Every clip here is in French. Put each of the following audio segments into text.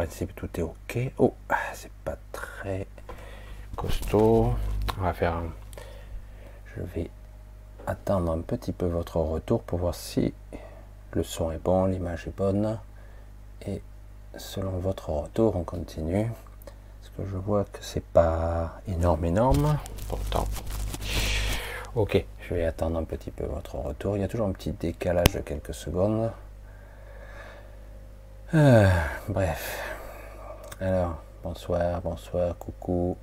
principe tout est ok. Oh, c'est pas très costaud. On va faire. Je vais attendre un petit peu votre retour pour voir si le son est bon, l'image est bonne. Et selon votre retour, on continue. Parce que je vois que c'est pas énorme, énorme. Pourtant. Ok, je vais attendre un petit peu votre retour. Il y a toujours un petit décalage de quelques secondes. Euh, bref. Alors, bonsoir, bonsoir, coucou.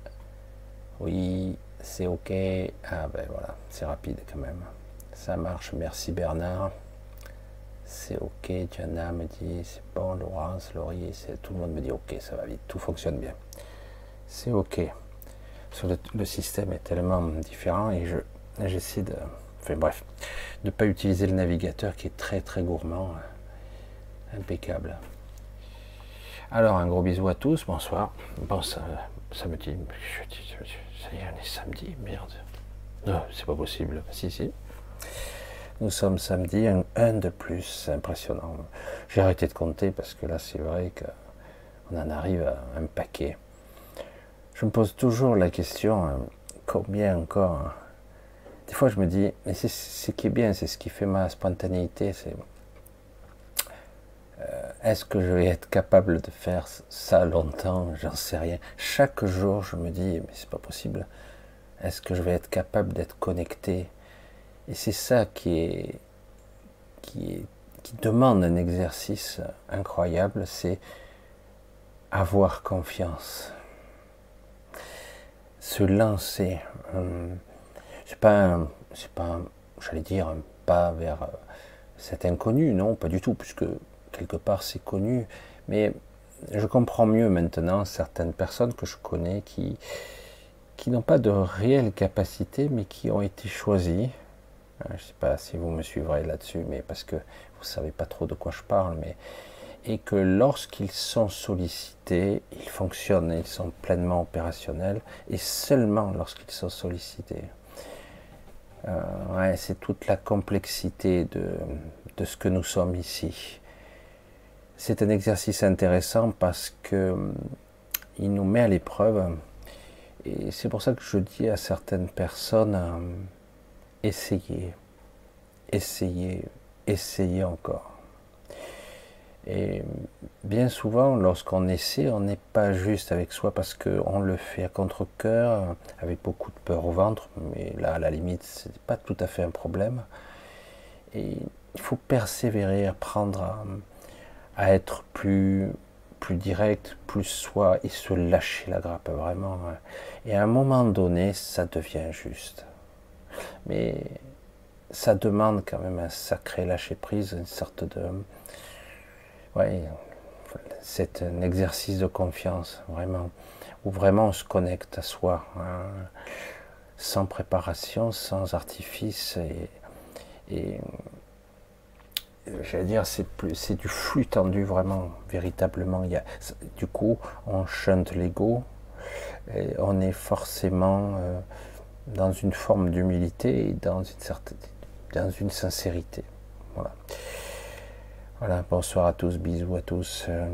Oui, c'est ok. Ah ben voilà, c'est rapide quand même. Ça marche, merci Bernard. C'est ok, Diana me dit, c'est bon, Laurence, Laurie, tout le monde me dit ok, ça va vite, tout fonctionne bien. C'est ok. Le, le, système est tellement différent et je j'essaie de, enfin bref, de ne pas utiliser le navigateur qui est très très gourmand, impeccable. Alors un gros bisou à tous, bonsoir. Bon ça, samedi, ça y est, on est samedi, merde. Non, c'est pas possible. Si, si. Nous sommes samedi, un, de plus, c'est impressionnant. J'ai arrêté de compter parce que là, c'est vrai qu'on en arrive à un paquet. Je me pose toujours la question, hein, combien encore hein. Des fois, je me dis, mais c'est ce qui est bien, c'est ce qui fait ma spontanéité, c'est est-ce que je vais être capable de faire ça longtemps? J'en sais rien. Chaque jour, je me dis, mais c'est pas possible. Est-ce que je vais être capable d'être connecté? Et c'est ça qui est, qui demande un exercice incroyable, c'est avoir confiance, se lancer. Hum, c'est pas, pas, j'allais dire, un pas vers euh, cet inconnu, non, pas du tout, puisque quelque part c'est connu, mais je comprends mieux maintenant certaines personnes que je connais qui, qui n'ont pas de réelle capacité, mais qui ont été choisies euh, je ne sais pas si vous me suivrez là-dessus, mais parce que vous ne savez pas trop de quoi je parle, mais et que lorsqu'ils sont sollicités, ils fonctionnent, ils sont pleinement opérationnels, et seulement lorsqu'ils sont sollicités. Euh, c'est toute la complexité de, de, ce que nous sommes ici. C'est un exercice intéressant parce que hum, il nous met à l'épreuve, et c'est pour ça que je dis à certaines personnes, hum, essayez, essayez, essayez encore. Et bien souvent, lorsqu'on essaie, on n'est pas juste avec soi parce qu'on le fait à contre-coeur, avec beaucoup de peur au ventre, mais là, à la limite, ce n'est pas tout à fait un problème. Et il faut persévérer, apprendre à, à être plus, plus direct, plus soi, et se lâcher la grappe, vraiment. Et à un moment donné, ça devient juste. Mais ça demande quand même un sacré lâcher prise, une sorte de. Ouais, c'est un exercice de confiance, vraiment, où vraiment on se connecte à soi, hein, sans préparation, sans artifice, et, et j'allais dire, c'est c'est du flux tendu, vraiment, véritablement. Il y a, du coup, on chante l'ego, et on est forcément. Euh, dans une forme d'humilité et dans une certaine, dans une sincérité. Voilà. Voilà, bonsoir à tous, bisous à tous. et euh,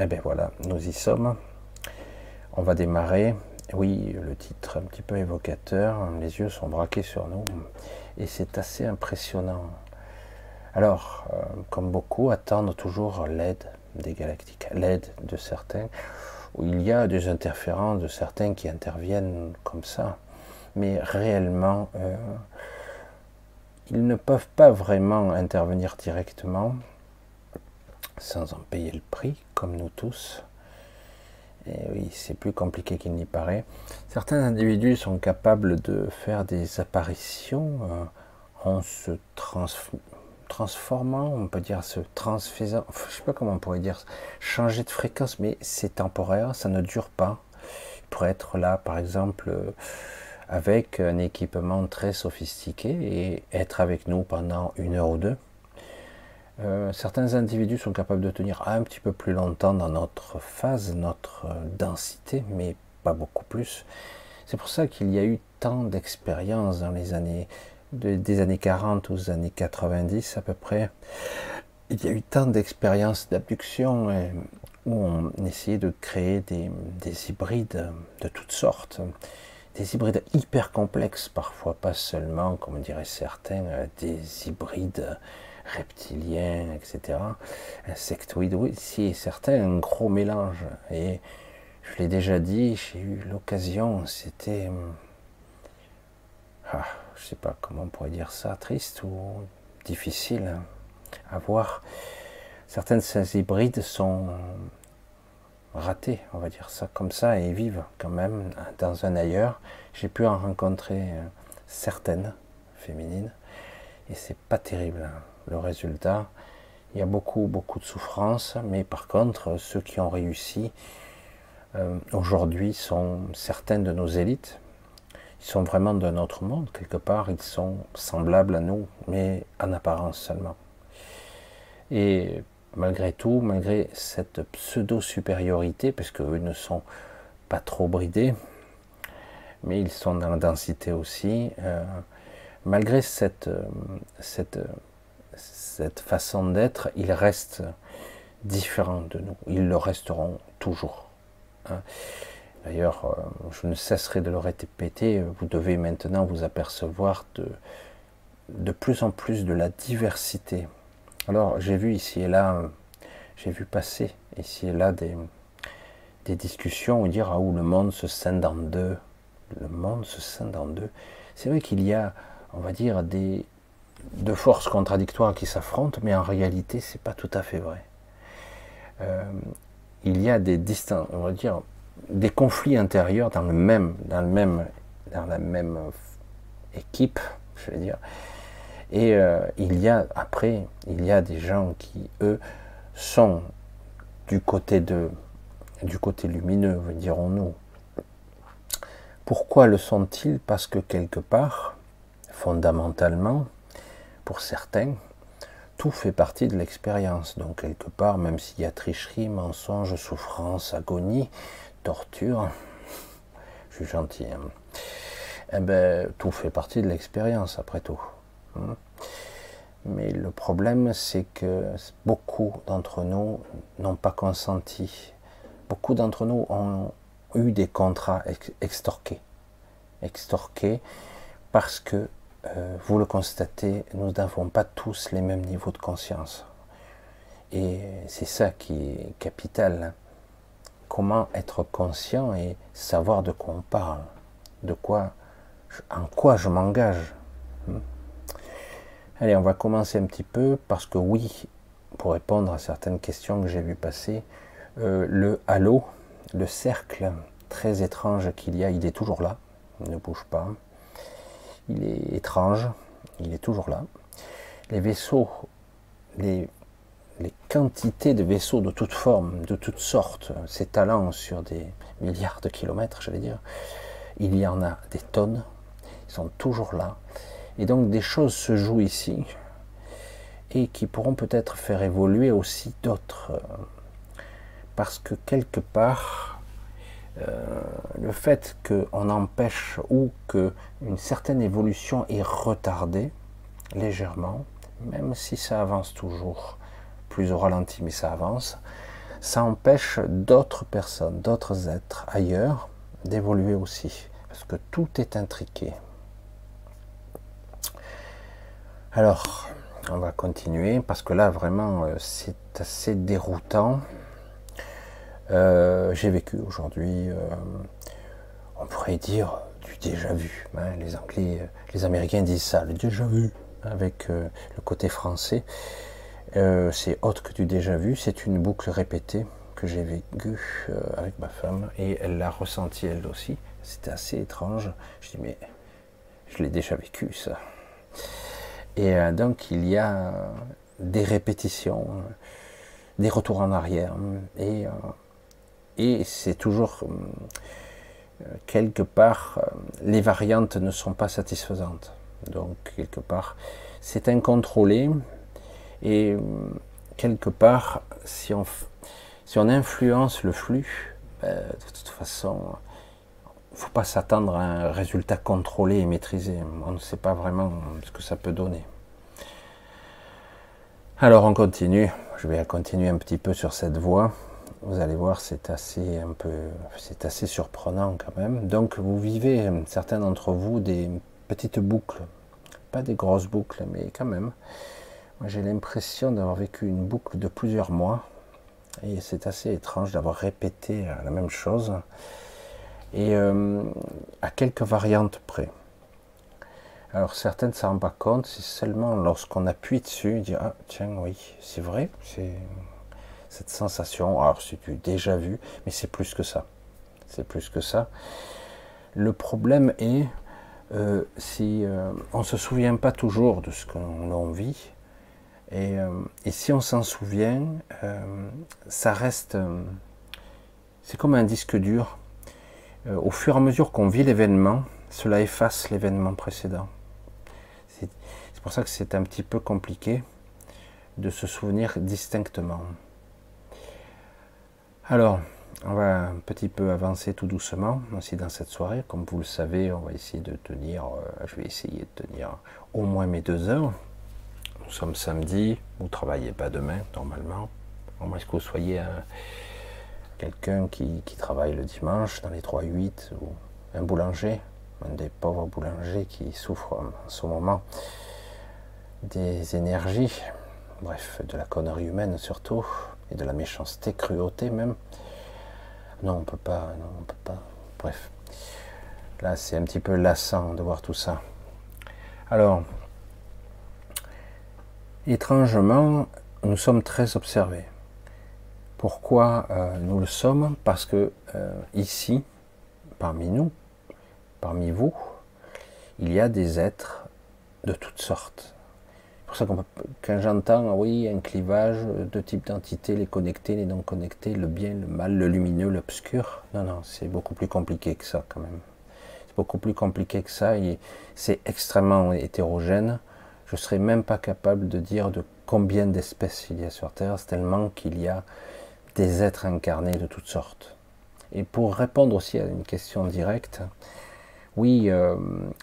eh bien voilà, nous y sommes. On va démarrer. Oui, le titre un petit peu évocateur, les yeux sont braqués sur nous et c'est assez impressionnant. Alors, euh, comme beaucoup, attendent toujours l'aide des galactiques, l'aide de certains, il y a des interférences de certains qui interviennent comme ça mais réellement, euh, ils ne peuvent pas vraiment intervenir directement sans en payer le prix, comme nous tous. Et oui, c'est plus compliqué qu'il n'y paraît. Certains individus sont capables de faire des apparitions euh, en se transformant, on peut dire se transfaisant, je ne sais pas comment on pourrait dire, changer de fréquence, mais c'est temporaire, ça ne dure pas. Il pourrait être là, par exemple, avec un équipement très sophistiqué et être avec nous pendant une heure ou deux. Euh, certains individus sont capables de tenir un petit peu plus longtemps dans notre phase, notre densité, mais pas beaucoup plus. C'est pour ça qu'il y a eu tant d'expériences dans les années des années 40 aux années 90 à peu près. Il y a eu tant d'expériences d'abduction où on essayait de créer des, des hybrides de toutes sortes, des hybrides hyper complexes, parfois pas seulement, comme diraient certains, des hybrides reptiliens, etc. Insectoïdes, oui, si certains, un gros mélange. Et je l'ai déjà dit, j'ai eu l'occasion, c'était, ah, je sais pas comment on pourrait dire ça, triste ou difficile à voir. Certaines de ces hybrides sont ratés, on va dire ça comme ça, et vivent quand même dans un ailleurs. J'ai pu en rencontrer euh, certaines féminines, et c'est pas terrible hein, le résultat. Il y a beaucoup, beaucoup de souffrance, mais par contre, ceux qui ont réussi euh, aujourd'hui sont certaines de nos élites. Ils sont vraiment d'un autre monde, quelque part, ils sont semblables à nous, mais en apparence seulement. Et malgré tout, malgré cette pseudo-supériorité, puisque eux ne sont pas trop bridés, mais ils sont dans la densité aussi, euh, malgré cette, euh, cette, cette façon d'être, ils restent différents de nous. Ils le resteront toujours. Hein. D'ailleurs, euh, je ne cesserai de le répéter, vous devez maintenant vous apercevoir de, plus en plus de la diversité alors j'ai vu ici et là, j'ai vu passer ici et là des, discussions où dire ah où le monde se scinde en deux. Le monde se scinde en deux. C'est vrai qu'il y a, on va dire, des deux forces contradictoires qui s'affrontent, mais en réalité, c'est pas tout à fait vrai. Euh, il y a des distincts, on va dire, des conflits intérieurs dans le même, dans le même, dans la même équipe, je vais dire, et euh, il y a, après, il y a des gens qui, eux, sont du côté, de, du côté lumineux, dirons-nous. Pourquoi le sont-ils? Parce que quelque part, fondamentalement, pour certains, tout fait partie de l'expérience. Donc quelque part, même s'il y a tricherie, mensonge, souffrance, agonie, torture, je suis gentil, hein, eh ben, tout fait partie de l'expérience après tout. Hein. Mais le problème, c'est que beaucoup d'entre nous n'ont pas consenti. Beaucoup d'entre nous ont eu des contrats extorqués. Extorqués parce que, euh, vous le constatez, nous n'avons pas tous les mêmes niveaux de conscience. Et c'est ça qui est capital. Comment être conscient et savoir de quoi on parle, de quoi, en quoi je m'engage. Hmm. Allez, on va commencer un petit peu parce que oui, pour répondre à certaines questions que j'ai vu passer, euh, le halo, le cercle très étrange qu'il y a, il est toujours là, ne bouge pas. Il est étrange, il est toujours là. Les vaisseaux, les, les quantités de vaisseaux de toutes formes, de toutes sortes, s'étalant sur des milliards de kilomètres, j'allais dire, il y en a des tonnes, ils sont toujours là. Et donc des choses se jouent ici et qui pourront peut-être faire évoluer aussi d'autres. Parce que quelque part, euh, le fait qu'on empêche ou qu'une certaine évolution est retardée légèrement, même si ça avance toujours, plus au ralenti, mais ça avance, ça empêche d'autres personnes, d'autres êtres ailleurs d'évoluer aussi. Parce que tout est intriqué. Alors, on va continuer parce que là, vraiment, euh, c'est assez déroutant. Euh, j'ai vécu aujourd'hui, euh, on pourrait dire, du déjà vu. Hein. les Anglais, les Américains disent ça, le déjà vu, avec le côté français. C'est autre que du déjà vu, c'est une boucle répétée que j'ai vécue avec ma femme et elle l'a ressenti elle aussi. C'était assez étrange. Je dis, mais je l'ai déjà vécu ça. Et euh, donc il y a des répétitions, euh, des retours en arrière. Et, euh, et c'est toujours quelque part, les variantes ne sont pas satisfaisantes. Donc quelque part, c'est incontrôlé. Et quelque part, si on, si on influence le flux, ben, de toute façon, il ne faut pas s'attendre à un résultat contrôlé et maîtrisé. On ne sait pas vraiment ce que ça peut donner. Alors on continue. Je vais continuer un petit peu sur cette voie. vous allez voir, c'est assez un peu, c'est assez surprenant quand même. Donc vous vivez, certains d'entre vous, des petites boucles, pas des grosses boucles, mais quand même. J'ai l'impression d'avoir vécu une boucle de plusieurs mois, et c'est assez étrange d'avoir répété la même chose, et euh, à quelques variantes près. Alors certaines ne s'en rendent pas compte, c'est seulement lorsqu'on appuie dessus, dit ah tiens oui, c'est vrai, c'est cette sensation. Alors c'est du déjà vu, mais c'est plus que ça. C'est plus que ça. Le problème est euh, si euh, on ne se souvient pas toujours de ce qu'on vit, et, euh, et, si on s'en souvient, ça reste, c'est comme un disque dur. au fur et à mesure qu'on vit l'événement, cela efface l'événement précédent. C'est pour ça que c'est un petit peu compliqué de se souvenir distinctement. Alors, on va un petit peu avancer tout doucement aussi dans cette soirée. Comme vous le savez, on va essayer de tenir, euh, je vais essayer de tenir au moins mes deux heures. Nous sommes samedi, vous ne travaillez pas demain normalement. Au moins, que vous soyez quelqu'un qui, travaille le dimanche dans les 3-8 ou un boulanger, un des pauvres boulangers qui souffrent en ce moment des énergies, bref, de la connerie humaine surtout, et de la méchanceté, cruauté même. Non, on peut pas, non, on peut pas. Bref, là c'est un petit peu lassant de voir tout ça. Alors, étrangement, nous sommes très observés. Pourquoi euh, nous le sommes? Parce que euh, ici, parmi nous, parmi vous, il y a des êtres de toutes sortes pour ça qu'on quand j'entends, oui, un clivage, de type d'entités, les connectés, les non connectés, le bien, le mal, le lumineux, l'obscur, non, non, c'est beaucoup plus compliqué que ça quand même. C'est beaucoup plus compliqué que ça et c'est extrêmement hétérogène. Je ne serais même pas capable de dire de combien d'espèces il y a sur Terre, tellement qu'il y a des êtres incarnés de toutes sortes. Et pour répondre aussi à une question directe, oui, euh,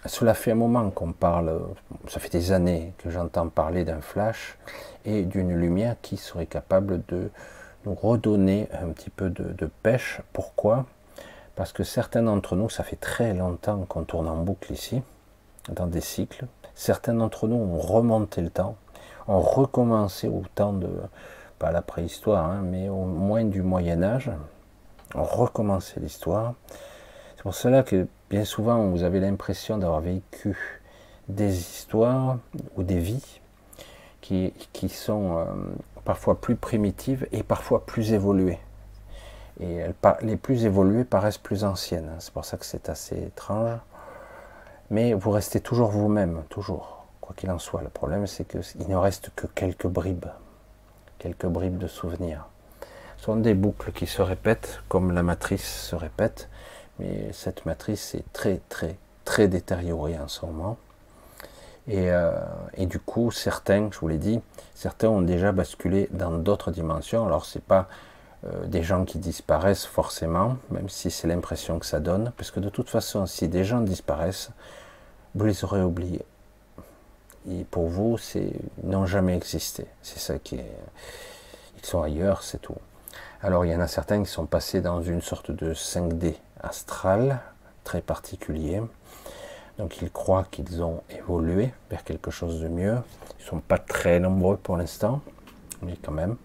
cela fait un moment qu'on parle, ça fait des années que j'entends parler d'un flash et d'une lumière qui serait capable de nous redonner un petit peu de, pêche. Pourquoi? Parce que certains d'entre nous, ça fait très longtemps qu'on tourne en boucle ici, dans des cycles. Certains d'entre nous ont remonté le temps, ont recommencé au temps de, pas la préhistoire, hein, mais au moins du Moyen Âge, ont recommencé l'histoire. C'est pour cela que Bien souvent, vous avez l'impression d'avoir vécu des histoires ou des vies qui, sont euh, parfois plus primitives et parfois plus évoluées. Et les plus évoluées paraissent plus anciennes. C'est pour ça que c'est assez étrange. Mais vous restez toujours vous-même, toujours, quoi qu'il en soit. Le problème, c'est qu'il ne reste que quelques bribes, quelques bribes de souvenirs. Ce sont des boucles qui se répètent, comme la matrice se répète, mais cette matrice est très très très détériorée en ce moment. Et, euh, du coup, certains, je vous l'ai dit, certains ont déjà basculé dans d'autres dimensions. Alors, c'est pas euh, des gens qui disparaissent forcément, même si c'est l'impression que ça donne, parce que de toute façon, si des gens disparaissent, vous les aurez oubliés. Et pour vous, c'est n'ont jamais existé. C'est ça qui est. Ils sont ailleurs, c'est tout. Alors, il y en a certains qui sont passés dans une sorte de 5D astral très particulier. Donc ils croient qu'ils ont évolué vers quelque chose de mieux. Ils ne sont pas très nombreux pour l'instant, mais quand même.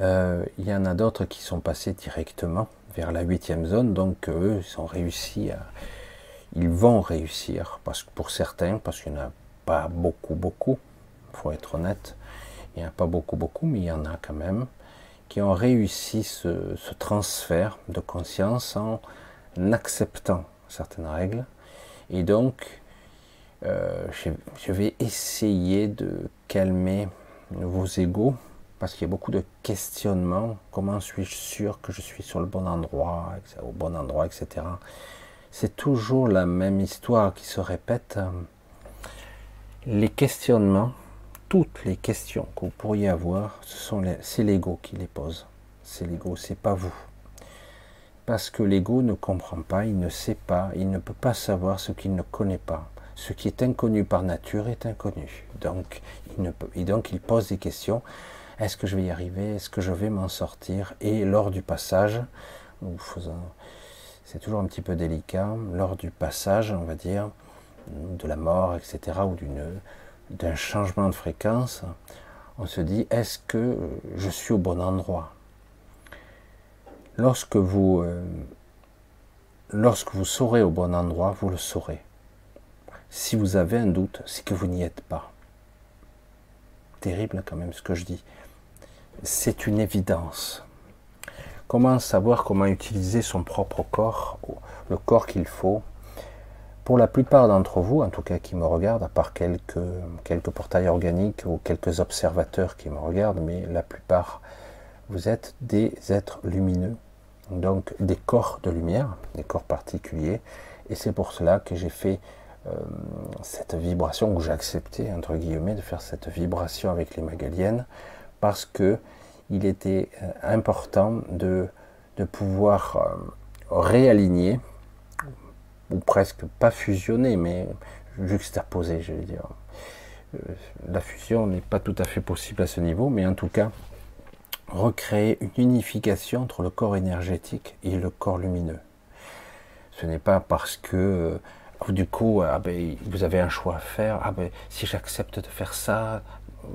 Euh, il y en a d'autres qui sont passés directement vers la huitième zone, donc eux, ils ont réussi à... Ils vont réussir, parce que pour certains, parce qu'il n'y en a pas beaucoup, beaucoup, faut être honnête, il n'y en a pas beaucoup, beaucoup, mais il y en a quand même qui ont réussi ce, transfert de conscience en acceptant certaines règles. Et donc, euh, je, vais essayer de calmer vos égaux, parce qu'il y a beaucoup de questionnements. Comment suis-je sûr que je suis sur le bon endroit, au bon endroit, etc. C'est toujours la même histoire qui se répète. Les questionnements toutes les questions que vous pourriez avoir, ce sont c'est l'ego qui les pose. C'est l'ego, c'est pas vous. Parce que l'ego ne comprend pas, il ne sait pas, il ne peut pas savoir ce qu'il ne connaît pas. Ce qui est inconnu par nature est inconnu. Donc il, ne et donc il pose des questions. Est-ce que je vais y arriver, est-ce que je vais m'en sortir? Et lors du passage, c'est toujours un petit peu délicat, lors du passage, on va dire, de la mort, etc., ou d'un changement de fréquence, on se dit, est-ce que je suis au bon endroit? Lorsque vous, euh, lorsque vous saurez au bon endroit, vous le saurez. Si vous avez un doute, c'est que vous n'y êtes pas. Terrible quand même ce que je dis. C'est une évidence. Comment savoir comment utiliser son propre corps, le corps qu'il faut? Pour la plupart d'entre vous, en tout cas qui me regardent, à part quelques, quelques portails organiques ou quelques observateurs qui me regardent, mais la plupart, vous êtes des êtres lumineux donc des corps de lumière, des corps particuliers, et c'est pour cela que j'ai fait euh, cette vibration, ou j'ai accepté, entre guillemets, de faire cette vibration avec les Magaliennes, parce que il était euh, important de, de pouvoir euh, réaligner, ou presque pas fusionner, mais juxtaposer, je vais dire. La fusion n'est pas tout à fait possible à ce niveau, mais en tout cas, recréer une unification entre le corps énergétique et le corps lumineux. Ce n'est pas parce que euh, du coup, ah ben, vous avez un choix à faire. Ah ben, si j'accepte de faire ça, euh,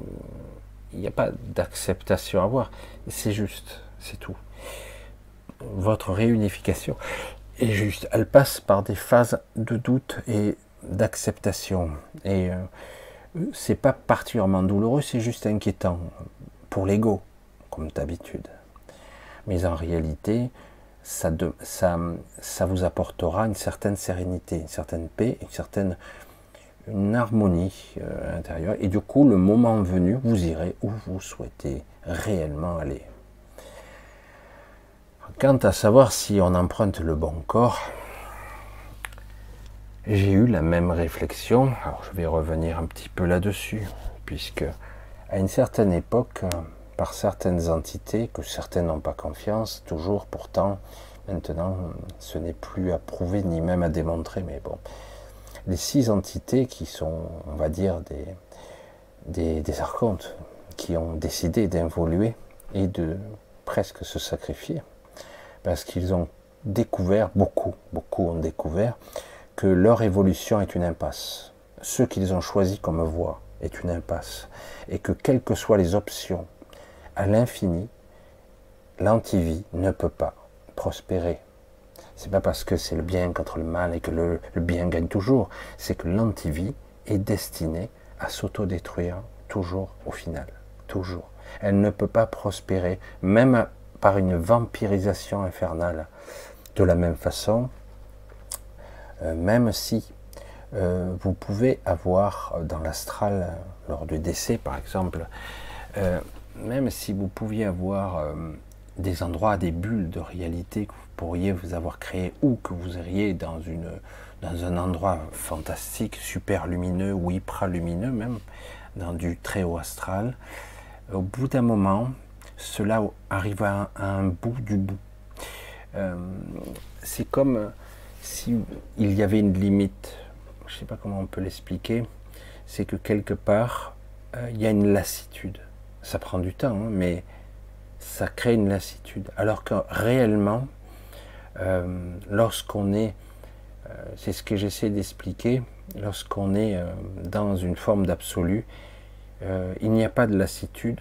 il n'y a pas d'acceptation à avoir. C'est juste, c'est tout. Votre réunification est juste. Elle passe par des phases de doute et d'acceptation. Et euh, c'est pas particulièrement douloureux, c'est juste inquiétant pour l'ego comme d'habitude. Mais en réalité, ça, ça, vous apportera une certaine sérénité, une certaine paix, une certaine une harmonie euh, intérieure. Et du coup, le moment venu, vous irez où vous souhaitez réellement aller. Quant à savoir si on emprunte le bon corps, j'ai eu la même réflexion. Alors je vais revenir un petit peu là-dessus, puisque à une certaine époque, par certaines entités que certaines n'ont pas confiance, toujours pourtant, maintenant, ce n'est plus à prouver ni même à démontrer, mais bon. Les six entités qui sont, on va dire, des, archontes, qui ont décidé d'involuer et de presque se sacrifier, parce qu'ils ont découvert, beaucoup, beaucoup ont découvert, que leur évolution est une impasse. Ce qu'ils ont choisi comme voie est une impasse. Et que quelles que soient les options à l'infini, l'antivie ne peut pas prospérer. C'est pas parce que c'est le bien contre le mal et que le, bien gagne toujours, c'est que l'antivie est destinée à s'autodétruire toujours au final, toujours. Elle ne peut pas prospérer, même par une vampirisation infernale. De la même façon, euh, même si euh, vous pouvez avoir dans l'astral, lors du décès par exemple, euh, même si vous pouviez avoir des endroits, des bulles de réalité que vous pourriez vous avoir créé ou que vous iriez dans, une, dans un endroit fantastique, super lumineux ou hyper lumineux même, dans du très haut astral, au bout d'un moment, cela arrive à un, bout du bout. Euh, c'est comme si il y avait une limite. Je ne sais pas comment on peut l'expliquer. C'est que quelque part, euh, il y a une lassitude ça prend du temps, hein, mais ça crée une lassitude. Alors que réellement, euh, lorsqu'on est, euh, c'est ce que j'essaie d'expliquer, lorsqu'on est euh, dans une forme d'absolu, il n'y a pas de lassitude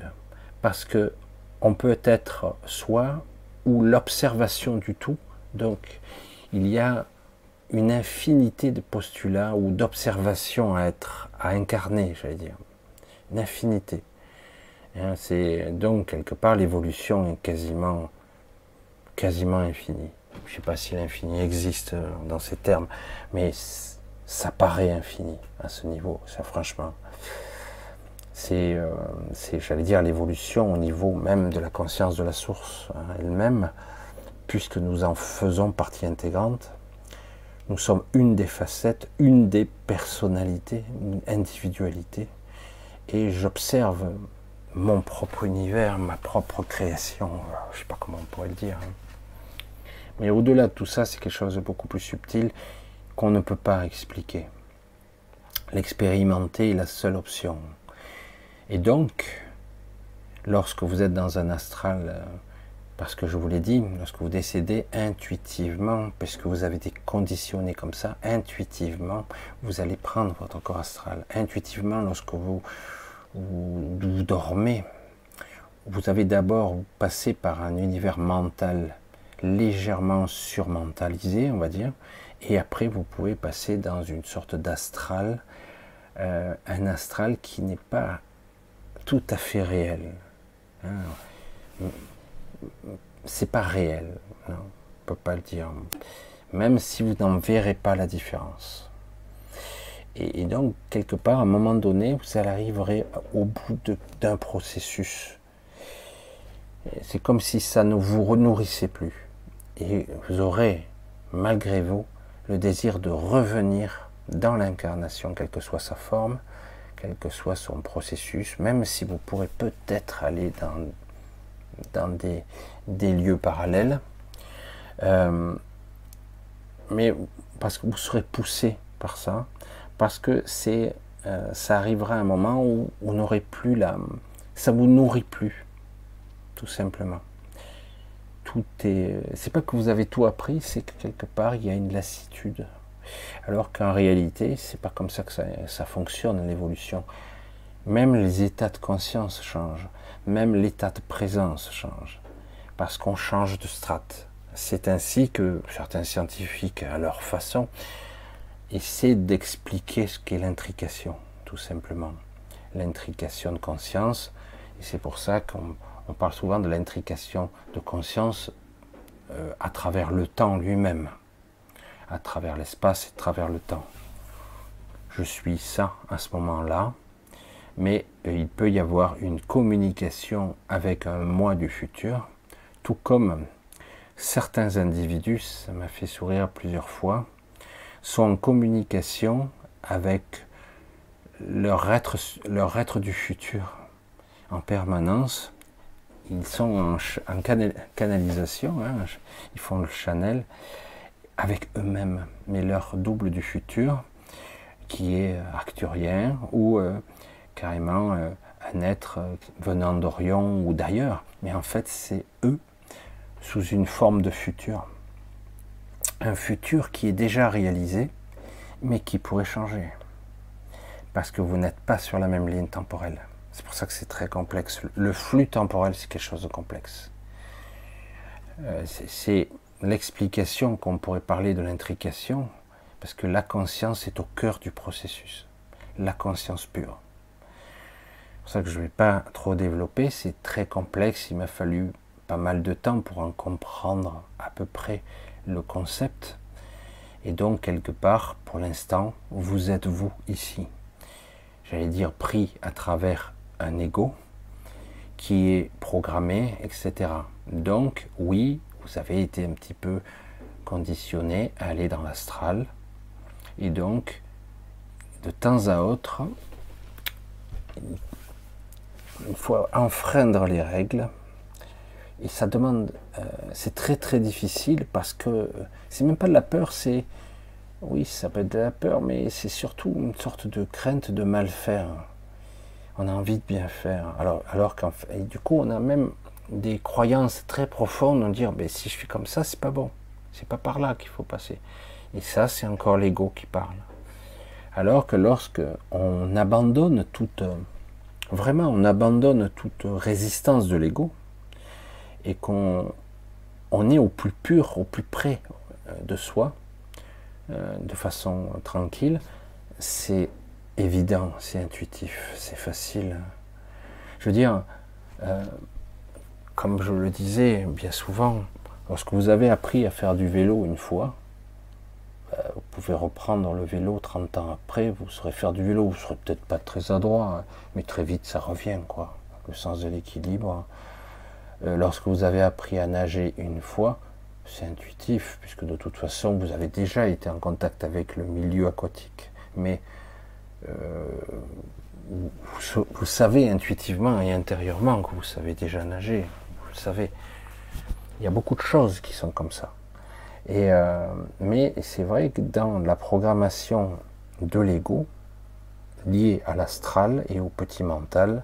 parce que on peut être soi ou l'observation du tout. Donc, il y a une infinité de postulats ou d'observations à être, à incarner, j'allais dire, une infinité. Hein, c'est donc quelque part l'évolution est quasiment, quasiment infinie. Je ne sais pas si l'infini existe dans ces termes, mais ça paraît infini à ce niveau. Ça, franchement, euh, c'est, j'allais dire, l'évolution au niveau même de la conscience de la source hein, elle-même, puisque nous en faisons partie intégrante. Nous sommes une des facettes, une des personnalités, une individualité. Et j'observe mon propre univers, ma propre création, je ne sais pas comment on pourrait le dire. Hein. Mais au-delà de tout ça, c'est quelque chose de beaucoup plus subtil qu'on ne peut pas expliquer. L'expérimenter est la seule option. Et donc, lorsque vous êtes dans un astral, euh, parce que je vous l'ai dit, lorsque vous décédez intuitivement, puisque vous avez été conditionné comme ça, intuitivement, vous allez prendre votre corps astral. Intuitivement, lorsque vous, vous, dormez, vous avez d'abord passé par un univers mental légèrement surmentalisé, on va dire, et après vous pouvez passer dans une sorte d'astral, euh, un astral qui n'est pas tout à fait réel. Hein c'est pas réel. Non, on peut pas le dire. Même si vous n'en verrez pas la différence. Et, donc, quelque part, à un moment donné, vous arriverez au bout d'un processus. C'est comme si ça ne vous renourrissait plus. Et vous aurez, malgré vous, le désir de revenir dans l'incarnation, quelle que soit sa forme, quel que soit son processus, même si vous pourrez peut-être aller dans des lieux parallèles. Euh, mais parce que vous serez poussé par ça, parce que c'est, euh, ça arrivera un moment où vous n'aurez plus la, ça vous nourrit plus, tout simplement. Tout est, c'est pas que vous avez tout appris, c'est que quelque part il y a une lassitude. Alors qu'en réalité, c'est pas comme ça que ça, ça fonctionne l'évolution. Même les états de conscience changent même l'état de présence change, parce qu'on change de strate. C'est ainsi que certains scientifiques, à leur façon, essaient d'expliquer ce qu'est l'intrication, tout simplement. L'intrication de conscience, et c'est pour ça qu'on parle souvent de l'intrication de conscience euh, à travers le temps lui-même, à travers l'espace et à travers le temps. Je suis ça à ce moment-là, mais euh, il peut y avoir une communication avec un moi du futur, tout comme certains individus, ça m'a fait sourire plusieurs fois, sont en communication avec leur être, leur être du futur en permanence. Ils sont en, canalisation, hein, ils font le channel avec eux-mêmes, mais leur double du futur, qui est arcturien ou euh, carrément euh, un être euh, venant d'Orion ou d'ailleurs, mais en fait c'est eux sous une forme de futur. Un futur qui est déjà réalisé, mais qui pourrait changer. Parce que vous n'êtes pas sur la même ligne temporelle. C'est pour ça que c'est très complexe. Le flux temporel, c'est quelque chose de complexe. Euh, c'est l'explication qu'on pourrait parler de l'intrication, parce que la conscience est au cœur du processus. La conscience pure pour ça que je ne vais pas trop développer, c'est très complexe, il m'a fallu pas mal de temps pour en comprendre à peu près le concept. Et donc, quelque part, pour l'instant, vous êtes vous ici. J'allais dire pris à travers un ego qui est programmé, etc. Donc, oui, vous avez été un petit peu conditionné à aller dans l'astral. Et donc, de temps à autre, il faut enfreindre les règles. Et ça demande, euh, c'est très très difficile parce que c'est même pas de la peur, c'est, oui, ça peut être de la peur, mais c'est surtout une sorte de crainte de mal faire. On a envie de bien faire. Alors, alors qu'en fait, du coup, on a même des croyances très profondes, on dire, ben, si je suis comme ça, c'est pas bon. C'est pas par là qu'il faut passer. Et ça, c'est encore l'ego qui parle. Alors que lorsque on abandonne toute vraiment on abandonne toute résistance de l'ego et qu'on on est au plus pur, au plus près euh, de soi, euh, de façon tranquille, c'est évident, c'est intuitif, c'est facile. Je veux dire, euh, comme je le disais bien souvent, lorsque vous avez appris à faire du vélo une fois, vous pouvez reprendre le vélo 30 ans après, vous saurez faire du vélo, vous ne serez peut-être pas très adroit, hein, mais très vite ça revient, quoi. Le sens de l'équilibre. Euh, lorsque vous avez appris à nager une fois, c'est intuitif, puisque de toute façon vous avez déjà été en contact avec le milieu aquatique. Mais euh, vous, savez intuitivement et intérieurement que vous savez déjà nager, vous le savez. Il y a beaucoup de choses qui sont comme ça. Et, euh, mais c'est vrai que dans la programmation de l'ego, liée à l'astral et au petit mental,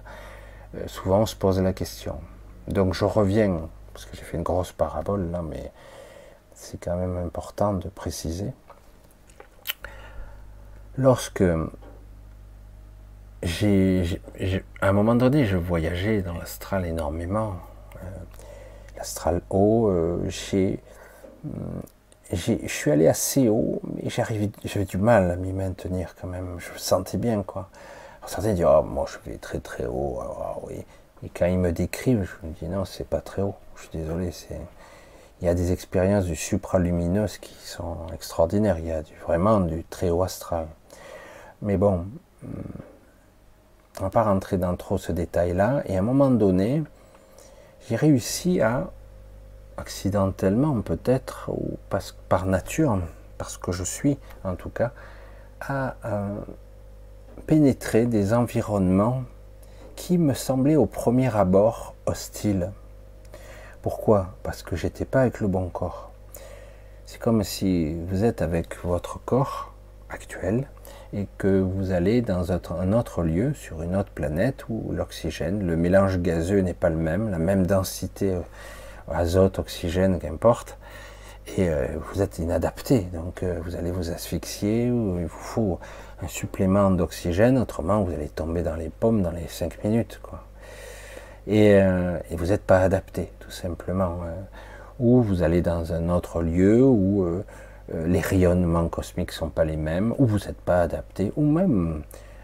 souvent on se pose la question. Donc je reviens, parce que j'ai fait une grosse parabole là, mais c'est quand même important de préciser. Lorsque j'ai, à un moment donné, je voyageais dans l'astral énormément, euh, l'astral haut, euh, j'ai, je suis allé assez haut, mais j'avais du mal à m'y maintenir quand même. Je me sentais bien, quoi. Certains disent, oh, moi je vais très très haut, ah, oui. Et quand ils me décrivent, je me dis, non, c'est pas très haut. Je suis désolé, c'est. Il y a des expériences du supralumineuse qui sont extraordinaires. Il y a du, vraiment du très haut astral. Mais bon, on va pas rentrer dans trop ce détail-là. Et à un moment donné, j'ai réussi à accidentellement peut-être, ou par nature, parce que je suis en tout cas, à euh, pénétrer des environnements qui me semblaient au premier abord hostiles. Pourquoi? Parce que j'étais pas avec le bon corps. C'est comme si vous êtes avec votre corps actuel et que vous allez dans un autre lieu, sur une autre planète où l'oxygène, le mélange gazeux n'est pas le même, la même densité euh, azote, oxygène, qu'importe, et euh, vous êtes inadapté, donc euh, vous allez vous asphyxier, il vous faut un supplément d'oxygène, autrement vous allez tomber dans les pommes dans les 5 minutes. Quoi. Et, euh, vous n'êtes pas adapté, tout simplement. ou vous allez dans un autre lieu où les rayonnements cosmiques ne sont pas les mêmes, ou vous n'êtes pas adapté, ou même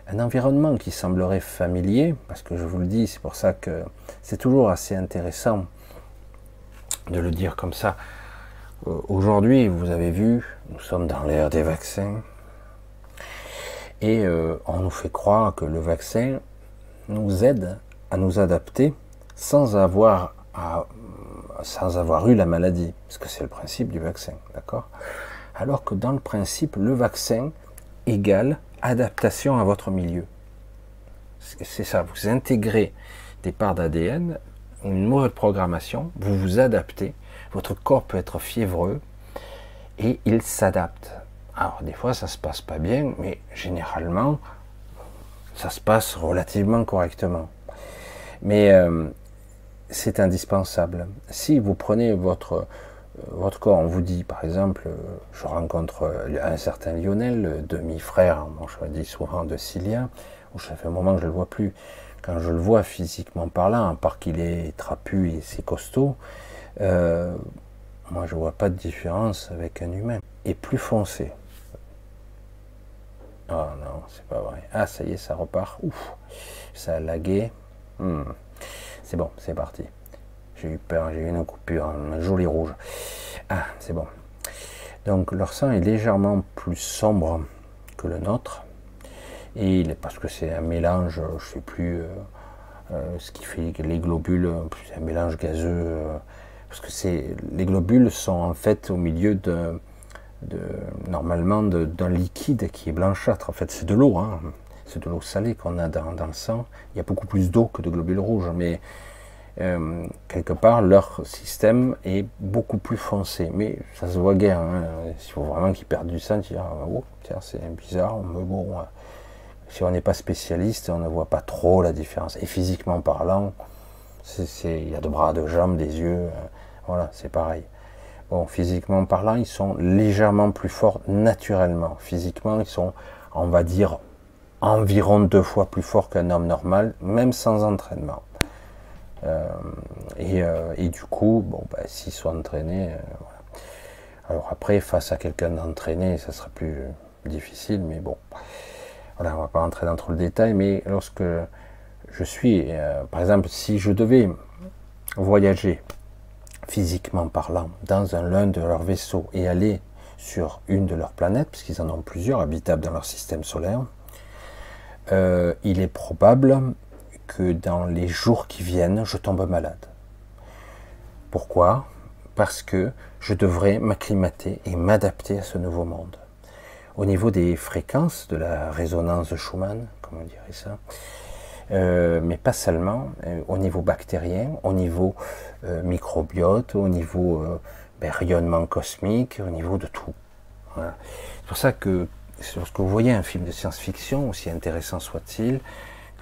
un environnement qui semblerait familier, parce que je vous le dis, c'est pour ça que c'est toujours assez intéressant de le dire comme ça. Euh, aujourd'hui, vous avez vu, nous sommes dans l'ère des vaccins. Et euh, on nous fait croire que le vaccin nous aide à nous adapter sans avoir, sans avoir eu la maladie. Parce que c'est le principe du vaccin, d'accord? Alors que dans le principe, le vaccin égale adaptation à votre milieu. C'est ça, vous intégrez des parts d'ADN une mauvaise programmation, vous vous adaptez, votre corps peut être fiévreux et il s'adapte. Alors des fois ça se passe pas bien, mais généralement ça se passe relativement correctement. Mais euh, c'est indispensable. Si vous prenez votre euh, votre corps, on vous dit par exemple, euh, je rencontre un certain Lionel, demi-frère, moi je dis souvent de Cilia, où ça fait un moment que je ne le vois plus, quand je le vois physiquement parlant, à part qu'il est trapu et c'est costaud, moi je vois pas de différence avec un humain. Et plus foncé. Oh non, c'est pas vrai. Ah, ça y est, ça repart. Ouf, ça a lagué. Hmm. C'est bon, c'est parti. J'ai eu peur, j'ai eu une coupure, un joli rouge. Ah, c'est bon. Donc leur sang est légèrement plus sombre que le nôtre. Et parce que c'est un mélange, je sais plus euh, euh, ce qui fait les globules, c'est un mélange gazeux. Euh, parce que c'est les globules sont en fait au milieu de, normalement d'un liquide qui est blanchâtre. En fait, c'est de l'eau, hein. c'est de l'eau salée qu'on a dans, le sang. Il y a beaucoup plus d'eau que de globules rouges, mais quelque part, leur système est beaucoup plus foncé. Mais ça se voit guère. Hein. Il faut vraiment qu'ils perdent du sang, tu oh, tiens, c'est bizarre, mais bon, si on n'est pas spécialiste, on ne voit pas trop la différence. Et physiquement parlant, il y a de bras, de jambes, des yeux, euh, voilà, c'est pareil. Physiquement parlant, ils sont légèrement plus forts naturellement. Physiquement, ils sont, on va dire, environ deux fois plus forts qu'un homme normal, même sans entraînement. Euh, euh, et, du coup, bon, bah, s'ils sont entraînés, alors après, face à quelqu'un d'entraîné, ça sera plus difficile, mais bon. Voilà, on va pas rentrer dans trop le détail, mais lorsque je suis, euh, par exemple, si je devais voyager physiquement parlant dans un l'un de leurs vaisseaux et aller sur une de leurs planètes, puisqu'ils en ont plusieurs habitables dans leur système solaire, euh, il est probable que dans les jours qui viennent, je tombe malade. Pourquoi? Parce que je devrais m'acclimater et m'adapter à ce nouveau monde. Au niveau des fréquences de la résonance de Schumann, comme on dirait ça, euh, mais pas seulement, euh, au niveau bactérien, au niveau euh, microbiote, au niveau ben, rayonnement cosmique, au niveau de tout. C'est pour ça que lorsque vous voyez un film de science-fiction, aussi intéressant soit-il,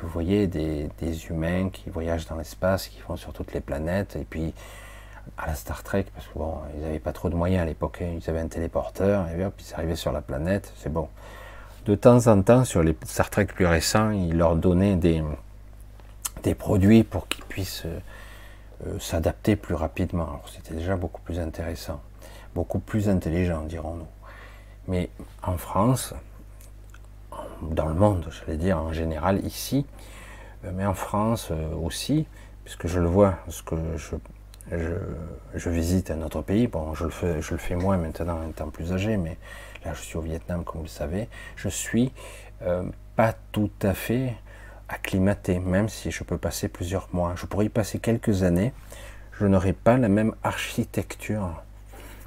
vous voyez des, humains qui voyagent dans l'espace, qui vont sur toutes les planètes, et puis à la Star Trek, parce que bon, ils n'avaient pas trop de moyens à l'époque, hein. ils avaient un téléporteur, et puis ils arrivaient sur la planète, c'est bon. De temps en temps, sur les Star Trek plus récents, ils leur donnaient des, des produits pour qu'ils puissent euh, euh, s'adapter plus rapidement. C'était déjà beaucoup plus intéressant, beaucoup plus intelligent, dirons-nous. Mais en France, dans le monde, j'allais dire en général ici, euh, mais en France aussi, puisque je le vois, parce que je, je, visite un autre pays, bon, je le, fais, je le fais moins maintenant en étant plus âgé, mais là je suis au Vietnam, comme vous le savez, je suis euh, pas tout à fait acclimaté, même si je peux passer plusieurs mois. Je pourrais y passer quelques années, je n'aurai pas la même architecture.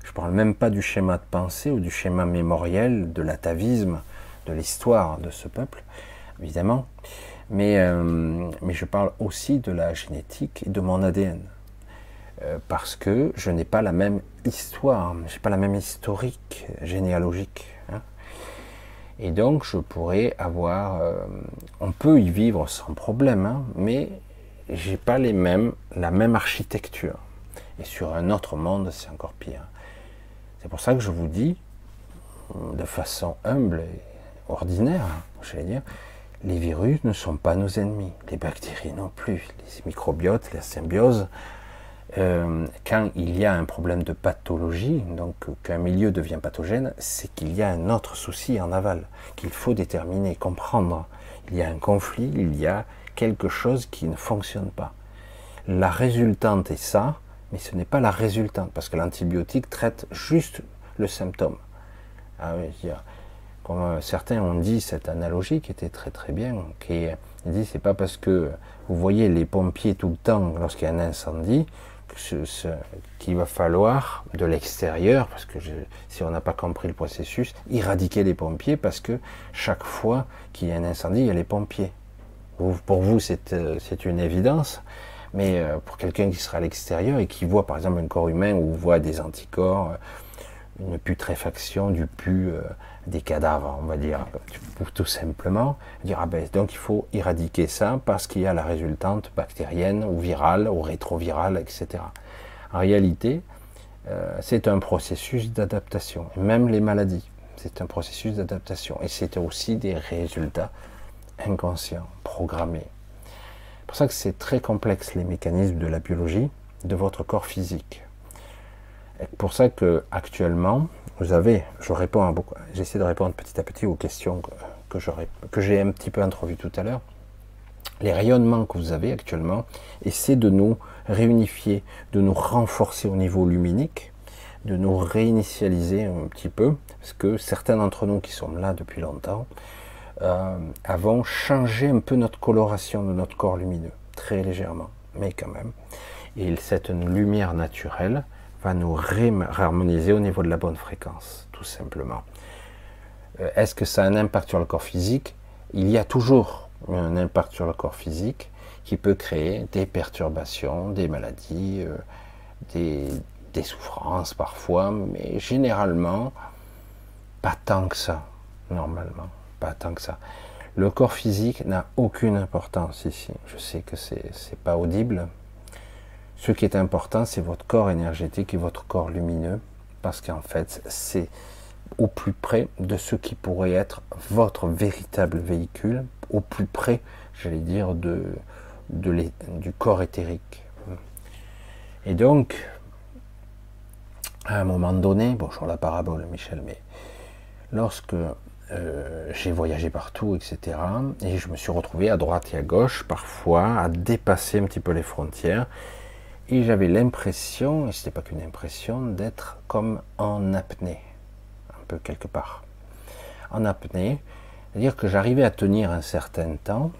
Je ne parle même pas du schéma de pensée ou du schéma mémoriel, de l'atavisme, de l'histoire de ce peuple, évidemment, mais, euh, mais je parle aussi de la génétique et de mon ADN. Euh, parce que je n'ai pas la même histoire, je n'ai pas la même historique généalogique. Hein. Et donc je pourrais avoir, euh, on peut y vivre sans problème, hein, mais j'ai pas les mêmes, la même architecture. Et sur un autre monde, c'est encore pire. C'est pour ça que je vous dis, de façon humble ordinaire, j'allais dire, les virus ne sont pas nos ennemis, les bactéries non plus, les microbiotes, la symbiose. Euh, quand il y a un problème de pathologie, donc qu'un milieu devient pathogène, c'est qu'il y a un autre souci en aval, qu'il faut déterminer, comprendre. Il y a un conflit, il y a quelque chose qui ne fonctionne pas. La résultante est ça, mais ce n'est pas la résultante, parce que l'antibiotique traite juste le symptôme. Ah comme euh, certains ont dit cette analogie qui était très très bien, qui dit c'est pas parce que vous voyez les pompiers tout le temps lorsqu'il y a un incendie qu'il va falloir de l'extérieur, parce que si on n'a pas compris le processus, éradiquer les pompiers parce que chaque fois qu'il y a un incendie, il y a les pompiers. pour vous, euh, c'est une évidence, mais euh, pour quelqu'un qui sera à l'extérieur et qui voit par exemple un corps humain ou voit des anticorps, une putréfaction du pu, euh, des cadavres, on va dire, tout simplement dire ah ben, donc il faut éradiquer ça parce qu'il y a la résultante bactérienne ou virale ou rétrovirale, etc. En réalité, euh, c'est un processus d'adaptation. Même les maladies, c'est un processus d'adaptation. Et c'est aussi des résultats inconscients, programmés. C'est pour ça que c'est très complexe les mécanismes de la biologie de votre corps physique. C'est pour ça que actuellement, vous avez, j'essaie de répondre petit à petit aux questions que, j'ai un petit peu introduites tout à l'heure. Les rayonnements que vous avez actuellement, essaient de nous réunifier, de nous renforcer au niveau luminique, de nous réinitialiser un petit peu, parce que certains d'entre nous qui sommes là depuis longtemps euh, avons changé un peu notre coloration de notre corps lumineux, très légèrement, mais quand même. Et cette lumière naturelle, va nous réharmoniser au niveau de la bonne fréquence, tout simplement. Euh, est-ce que ça a un impact sur le corps physique? Il y a toujours un impact sur le corps physique qui peut créer des perturbations, des maladies, euh, des, des souffrances parfois, mais généralement, pas tant que ça, normalement, pas tant que ça. Le corps physique n'a aucune importance ici. Je sais que c'est pas audible, ce qui est important, c'est votre corps énergétique et votre corps lumineux, parce qu'en fait, c'est au plus près de ce qui pourrait être votre véritable véhicule, au plus près, j'allais dire, de, du corps éthérique. Et donc, à un moment donné, bon, sur la parabole, Michel, mais lorsque euh, j'ai voyagé partout, etc., et je me suis retrouvé à droite et à gauche, parfois, à dépasser un petit peu les frontières, et j'avais l'impression, et ce n'était pas qu'une impression, d'être comme en apnée, un peu quelque part. En apnée, c'est-à-dire que j'arrivais à tenir un certain temps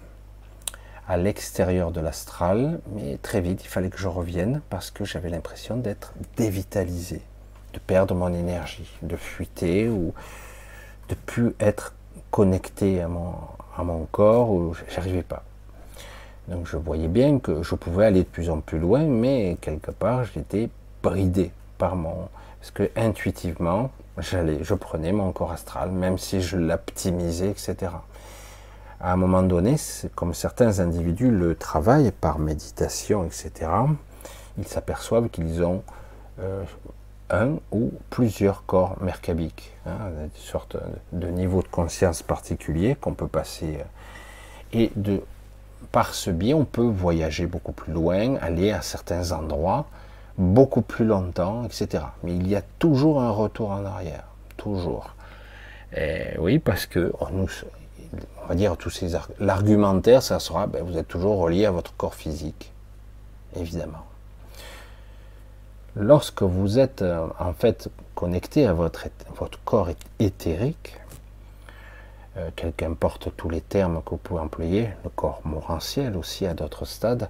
à l'extérieur de l'astral, mais très vite, il fallait que je revienne parce que j'avais l'impression d'être dévitalisé, de perdre mon énergie, de fuiter ou de plus être connecté à mon, à mon corps, ou j'arrivais pas. Donc je voyais bien que je pouvais aller de plus en plus loin, mais quelque part j'étais bridé par mon... Parce que intuitivement, j'allais, je prenais mon corps astral, même si je l'optimisais, etc. à un moment donné, comme certains individus le travaillent par méditation, etc., ils s'aperçoivent qu'ils ont euh, un ou plusieurs corps mercabiques, hein, une sorte de niveau de conscience particulier qu'on peut passer. Et de, par ce biais, on peut voyager beaucoup plus loin, aller à certains endroits beaucoup plus longtemps, etc. Mais il y a toujours un retour en arrière, toujours. Et oui, parce que va l'argumentaire, ça sera, ben, vous êtes toujours relié à votre corps physique, évidemment. Lorsque vous êtes euh, en fait connecté à votre, votre corps éthérique, euh, quel qu'importe tous les termes que vous pouvez employer, le corps morantiel aussi à d'autres stades,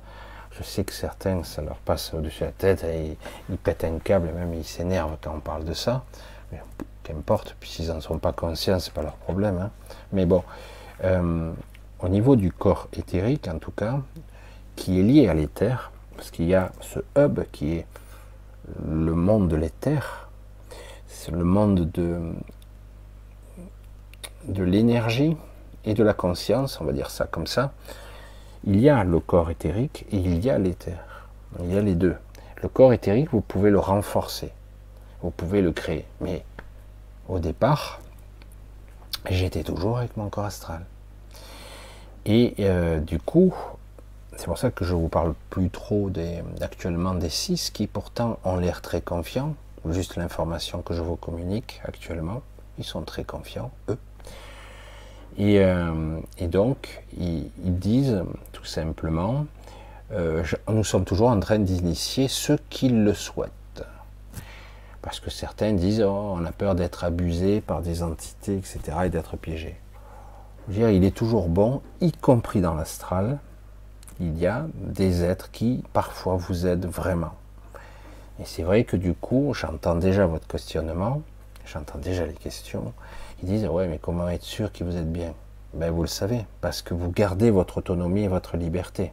je sais que certains, ça leur passe au-dessus de la tête et ils pètent un câble, même ils s'énervent quand on parle de ça. Mais qu'importe, puis n'en sont pas conscients, c'est pas leur problème. Hein. Mais bon, euh, au niveau du corps éthérique, en tout cas, qui est lié à l'éther, parce qu'il y a ce hub qui est le monde de l'éther, c'est le monde de, de l'énergie et de la conscience, on va dire ça comme ça. Il y a le corps éthérique et il y a l'éther. Il y a les deux. Le corps éthérique, vous pouvez le renforcer, vous pouvez le créer. Mais au départ, j'étais toujours avec mon corps astral. Et euh, du coup, c'est pour ça que je vous parle plus trop des, actuellement des six qui pourtant ont l'air très confiants. Juste l'information que je vous communique actuellement, ils sont très confiants, eux. Et, euh, donc, ils, disent tout simplement, euh, nous sommes toujours en train d'initier ceux qui le souhaitent. Parce que certains disent, oh, on a peur d'être abusé par des entités, etc., et d'être piégé. Il est toujours bon, y compris dans l'astral, il y a des êtres qui parfois vous aident vraiment. Et c'est vrai que du coup, j'entends déjà votre questionnement, j'entends déjà les questions. Ils disent Ouais, mais comment être sûr que vous êtes bien? Ben, vous le savez, parce que vous gardez votre autonomie et votre liberté.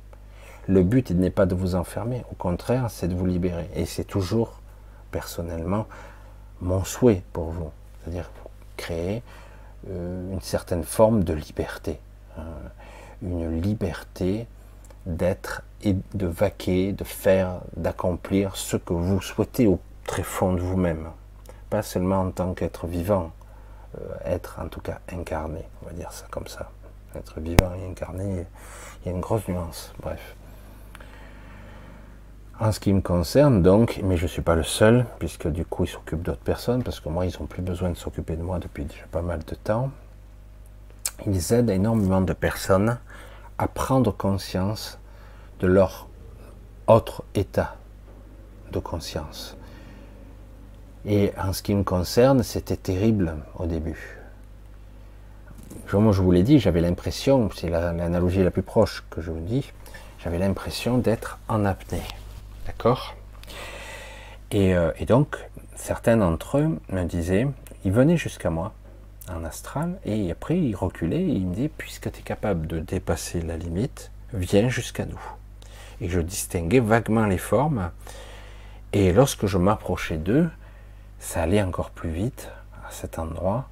Le but n'est pas de vous enfermer, au contraire, c'est de vous libérer. Et c'est toujours, personnellement, mon souhait pour vous. C'est-à-dire créer euh, une certaine forme de liberté. Euh, une liberté d'être et de vaquer, de faire, d'accomplir ce que vous souhaitez au très fond de vous-même. Pas seulement en tant qu'être vivant, être en tout cas incarné, on va dire ça comme ça. Être vivant et incarné, il y a une grosse nuance. Bref. En ce qui me concerne, donc, mais je ne suis pas le seul, puisque du coup ils s'occupent d'autres personnes, parce que moi ils n'ont plus besoin de s'occuper de moi depuis déjà pas mal de temps. Ils aident énormément de personnes à prendre conscience de leur autre état de conscience. Et en ce qui me concerne, c'était terrible au début. Comme je vous l'ai dit, j'avais l'impression, c'est l'analogie la, plus proche que je vous dis, j'avais l'impression d'être en apnée. D'accord? Et, euh, et, donc, certains d'entre eux me disaient, ils venaient jusqu'à moi, en astral, et après il reculait, et il me dit, puisque tu es capable de dépasser la limite, viens jusqu'à nous. Et je distinguais vaguement les formes, et lorsque je m'approchais d'eux, ça allait encore plus vite à cet endroit.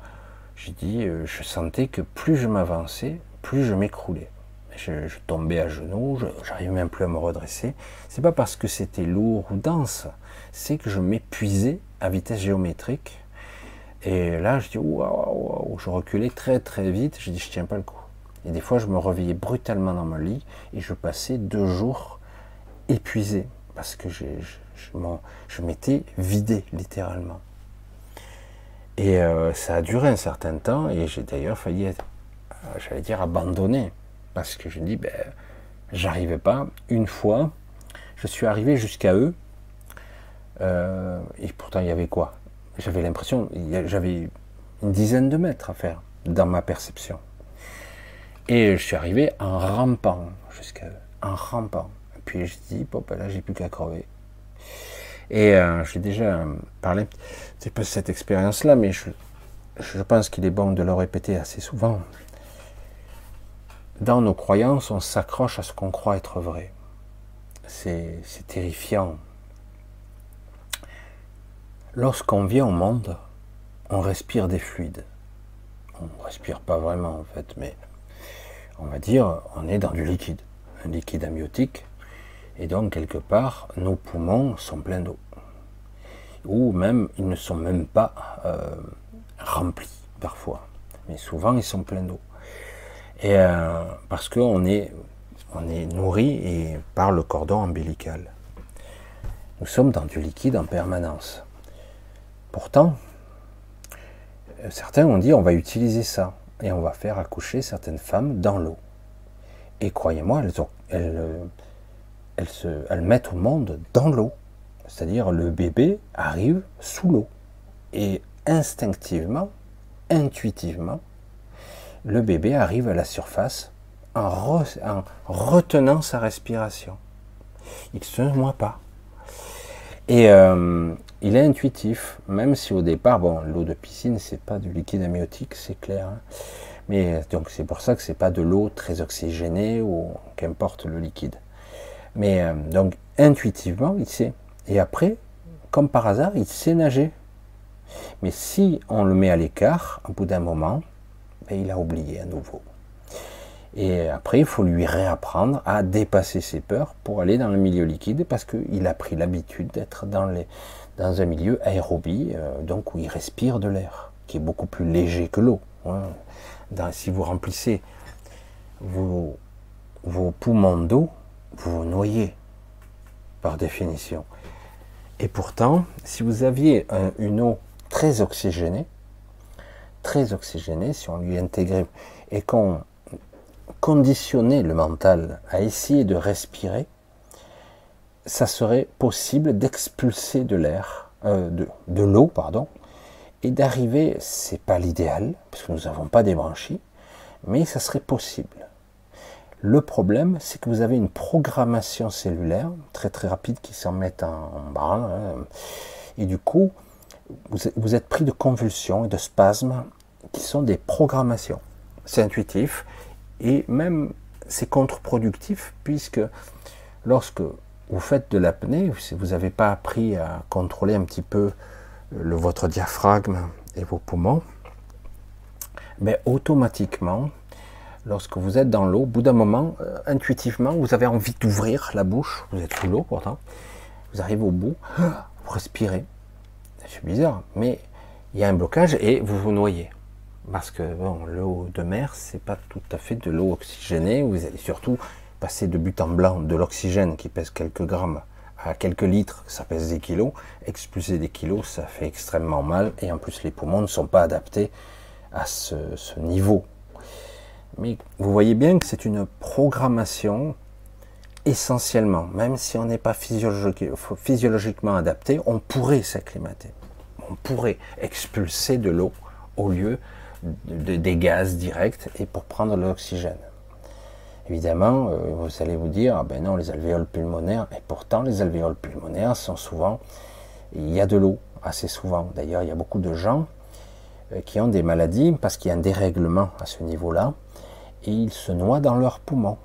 J'ai euh, je sentais que plus je m'avançais, plus je m'écroulais. Je, tombais à genoux, j'arrivais même plus à me redresser. C'est pas parce que c'était lourd ou dense, c'est que je m'épuisais à vitesse géométrique et là, je dis waouh, je reculais très très vite. Je dis je tiens pas le coup. Et des fois, je me réveillais brutalement dans mon lit et je passais deux jours épuisé parce que je, je, m'étais vidé littéralement. Et euh, ça a duré un certain temps et j'ai d'ailleurs failli, être, euh, j'allais dire, abandonné parce que je dis, ben, j'arrivais pas. Une fois, je suis arrivé jusqu'à eux euh, et pourtant il y avait quoi? J'avais l'impression, j'avais une dizaine de mètres à faire dans ma perception. Et je suis arrivé en rampant jusqu'à en rampant. Et puis je dis, bon, ben là, j'ai plus qu'à crever. Et euh, j'ai déjà parlé, c'est pas cette expérience-là, mais je, je pense qu'il est bon de le répéter assez souvent. Dans nos croyances, on s'accroche à ce qu'on croit être vrai. C'est terrifiant. Lorsqu'on vient au monde, on respire des fluides. On ne respire pas vraiment en fait, mais on va dire, on est dans du liquide, un liquide amniotique, et donc quelque part, nos poumons sont pleins d'eau. Ou même, ils ne sont même pas euh, remplis parfois, mais souvent ils sont pleins d'eau. Et euh, parce qu'on est, on est nourri et par le cordon ombilical. Nous sommes dans du liquide en permanence. Pourtant, certains ont dit on va utiliser ça et on va faire accoucher certaines femmes dans l'eau. Et croyez-moi, elles, elles, elles, mettent au monde dans l'eau. C'est-à-dire le bébé arrive sous l'eau. Et instinctivement, intuitivement, le bébé arrive à la surface en, retenant sa respiration. Il ne se noie pas. Et euh, il est intuitif, même si au départ, bon, l'eau de piscine, c'est pas du liquide amniotique, c'est clair. Hein. Mais donc c'est pour ça que c'est pas de l'eau très oxygénée ou qu'importe le liquide. Mais euh, donc intuitivement, il sait. Et après, comme par hasard, il sait nager. Mais si on le met à l'écart, au bout d'un moment, ben, il a oublié à nouveau. Et après, il faut lui réapprendre à dépasser ses peurs pour aller dans le milieu liquide parce qu'il a pris l'habitude d'être dans, dans un milieu aérobie, euh, donc où il respire de l'air, qui est beaucoup plus léger que l'eau. Hein. si vous remplissez vos poumons d'eau, vous vous noyez, par définition. Et pourtant, si vous aviez une eau très oxygénée, très oxygénée, si on lui intégrait et qu'on conditionnait le mental à essayer de respirer, ça serait possible d'expulser de l'air, euh, de, de l'eau, pardon, et d'arriver, c'est pas l'idéal, parce que nous n'avons pas des branchies, mais ça serait possible. Le problème, c'est que vous avez une programmation cellulaire très très rapide qui s'en met en, bas, hein. et du coup, vous êtes pris de convulsions et de spasmes qui sont des programmations. C'est intuitif et même c'est contre-productif puisque lorsque vous faites de l'apnée, si vous n'avez pas appris à contrôler un petit peu le, votre diaphragme et vos poumons, mais ben, automatiquement, lorsque vous êtes dans l'eau, au bout d'un moment, euh, intuitivement, vous avez envie d'ouvrir la bouche, vous êtes sous l'eau pourtant, vous arrivez au bout, vous respirez, c'est bizarre, mais il y a un blocage et vous vous noyez. Parce que bon, l'eau de mer, c'est pas tout à fait de l'eau oxygénée. Vous allez surtout passer de but en blanc de l'oxygène qui pèse quelques grammes à quelques litres, ça pèse des kilos. Expulser des kilos, ça fait extrêmement mal. Et en plus, les poumons ne sont pas adaptés à ce, ce niveau. Mais vous voyez bien que c'est une programmation essentiellement, même si on n'est pas physiologiquement adapté, on pourrait s'acclimater. On pourrait expulser de l'eau au lieu de, des gaz directs et pour prendre l'oxygène. Évidemment, euh, vous allez vous dire, ah ben non, les alvéoles pulmonaires, et pourtant les alvéoles pulmonaires sont souvent, il y a de l'eau assez souvent. D'ailleurs, il y a beaucoup de gens euh, qui ont des maladies parce qu'il y a un dérèglement à ce niveau-là, et ils se noient dans leurs poumons.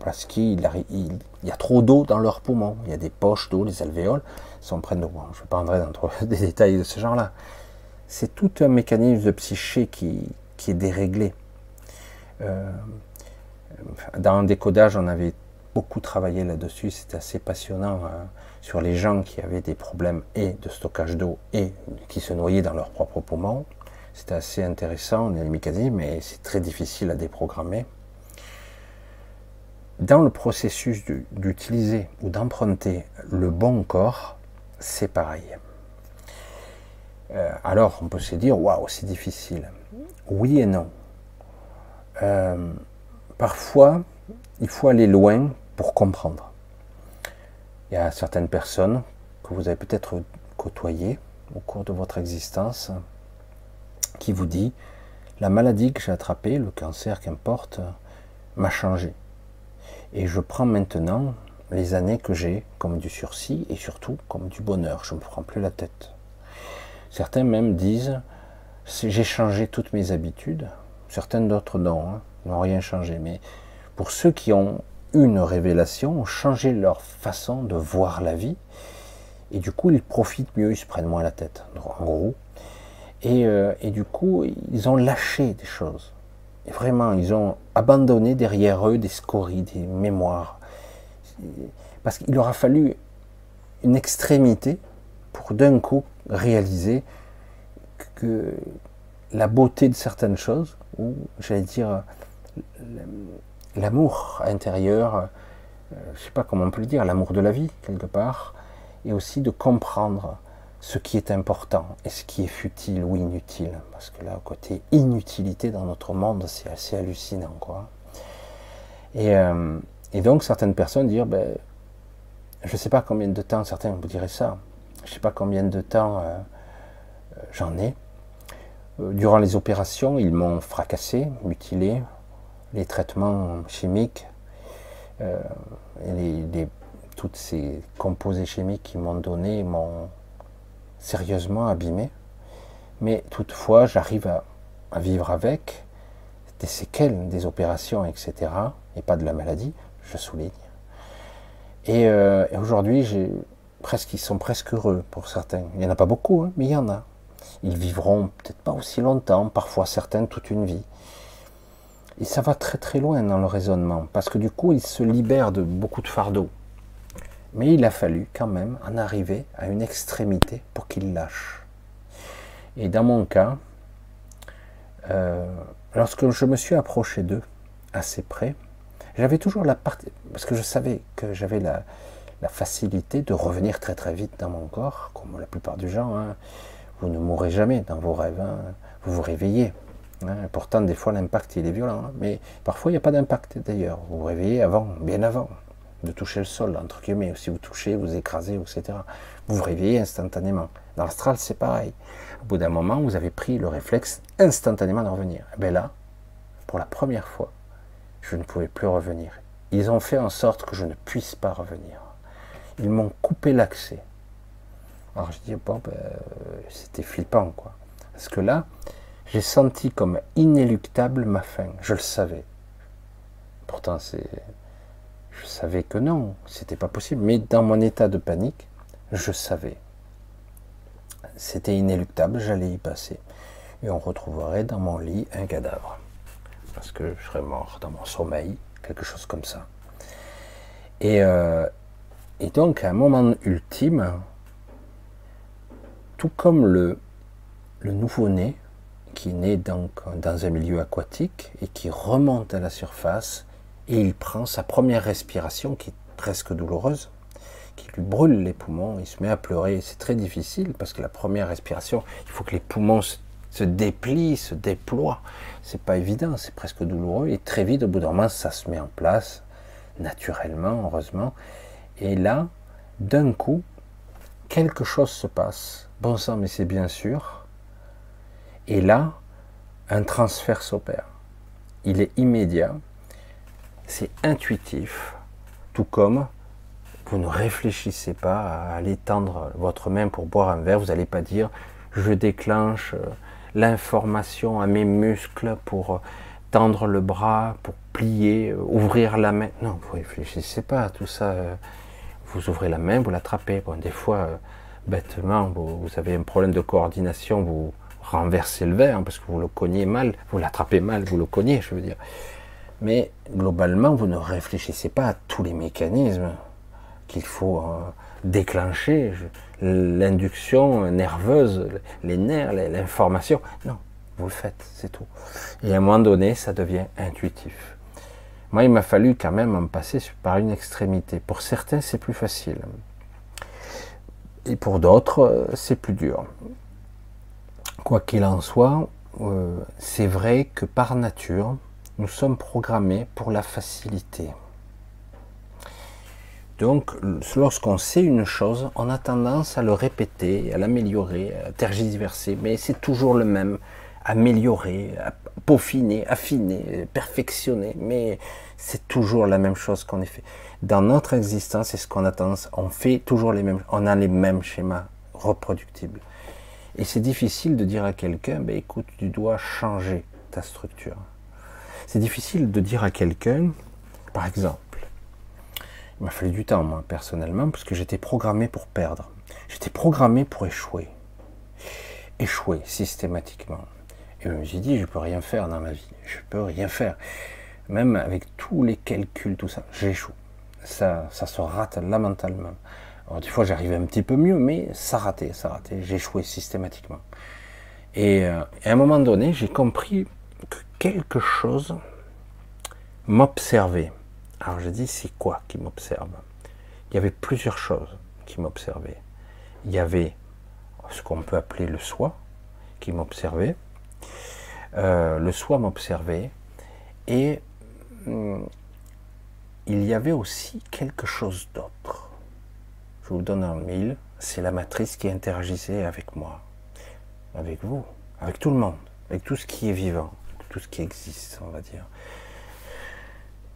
Parce qu'il y a trop d'eau dans leurs poumons. Il y a des poches d'eau, les alvéoles sont près d'eau. je ne pas entrer dans des détails de ce genre-là c'est tout un mécanisme de psyché qui, est déréglé. Euh, dans un décodage, on avait beaucoup travaillé là-dessus, c'était assez passionnant euh, sur les gens qui avaient des problèmes et de stockage d'eau et qui se noyaient dans leurs propres poumons. C'était assez intéressant, les mécanismes, mais c'est très difficile à déprogrammer. Dans le processus d'utiliser ou d'emprunter le bon corps, c'est pareil. Euh, alors on peut se dire, waouh, c'est difficile. Oui et non. Euh, parfois, il faut aller loin pour comprendre. Il y a certaines personnes que vous avez peut-être côtoyées au cours de votre existence qui vous dit la maladie que j'ai attrapée, le cancer qu'importe, m'a changé. Et je prends maintenant les années que j'ai comme du sursis et surtout comme du bonheur. Je ne me prends plus la tête. Certains même disent j'ai changé toutes mes habitudes. Certains d'autres non, hein, n'ont rien changé. Mais pour ceux qui ont une révélation, ont changé leur façon de voir la vie. Et du coup, ils profitent mieux, ils se prennent moins la tête, en gros. Et, euh, et du coup, ils ont lâché des choses. vraiment, ils ont abandonné derrière eux des scories, des mémoires. Parce qu'il aura fallu une extrémité pour d'un coup réaliser que la beauté de certaines choses, ou j'allais dire l'amour intérieur, je ne sais pas comment on peut le dire, l'amour de la vie quelque part, et aussi de comprendre ce qui est important et ce qui est futile ou inutile. Parce que là, côté inutilité dans notre monde, c'est assez hallucinant. Quoi. Et, euh, donc, certaines personnes disent, ben, je ne sais pas combien de temps, certains vous diraient ça, je ne sais pas combien de temps euh, j'en ai. Euh, durant les opérations, ils m'ont fracassé, mutilé, les traitements chimiques, et les, toutes ces composés chimiques qu'ils m'ont donné m'ont sérieusement abîmé. Mais toutefois, j'arrive à, vivre avec des séquelles des opérations, etc. Et pas de la maladie, je souligne. Et, euh, aujourd'hui, presque, ils sont presque heureux pour certains. Il n'y en a pas beaucoup, hein, mais il y en a. Ils vivront peut-être pas aussi longtemps, parfois certains toute une vie. Et ça va très très loin dans le raisonnement, parce que du coup, ils se libèrent de beaucoup de fardeaux. Mais il a fallu quand même en arriver à une extrémité pour qu'il lâche. Et dans mon cas, euh, lorsque je me suis approché d'eux assez près, j'avais toujours la partie, parce que je savais que j'avais la, facilité de revenir très très vite dans mon corps, comme la plupart du gens. Hein. Vous ne mourrez jamais dans vos rêves, hein. vous vous réveillez. Hein. Pourtant, des fois, l'impact il est violent, mais parfois il n'y a pas d'impact d'ailleurs. Vous vous réveillez avant, bien avant de toucher le sol, entre guillemets. Si vous touchez, vous écrasez, etc. Vous vous réveillez instantanément. Dans l'astral, c'est pareil. Au bout d'un moment, vous avez pris le réflexe instantanément de revenir. Eh bien là, pour la première fois, je ne pouvais plus revenir. Ils ont fait en sorte que je ne puisse pas revenir. Ils m'ont coupé l'accès. Alors je dis, bon, ben, c'était flippant, quoi. Parce que là, j'ai senti comme inéluctable ma fin. Je le savais. Pourtant, c'est je savais que non, c'était pas possible. Mais dans mon état de panique, je savais. C'était inéluctable, j'allais y passer. Et on retrouverait dans mon lit un cadavre. Parce que je serais mort dans mon sommeil, quelque chose comme ça. Et, euh, donc, à un moment ultime, tout comme le, le nouveau-né, qui naît donc dans un milieu aquatique et qui remonte à la surface, et il prend sa première respiration qui est presque douloureuse, qui lui brûle les poumons, il se met à pleurer. C'est très difficile parce que la première respiration, il faut que les poumons se, déplient, se déploient. C'est pas évident, c'est presque douloureux. Et très vite, au bout d'un moment, ça se met en place, naturellement, heureusement. Et là, d'un coup, quelque chose se passe. Bon sang, mais c'est bien sûr. Et là, un transfert s'opère. Il est immédiat c'est intuitif, tout comme vous ne réfléchissez pas à aller tendre votre main pour boire un verre, vous n'allez pas dire je déclenche euh, l'information à mes muscles pour euh, tendre le bras, pour plier, euh, ouvrir la main. Non, vous réfléchissez pas à tout ça. Vous ouvrez la main, vous l'attrapez. Bon, des fois, bêtement, vous, avez un problème de coordination, vous renversez le verre parce que vous le cognez mal, vous l'attrapez mal, vous le cognez, je veux dire mais globalement, vous ne réfléchissez pas à tous les mécanismes qu'il faut euh, déclencher, l'induction nerveuse, les nerfs, l'information. Non, vous le faites, c'est tout. Et à un moment donné, ça devient intuitif. Moi, il m'a fallu quand même en passer par une extrémité. Pour certains, c'est plus facile. Et pour d'autres, euh, c'est plus dur. Quoi qu'il en soit, euh, c'est vrai que par nature, nous sommes programmés pour la facilité. Donc, lorsqu'on sait une chose, on a tendance à le répéter, à l'améliorer, à tergiverser, mais c'est toujours le même. Améliorer, peaufiner, affiner, perfectionner, mais c'est toujours la même chose qu'on est fait. Dans notre existence, c'est ce qu'on a tendance, on fait toujours les mêmes, on a les mêmes schémas reproductibles. Et c'est difficile de dire à quelqu'un, ben écoute, tu dois changer ta structure. C'est difficile de dire à quelqu'un, par exemple, il m'a fallu du temps, moi, personnellement, parce que j'étais programmé pour perdre. J'étais programmé pour échouer. Échouer systématiquement. je me suis dit, je peux rien faire dans la vie. Je peux rien faire. Même avec tous les calculs, tout ça, j'échoue. Ça, ça se rate lamentalement. Alors, des fois, j'arrivais un petit peu mieux, mais ça ratait, ça ratait. J'échouais systématiquement. Et, euh, et, à un moment donné, j'ai compris que quelque chose m'observait. Alors, je dis, c'est quoi qui m'observe? Il y avait plusieurs choses qui m'observaient. Il y avait ce qu'on peut appeler le soi qui m'observait. Euh, le soi m'observait. Et hum, il y avait aussi quelque chose d'autre. Je vous donne un mille. C'est la matrice qui interagissait avec moi, avec vous, avec tout le monde, avec tout ce qui est vivant, tout ce qui existe, on va dire.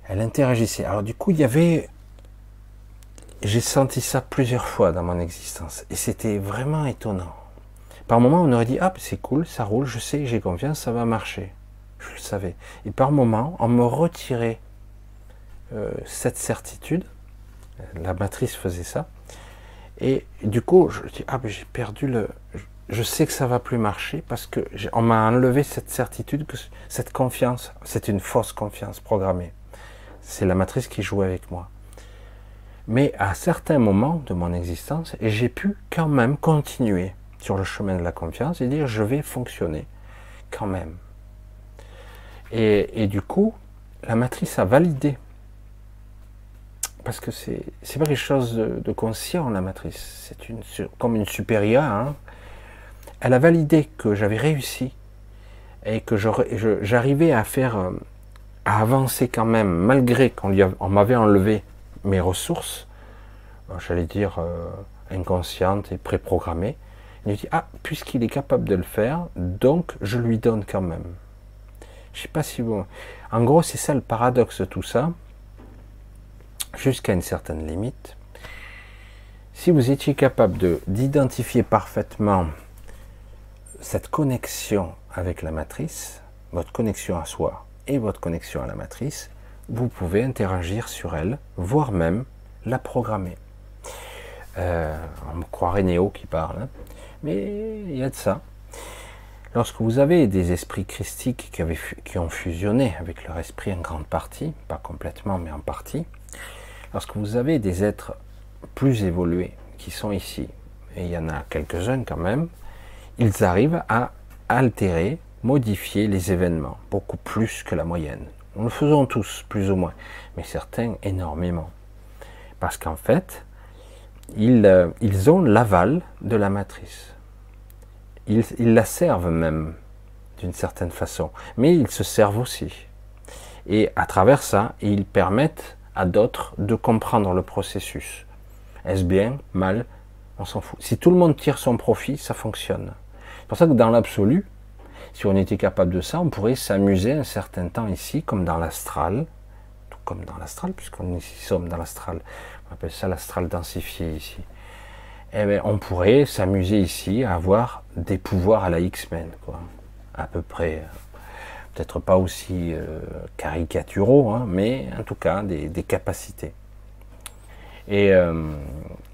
Elle interagissait. Alors du coup, il y avait j'ai senti ça plusieurs fois dans mon existence et c'était vraiment étonnant. Par moments, on aurait dit ah c'est cool, ça roule, je sais, j'ai confiance, ça va marcher. Je le savais. Et par moments, on me retirait euh, cette certitude. La matrice faisait ça. Et du coup, je dis ah j'ai perdu le. Je sais que ça va plus marcher parce que on m'a enlevé cette certitude, cette confiance, c'est une fausse confiance programmée. C'est la matrice qui jouait avec moi. Mais à certains moments de mon existence, j'ai pu quand même continuer sur le chemin de la confiance et dire je vais fonctionner quand même. Et, du coup, la matrice a validé. Parce que c'est pas quelque chose de, conscient, la matrice. C'est comme une supérieure. Hein. Elle a validé que j'avais réussi et que j'arrivais à faire, euh, à avancer quand même, malgré qu'on m'avait enlevé mes ressources, euh, j'allais dire euh, inconscientes et préprogrammées, il dit ah puisqu'il est capable de le faire, donc je lui donne quand même. Je sais pas si vous. En gros, c'est ça le paradoxe de tout ça, jusqu'à une certaine limite. Si vous étiez capable de d'identifier parfaitement cette connexion avec la matrice, votre connexion à soi et votre connexion à la matrice, vous pouvez interagir sur elle, voire même la programmer. Euh, on me croirait Néo qui parle, hein. mais il y a de ça. Lorsque vous avez des esprits christiques qui, qui ont fusionné avec leur esprit en grande partie, pas complètement mais en partie, lorsque vous avez des êtres plus évolués qui sont ici, et il y en a quelques-uns quand même, ils arrivent à altérer, modifier les événements, beaucoup plus que la moyenne. Nous le faisons tous, plus ou moins, mais certains énormément. Parce qu'en fait, ils, euh, ils ont l'aval de la matrice. Ils, ils la servent même, d'une certaine façon, mais ils se servent aussi. Et à travers ça, ils permettent à d'autres de comprendre le processus. Est-ce bien, mal? On s'en fout. Si tout le monde tire son profit, ça fonctionne. C'est pour ça que dans l'absolu, si on était capable de ça, on pourrait s'amuser un certain temps ici, comme dans l'astral, tout comme dans l'astral, puisqu'on ici dans l'astral. On appelle ça l'astral densifié ici. Eh bien, on pourrait s'amuser ici à avoir des pouvoirs à la X-Men, quoi. À peu près. Peut-être pas aussi euh, caricaturaux, hein, mais en tout cas des, capacités. Et euh,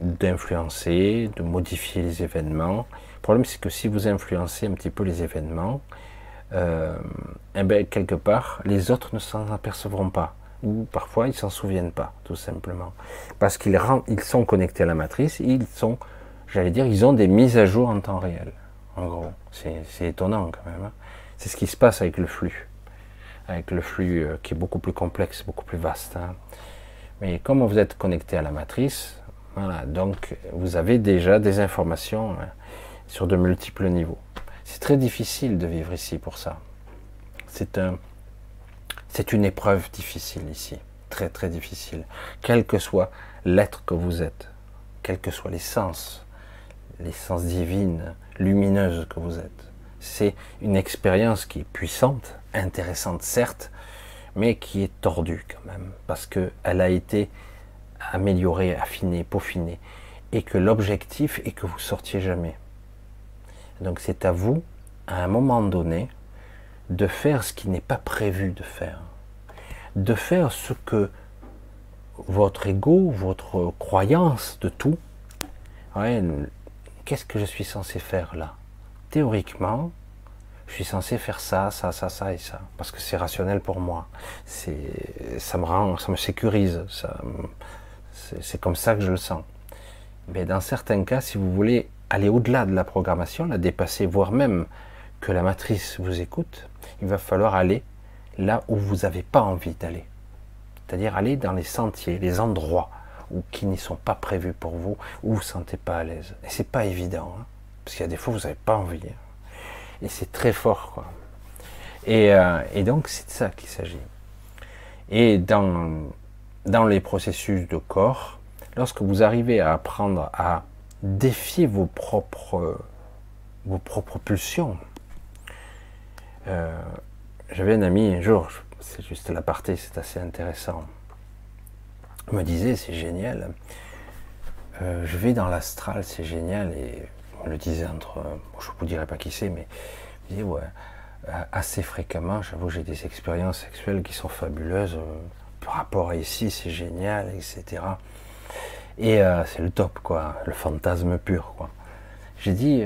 d'influencer, de modifier les événements. Le problème, c'est que si vous influencez un petit peu les événements, euh, eh bien, quelque part, les autres ne s'en apercevront pas ou parfois ils s'en souviennent pas, tout simplement, parce qu'ils ils sont connectés à la matrice, ils sont, j'allais dire, ils ont des mises à jour en temps réel. En gros, c'est étonnant quand même. Hein. C'est ce qui se passe avec le flux, avec le flux euh, qui est beaucoup plus complexe, beaucoup plus vaste. Hein. Mais comme vous êtes connecté à la matrice, voilà, donc vous avez déjà des informations hein, sur de multiples niveaux. C'est très difficile de vivre ici pour ça. C'est un, c'est une épreuve difficile ici, très très difficile, quel que soit l'être que vous êtes, quels que soient les sens, les sens divines, lumineuses que vous êtes. C'est une expérience qui est puissante, intéressante certes, mais qui est tordue quand même, parce qu'elle a été améliorée, affinée, peaufinée, et que l'objectif est que vous sortiez jamais. Donc c'est à vous, à un moment donné, de faire ce qui n'est pas prévu de faire. De faire ce que votre ego, votre croyance de tout, qu'est-ce que je suis censé faire là? Théoriquement, je suis censé faire ça, ça, ça, ça et ça, parce que c'est rationnel pour moi. C'est, ça me rend, ça me sécurise. Ça, c'est comme ça que je le sens. Mais dans certains cas, si vous voulez aller au-delà de la programmation, la dépasser, voire même que la matrice vous écoute, il va falloir aller là où vous n'avez pas envie d'aller. C'est-à-dire aller dans les sentiers, les endroits où, qui n'y sont pas prévus pour vous, où vous ne vous sentez pas à l'aise. Et c'est pas évident, hein, parce qu'il y a des fois où vous n'avez pas envie. Hein. Et c'est très fort, quoi. Et, euh, et donc c'est de ça qu'il s'agit. Et dans, dans les processus de corps, lorsque vous arrivez à apprendre à défier vos propres, vos propres pulsions, euh, j'avais un ami un jour, c'est juste l'aparté, c'est assez intéressant, me disait c'est génial, euh, je vais dans l'astral, c'est génial, et on le disait entre, je ne vous dirai pas qui c'est, mais je disais ouais, assez fréquemment, j'avoue j'ai des expériences sexuelles qui sont fabuleuses, euh, par rapport à ici c'est génial, etc. Et euh, c'est le top, quoi, le fantasme pur, quoi. J'ai dit,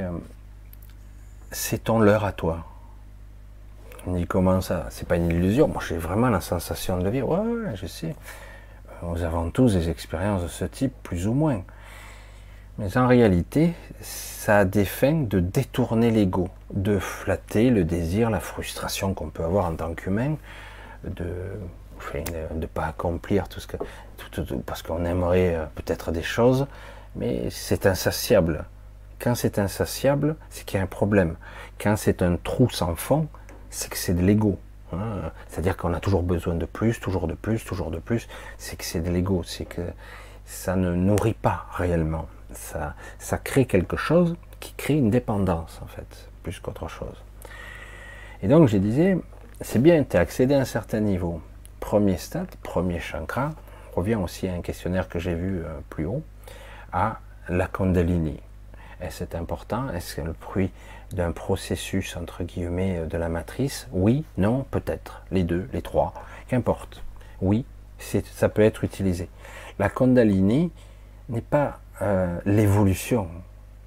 c'est ton leurre à toi? On dit comment ça? C'est pas une illusion. Moi, j'ai vraiment la sensation de vivre. Ouais, je sais. Nous avons tous des expériences de ce type, plus ou moins. Mais en réalité, ça a des fins de détourner l'ego, de flatter le désir, la frustration qu'on peut avoir en tant qu'humain, de ne pas accomplir tout ce que. Parce qu'on aimerait euh, peut-être des choses, mais c'est insatiable. Quand c'est insatiable, c'est qu'il y a un problème. Quand c'est un trou sans fond, c'est que c'est de l'ego. Hein. C'est-à-dire qu'on a toujours besoin de plus, toujours de plus, toujours de plus. C'est que c'est de l'ego. C'est que ça ne nourrit pas réellement. Ça, ça crée quelque chose qui crée une dépendance, en fait, plus qu'autre chose. Et donc, je disais, c'est bien, tu as accédé à un certain niveau. Premier stade, premier chakra, on revient aussi à un questionnaire que j'ai vu euh, plus haut, à la Kundalini. Est-ce important? Est-ce le fruit d'un processus, entre guillemets, de la matrice? Oui, non, peut-être. Les deux, les trois, qu'importe. Oui, ça peut être utilisé. La Kundalini n'est pas euh, l'évolution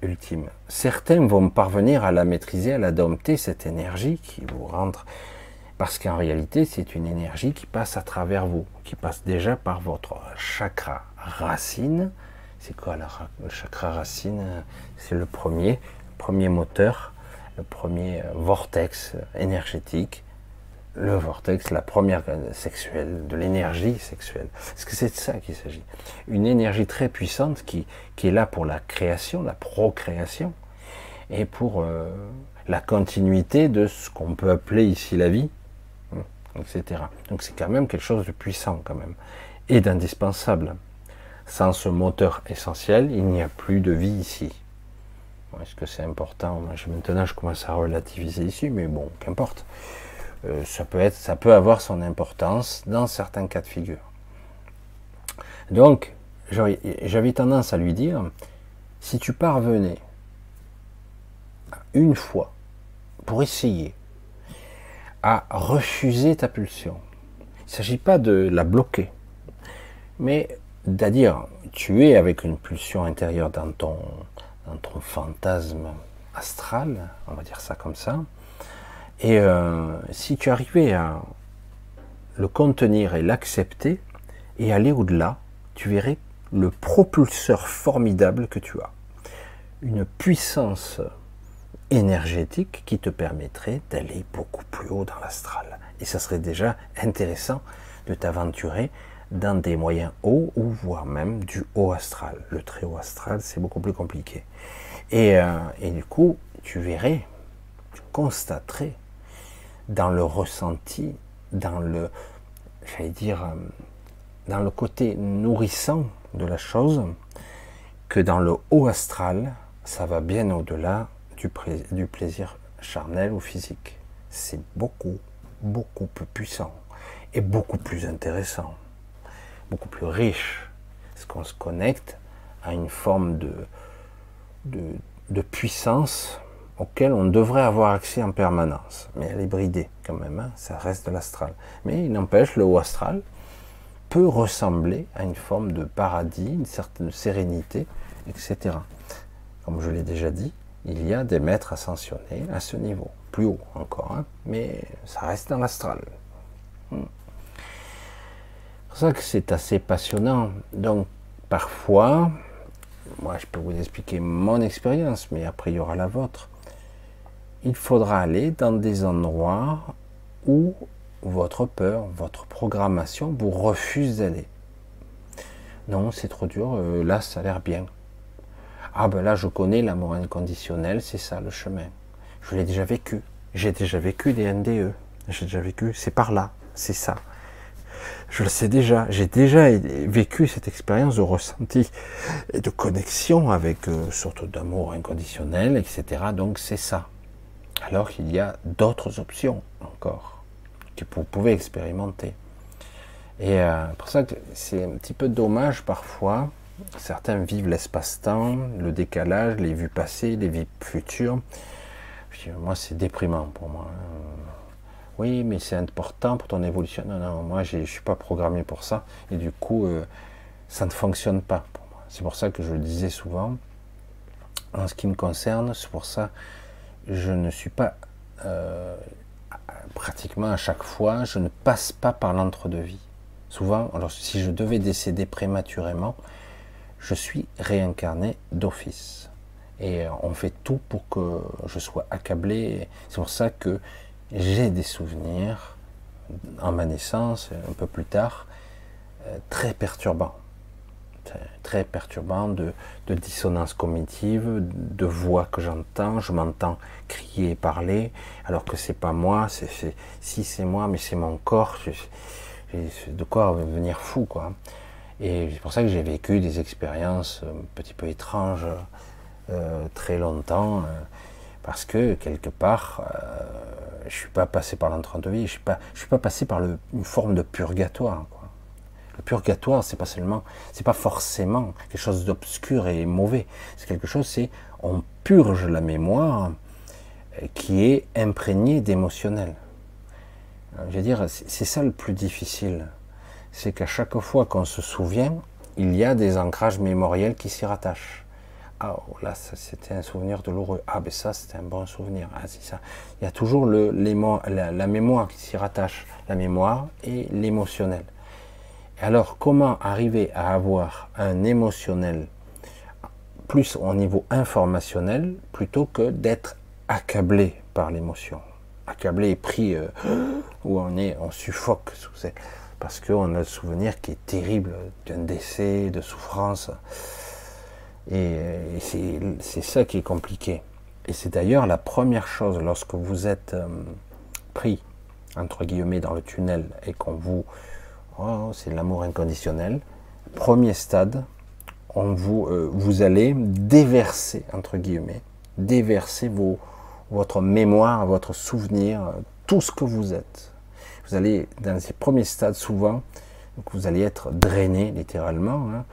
ultime. Certains vont parvenir à la maîtriser, à la dompter, cette énergie qui vous rentre. Parce qu'en réalité, c'est une énergie qui passe à travers vous, qui passe déjà par votre chakra racine. C'est quoi le chakra racine? C'est le premier, premier moteur le premier vortex énergétique, le vortex, la première sexuelle, de l'énergie sexuelle. Parce que c'est de ça qu'il s'agit. Une énergie très puissante qui, qui, est là pour la création, la procréation, et pour euh, la continuité de ce qu'on peut appeler ici la vie, etc. Donc c'est quand même quelque chose de puissant quand même, et d'indispensable. Sans ce moteur essentiel, il n'y a plus de vie ici. Est-ce que c'est important? Maintenant, je commence à relativiser ici, mais bon, qu'importe. Euh, ça, peut être, ça peut avoir son importance dans certains cas de figure. Donc, j'avais tendance à lui dire, si tu parvenais une fois, pour essayer, à refuser ta pulsion, il ne s'agit pas de la bloquer, mais c'est-à-dire, tu es avec une pulsion intérieure dans ton, dans ton fantasme astral, on va dire ça comme ça. Et euh, si tu arrivais à le contenir et l'accepter et aller au-delà, tu verrais le propulseur formidable que tu as. Une puissance énergétique qui te permettrait d'aller beaucoup plus haut dans l'astral. Et ça serait déjà intéressant de t'aventurer dans des moyens hauts ou voire même du haut astral. Le très haut astral, c'est beaucoup plus compliqué. Et, euh, et, du coup, tu verrais, tu constaterais dans le ressenti, dans le, j'allais dire, euh, dans le côté nourrissant de la chose, que dans le haut astral, ça va bien au-delà du, plaisir charnel ou physique. C'est beaucoup, beaucoup plus puissant et beaucoup plus intéressant beaucoup plus riche, parce qu'on se connecte à une forme de, de, puissance auquel on devrait avoir accès en permanence. Mais elle est bridée quand même, hein, ça reste de l'astral. Mais il n'empêche, le haut astral peut ressembler à une forme de paradis, une certaine sérénité, etc. Comme je l'ai déjà dit, il y a des maîtres ascensionnés à ce niveau, plus haut encore, hein, mais ça reste dans l'astral. Hmm. C'est pour ça que c'est assez passionnant. Donc, parfois, moi je peux vous expliquer mon expérience, mais après il y aura la vôtre. Il faudra aller dans des endroits où votre peur, votre programmation vous refuse d'aller. Non, c'est trop dur, euh, là ça a l'air bien. Ah ben là je connais l'amour inconditionnel, c'est ça le chemin. Je l'ai déjà vécu. J'ai déjà vécu des NDE. J'ai déjà vécu, c'est par là, c'est ça. Je le sais déjà, j'ai déjà vécu cette expérience de ressenti et de connexion avec euh, surtout d'amour inconditionnel, etc. Donc c'est ça. Alors qu'il y a d'autres options encore que vous pouvez expérimenter. Et euh, pour ça que c'est un petit peu dommage parfois. Certains vivent l'espace-temps, le décalage, les vues passées, les vies futures. moi, c'est déprimant pour moi. Oui, mais c'est important pour ton évolution. Non, non, moi, je ne suis pas programmé pour ça. Et du coup, euh, ça ne fonctionne pas pour moi. C'est pour ça que je le disais souvent. En ce qui me concerne, c'est pour ça que je ne suis pas euh, pratiquement à chaque fois, je ne passe pas par l'entre-deux-vie. Souvent, alors si je devais décéder prématurément, je suis réincarné d'office. Et euh, on fait tout pour que je sois accablé. C'est pour ça que j'ai des souvenirs en ma naissance, un peu plus tard, euh, très perturbants. Très perturbants de, dissonance cognitive, de voix que j'entends, je m'entends crier et parler, alors que c'est pas moi, si c'est moi, mais c'est mon corps, de quoi venir fou, quoi. Et c'est pour ça que j'ai vécu des expériences un petit peu étranges euh, très longtemps, euh, parce que quelque part, je suis pas passé par l'entre-deux-vie, je suis suis pas passé par une forme de purgatoire. Le purgatoire, c'est pas seulement, c'est pas forcément quelque chose d'obscur et mauvais. C'est quelque chose, c'est on purge la mémoire euh, qui est imprégnée d'émotionnel. Euh, je veux dire, c'est ça le plus difficile. C'est qu'à chaque fois qu'on se souvient, il y a des ancrages mémoriels qui s'y rattachent. Ah, oh, là, c'était un souvenir douloureux. Ah, ben ça, c'était un bon souvenir. Ah, c'est ça. Il y a toujours le, la, la mémoire qui s'y rattache, la mémoire et l'émotionnel. Alors, comment arriver à avoir un émotionnel plus au niveau informationnel plutôt que d'être accablé par l'émotion? Accablé et pris euh, où on est, on suffoque sous parce qu'on a le souvenir qui est terrible d'un décès, de souffrance. Et, c'est ça qui est compliqué. Et c'est d'ailleurs la première chose lorsque vous êtes euh, pris, entre guillemets, dans le tunnel et qu'on vous... Oh, c'est l'amour inconditionnel. Premier stade, on vous, euh, vous allez déverser, entre guillemets, déverser vos, votre mémoire, votre souvenir, tout ce que vous êtes. Vous allez, dans ces premiers stades, souvent, vous allez être drainé, littéralement. Hein,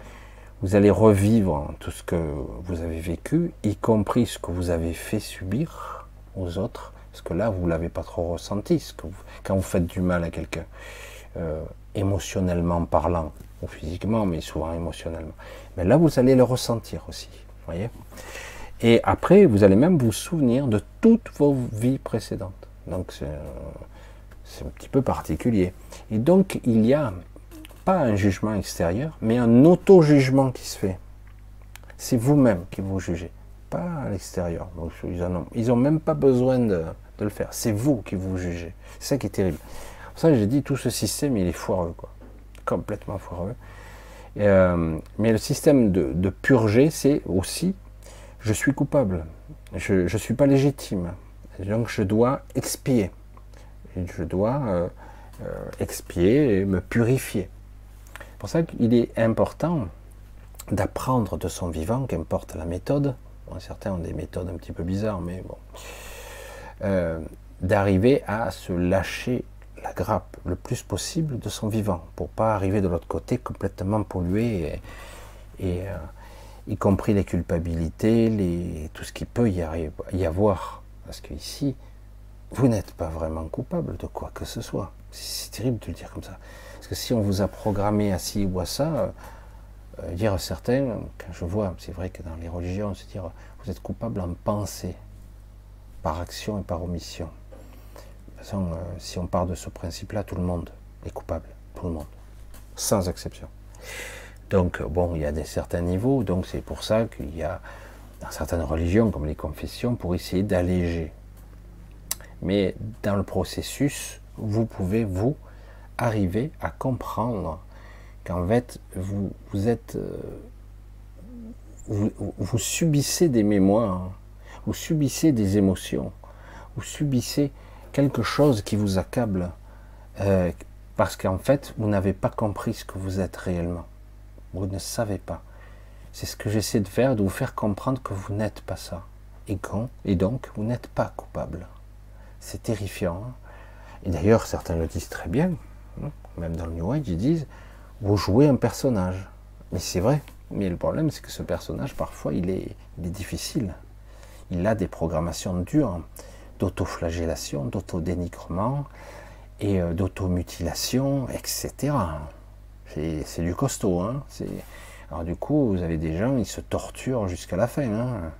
vous allez revivre tout ce que vous avez vécu, y compris ce que vous avez fait subir aux autres, parce que là, vous l'avez pas trop ressenti, quand vous faites du mal à quelqu'un, euh, émotionnellement parlant, ou physiquement, mais souvent émotionnellement. Mais là, vous allez le ressentir aussi, voyez Et après, vous allez même vous souvenir de toutes vos vies précédentes. Donc, c'est un petit peu particulier. Et donc, il y a pas un jugement extérieur, mais un auto-jugement qui se fait. C'est vous-même qui vous jugez, pas à l'extérieur. ils n'ont même pas besoin de, le faire. C'est vous qui vous jugez. C'est ça qui est terrible. Pour ça, j'ai dit, tout ce système, il est foireux, quoi. Complètement foireux. Euh, mais le système de, purger, c'est aussi, je suis coupable. Je ne suis pas légitime. Donc, je dois expier. Je dois euh, euh, expier et me purifier pour ça qu'il est important d'apprendre de son vivant, qu'importe la méthode. certains ont des méthodes un petit peu bizarres, mais bon. Euh, d'arriver à se lâcher la grappe le plus possible de son vivant, pour pas arriver de l'autre côté complètement pollué, et, y compris les culpabilités, tout ce qui peut y, y avoir. Parce qu'ici, vous n'êtes pas vraiment coupable de quoi que ce soit. C'est terrible de le dire comme ça. Parce que si on vous a programmé à ci ou à ça, euh, dire certains, quand je vois, c'est vrai que dans les religions, se dire vous êtes coupable en pensée, par action et par omission. De toute façon, euh, si on part de ce principe-là, tout le monde est coupable, tout le monde, sans exception. Donc, bon, il y a des certains niveaux, donc c'est pour ça qu'il y a, dans certaines religions, comme les confessions, pour essayer d'alléger. Mais dans le processus, vous pouvez, vous, arriver à comprendre qu'en fait, vous, vous êtes. Euh, vous, subissez des mémoires, vous subissez des émotions, vous subissez quelque chose qui vous accable, euh, parce qu'en fait, vous n'avez pas compris ce que vous êtes réellement. Vous ne savez pas. C'est ce que j'essaie de faire, de vous faire comprendre que vous n'êtes pas ça. Et, quand, et donc, vous n'êtes pas coupable. C'est terrifiant. Hein. et d'ailleurs, certains le disent très bien. Hein. même dans le New Age, ils disent vous jouez un personnage. Mais c'est vrai. Mais le problème, c'est que ce personnage, parfois, il est, difficile. Il a des programmations dures d'autoflagellation, d'autodénigrement et euh, d'automutilation, etc. C'est du costaud. Hein Alors du coup, vous avez des gens, ils se torturent jusqu'à la fin. Hein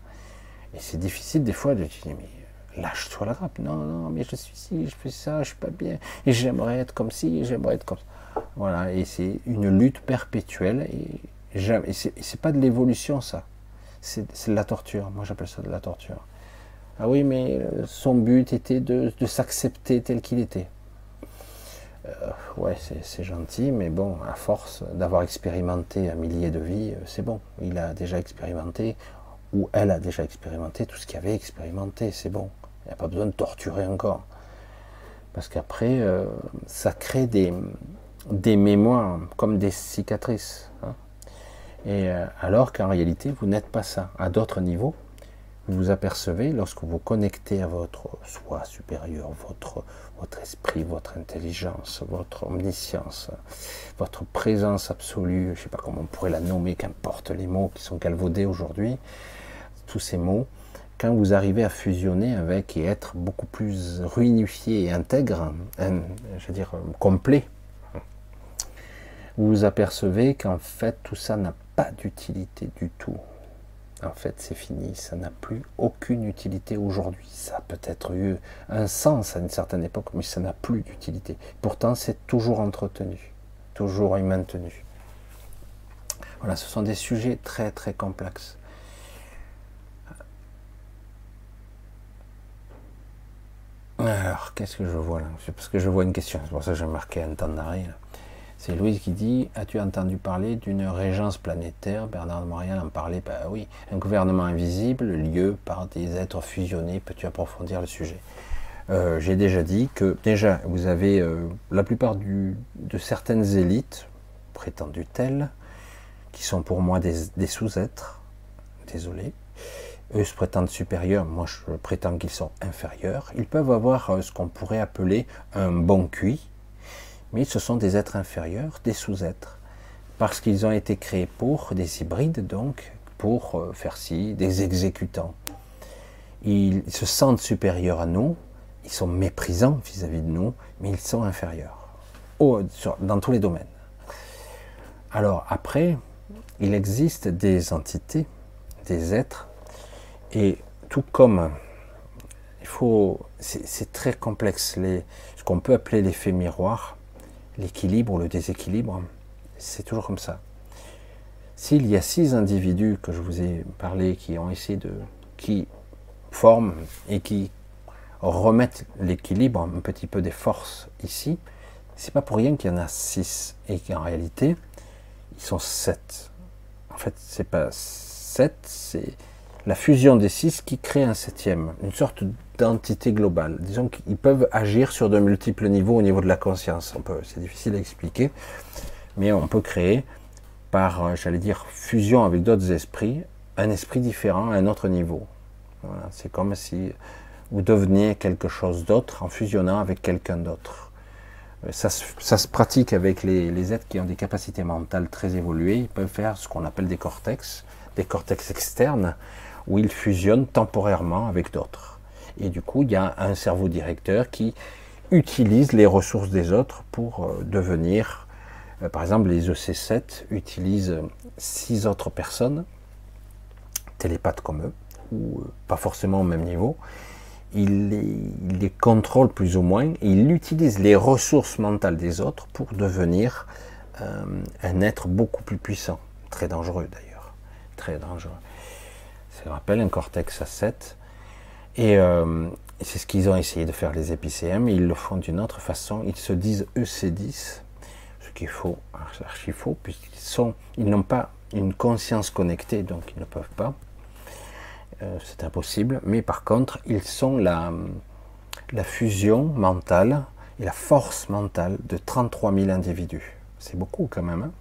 et c'est difficile des fois de dire, mais lâche-toi la grappe. Non, non, mais je suis ci, je fais ça, je suis pas bien. Et j'aimerais être comme ci, j'aimerais être comme ça. Voilà, et c'est une lutte perpétuelle. Et, et c'est pas de l'évolution, ça. C'est de la torture. Moi, j'appelle ça de la torture. Ah oui, mais euh, son but était de, s'accepter tel qu'il était. Euh, ouais, c'est gentil, mais bon, à force d'avoir expérimenté un millier de vies, euh, c'est bon. Il a déjà expérimenté, ou elle a déjà expérimenté tout ce qu'il avait expérimenté, c'est bon. Il n'y a pas besoin de torturer encore. Parce qu'après, ça crée des, des mémoires comme des cicatrices. Hein. Et euh, alors qu'en réalité, vous n'êtes pas ça. À d'autres niveaux, vous vous apercevez, lorsque vous connectez à votre soi supérieur, votre, votre esprit, votre intelligence, votre omniscience, votre présence absolue, je ne sais pas comment on pourrait la nommer, qu'importe les mots qui sont galvaudés aujourd'hui, tous ces mots, quand vous arrivez à fusionner avec et être beaucoup plus réunifié et intègre, je veux dire complet, vous vous apercevez qu'en fait tout ça n'a pas d'utilité du tout. En fait, c'est fini, ça n'a plus aucune utilité aujourd'hui. Ça a peut-être eu un sens à une certaine époque, mais ça n'a plus d'utilité. Pourtant, c'est toujours entretenu, toujours maintenu. Voilà, ce sont des sujets très très complexes. Alors, qu'est-ce que je vois là? Parce que je vois une question, c'est pour ça que j'ai marqué un temps d'arrêt. C'est Louise qui dit As-tu entendu parler d'une régence planétaire? Bernard de Montréal en parlait Bah oui, un gouvernement invisible, lieu par des êtres fusionnés. Peux-tu approfondir le sujet? Euh, J'ai déjà dit que, déjà, vous avez euh, la plupart de certaines élites, prétendues telles, qui sont pour moi des, sous-êtres. Désolé. Eux se prétendent supérieurs, moi je prétends qu'ils sont inférieurs. Ils peuvent avoir euh, ce qu'on pourrait appeler un bon cuit mais ce sont des êtres inférieurs, des sous-êtres, parce qu'ils ont été créés pour des hybrides, donc pour euh, faire ci, des exécutants. Ils se sentent supérieurs à nous, ils sont méprisants vis-à-vis de nous, mais ils sont inférieurs, dans tous les domaines. Alors après, il existe des entités, des êtres, et tout comme il faut, c'est très complexe, ce qu'on peut appeler l'effet miroir, l'équilibre ou le déséquilibre, c'est toujours comme ça. S'il y a six individus que je vous ai parlé qui ont essayé de. qui forment et qui remettent l'équilibre, un petit peu des forces ici, c'est pas pour rien qu'il y en a six et qu'en réalité, ils sont sept. En fait, c'est pas sept, c'est la fusion des six qui crée un septième, une sorte d'entité globale. Disons qu'ils peuvent agir sur de multiples niveaux au niveau de la conscience. C'est difficile à expliquer, mais on peut créer par, euh, j'allais dire, fusion avec d'autres esprits, un esprit différent à un autre niveau. C'est comme si vous deveniez quelque chose d'autre en fusionnant avec quelqu'un d'autre. Euh, ça, se pratique avec les, les, êtres qui ont des capacités mentales très évoluées. Ils peuvent faire ce qu'on appelle des cortex, des cortex externes, où ils fusionnent temporairement avec d'autres. Et du coup, il y a un cerveau directeur qui utilise les ressources des autres pour euh, devenir, euh, par exemple, les EC7 utilisent six autres personnes, télépathes comme eux, ou euh, pas forcément au même niveau, il les, contrôle plus ou moins, et il utilise les ressources mentales des autres pour devenir un être beaucoup plus puissant, très dangereux d'ailleurs, très dangereux. Rappelle un cortex à 7, et euh, c'est ce qu'ils ont essayé de faire les épicéens, mais ils le font d'une autre façon, ils se disent EC10, ce qui est faux, archi faux, puisqu'ils ils n'ont pas une conscience connectée, donc ils ne peuvent pas. Euh, c'est impossible. Mais par contre, ils sont la, la fusion mentale et la force mentale de 33 000 individus. C'est beaucoup quand même. Hein.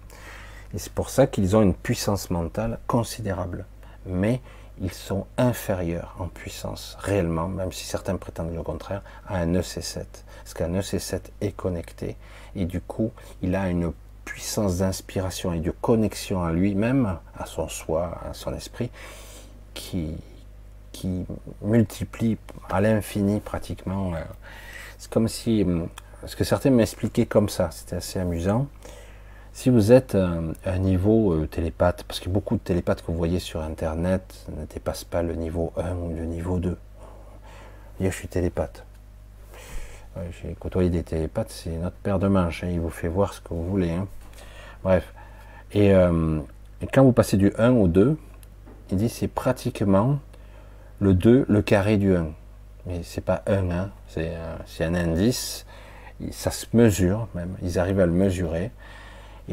et c'est pour ça qu'ils ont une puissance mentale considérable. Mais ils sont inférieurs en puissance, réellement, même si certains prétendent le contraire, à un EC7. Parce qu'un EC7 est connecté et du coup, il a une puissance d'inspiration et de connexion à lui-même, à son soi, à son esprit, qui, qui multiplie à l'infini pratiquement. Euh, c'est comme si, euh, ce que certains m'expliquaient comme ça, c'était assez amusant. Si vous êtes à un niveau euh, télépathe, parce que beaucoup de télépathes que vous voyez sur Internet ne dépassent pas le niveau 1 ou le niveau 2. je suis télépathe. J'ai côtoyé des télépathes, c'est notre paire de manches, hein. il vous fait voir ce que vous voulez. Hein. Bref. Et, et, quand vous passez du 1 au 2, il dit c'est pratiquement le 2, le carré du 1. Mais c'est pas 1, hein, c'est un indice, ça se mesure même, ils arrivent à le mesurer.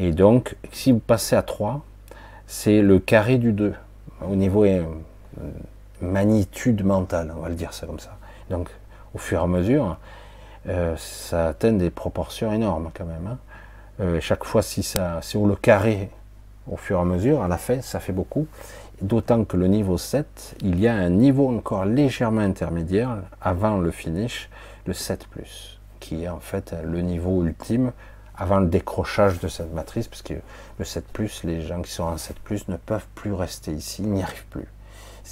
Et donc, si vous passez à 3, c'est le carré du 2, au niveau euh, magnitude mentale, on va le dire ça comme ça. Donc, au fur et à mesure, euh, ça atteint des proportions énormes quand même. Hein. Euh, chaque fois, si ça, si on le carré au fur et à mesure, à la fin, ça fait beaucoup. D'autant que le niveau 7, il y a un niveau encore légèrement intermédiaire avant le finish, le 7 ⁇ qui est en fait le niveau ultime avant le décrochage de cette matrice, parce que le 7 ⁇ les gens qui sont en 7 ⁇ ne peuvent plus rester ici, ils n'y arrivent plus.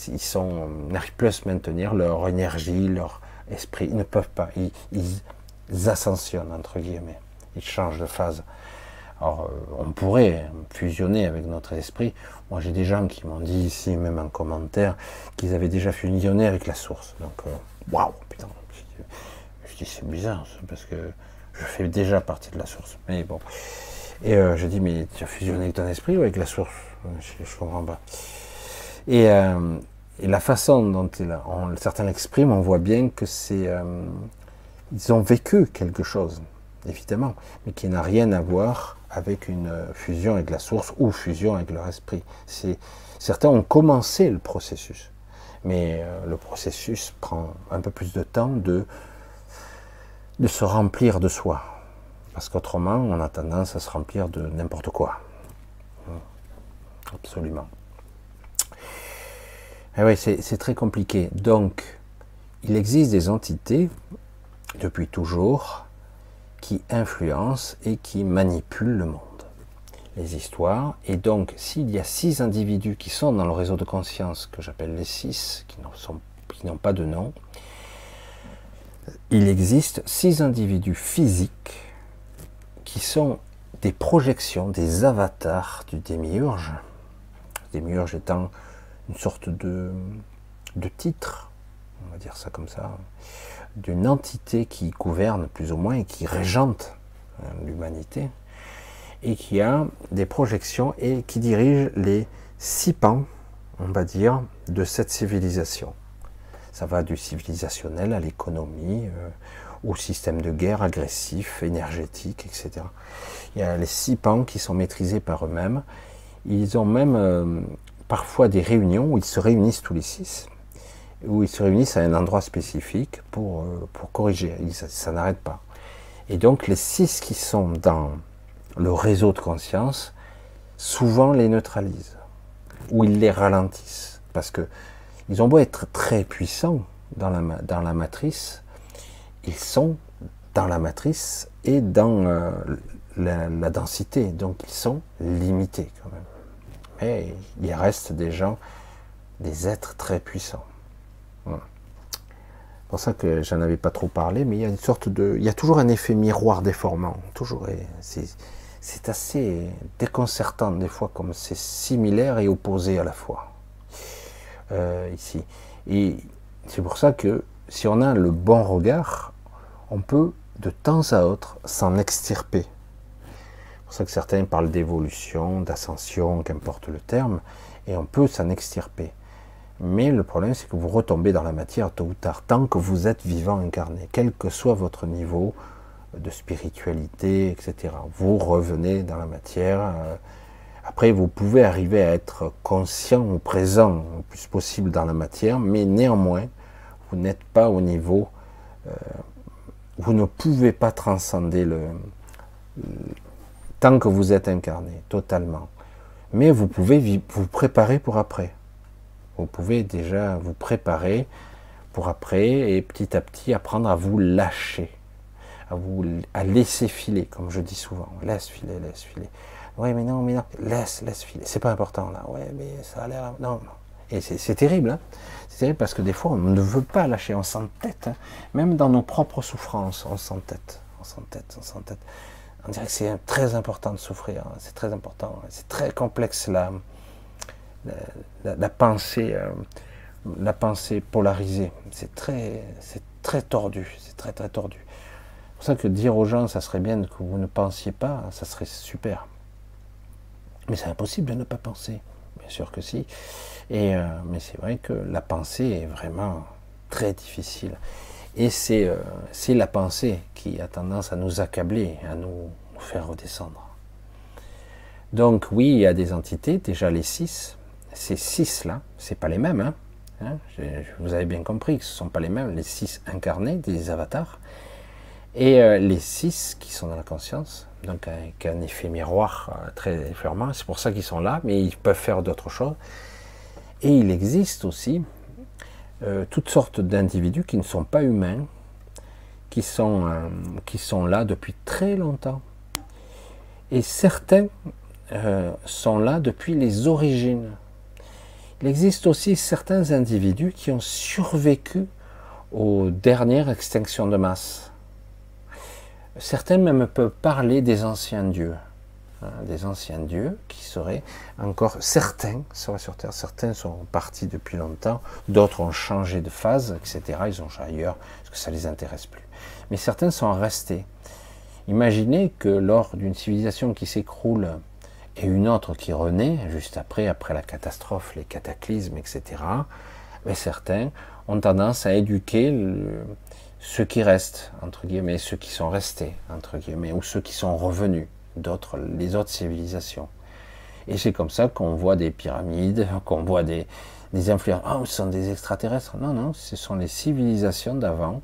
Ils sont, n'arrivent plus à se maintenir, leur énergie, leur esprit, ils ne peuvent pas, ils, ils ascensionnent, entre guillemets, ils changent de phase. Alors, euh, on pourrait fusionner avec notre esprit. Moi, j'ai des gens qui m'ont dit ici, même en commentaire, qu'ils avaient déjà fusionné avec la source. Donc, euh, waouh, putain. Je dis, c'est bizarre, parce que je fais déjà partie de la source. Mais bon. Et euh, je dis, mais tu as fusionné avec ton esprit ou avec la source? Je ne comprends pas. Et, la façon dont certains l'expriment, on voit bien que c'est. ils ont vécu quelque chose, évidemment, mais qui n'a rien à voir avec une fusion avec la source ou fusion avec leur esprit. Certains ont commencé le processus, mais euh, le processus prend un peu plus de temps de, de se remplir de soi. Parce qu'autrement, on a tendance à se remplir de n'importe quoi. Absolument. Eh oui, c'est très compliqué. Donc, il existe des entités, depuis toujours, qui influence et qui manipule le monde, les histoires. Et donc, s'il y a six individus qui sont dans le réseau de conscience, que j'appelle les six, qui n'ont pas de nom, il existe six individus physiques qui sont des projections, des avatars du démiurge. Démiurge étant une sorte de, de titre, on va dire ça comme ça, d'une entité qui gouverne plus ou moins et qui régente euh, l'humanité et qui a des projections et qui dirige les six pans, on va dire, de cette civilisation. Ça va du civilisationnel à l'économie, euh, au système de guerre agressif, énergétique, etc. Il y a les six pans qui sont maîtrisés par eux-mêmes. Ils ont même euh, parfois des réunions où ils se réunissent tous les six où ils se réunissent à un endroit spécifique pour, euh, pour corriger. Ça, n'arrête pas. Et donc les six qui sont dans le réseau de conscience, souvent les neutralisent, ou ils les ralentissent. Parce que ils ont beau être très puissants dans la, matrice, ils sont dans la matrice et dans euh, la, la, densité. Donc ils sont limités quand même. Mais il reste des gens, des êtres très puissants. C'est pour ça que j'en avais pas trop parlé, mais il y a une sorte de, il y a toujours un effet miroir déformant, toujours. c'est assez déconcertant des fois, comme c'est similaire et opposé à la fois. Euh, ici. Et c'est pour ça que si on a le bon regard, on peut de temps à autre s'en extirper. C'est pour ça que certains parlent d'évolution, d'ascension, qu'importe le terme, et on peut s'en extirper. Mais le problème, c'est que vous retombez dans la matière tôt ou tard, tant que vous êtes vivant incarné, quel que soit votre niveau de spiritualité, etc. Vous revenez dans la matière. Après, vous pouvez arriver à être conscient ou présent le plus possible dans la matière, mais néanmoins, vous n'êtes pas au niveau, euh, vous ne pouvez pas transcender le, tant que vous êtes incarné, totalement. Mais vous pouvez vous préparer pour après. Vous pouvez déjà vous préparer pour après et petit à petit apprendre à vous lâcher, à vous à laisser filer, comme je dis souvent. Laisse filer, laisse filer. Oui, mais non, mais non, laisse, laisse filer. C'est pas important là. Ouais, mais ça a l'air. Non, non. Et c'est terrible. Hein c'est terrible parce que des fois, on ne veut pas lâcher. On s'entête. Hein Même dans nos propres souffrances, on s'entête. On s'entête, on s'entête. On dirait que c'est très important de souffrir. Hein. C'est très important. C'est très complexe la, la, pensée, euh, la pensée polarisée. C'est très, c'est très tordu. C'est très très tordu. C'est pour ça que dire aux gens, ça serait bien que vous ne pensiez pas, ça serait super. Mais c'est impossible de ne pas penser. Bien sûr que si. Et, euh, mais c'est vrai que la pensée est vraiment très difficile. Et c'est euh, la pensée qui a tendance à nous accabler, à nous faire redescendre. Donc oui, il y a des entités, déjà les six. Ces six-là, c'est pas les mêmes. Hein, hein vous avez bien compris que ce ne sont pas les mêmes, les six incarnés des avatars. Et euh, les six qui sont dans la conscience, donc avec un effet miroir euh, très fermant, c'est pour ça qu'ils sont là, mais ils peuvent faire d'autres choses. Et il existe aussi euh, toutes sortes d'individus qui ne sont pas humains, qui sont, euh, qui sont là depuis très longtemps. Et certains sont là depuis les origines. Il existe aussi certains individus qui ont survécu aux dernières extinctions de masse Certains même peuvent parler des anciens dieux, hein, des anciens dieux qui seraient encore certains seraient sur Terre. Certains sont partis depuis longtemps, d'autres ont changé de phase, etc. Ils ont ailleurs parce que ça les intéresse plus. Mais certains sont restés. Imaginez que lors d'une civilisation qui s'écroule et une autre qui renaît juste après, après la catastrophe, les cataclysmes, etc. Mais certains ont tendance à éduquer le, ceux qui restent, entre guillemets, ceux qui sont restés, entre guillemets, ou ceux qui sont revenus d'autres, les autres civilisations. Et c'est comme ça qu'on voit des pyramides, qu'on voit des, des influences. Ah, ce sont des extraterrestres. Non, non, ce sont les civilisations d'avant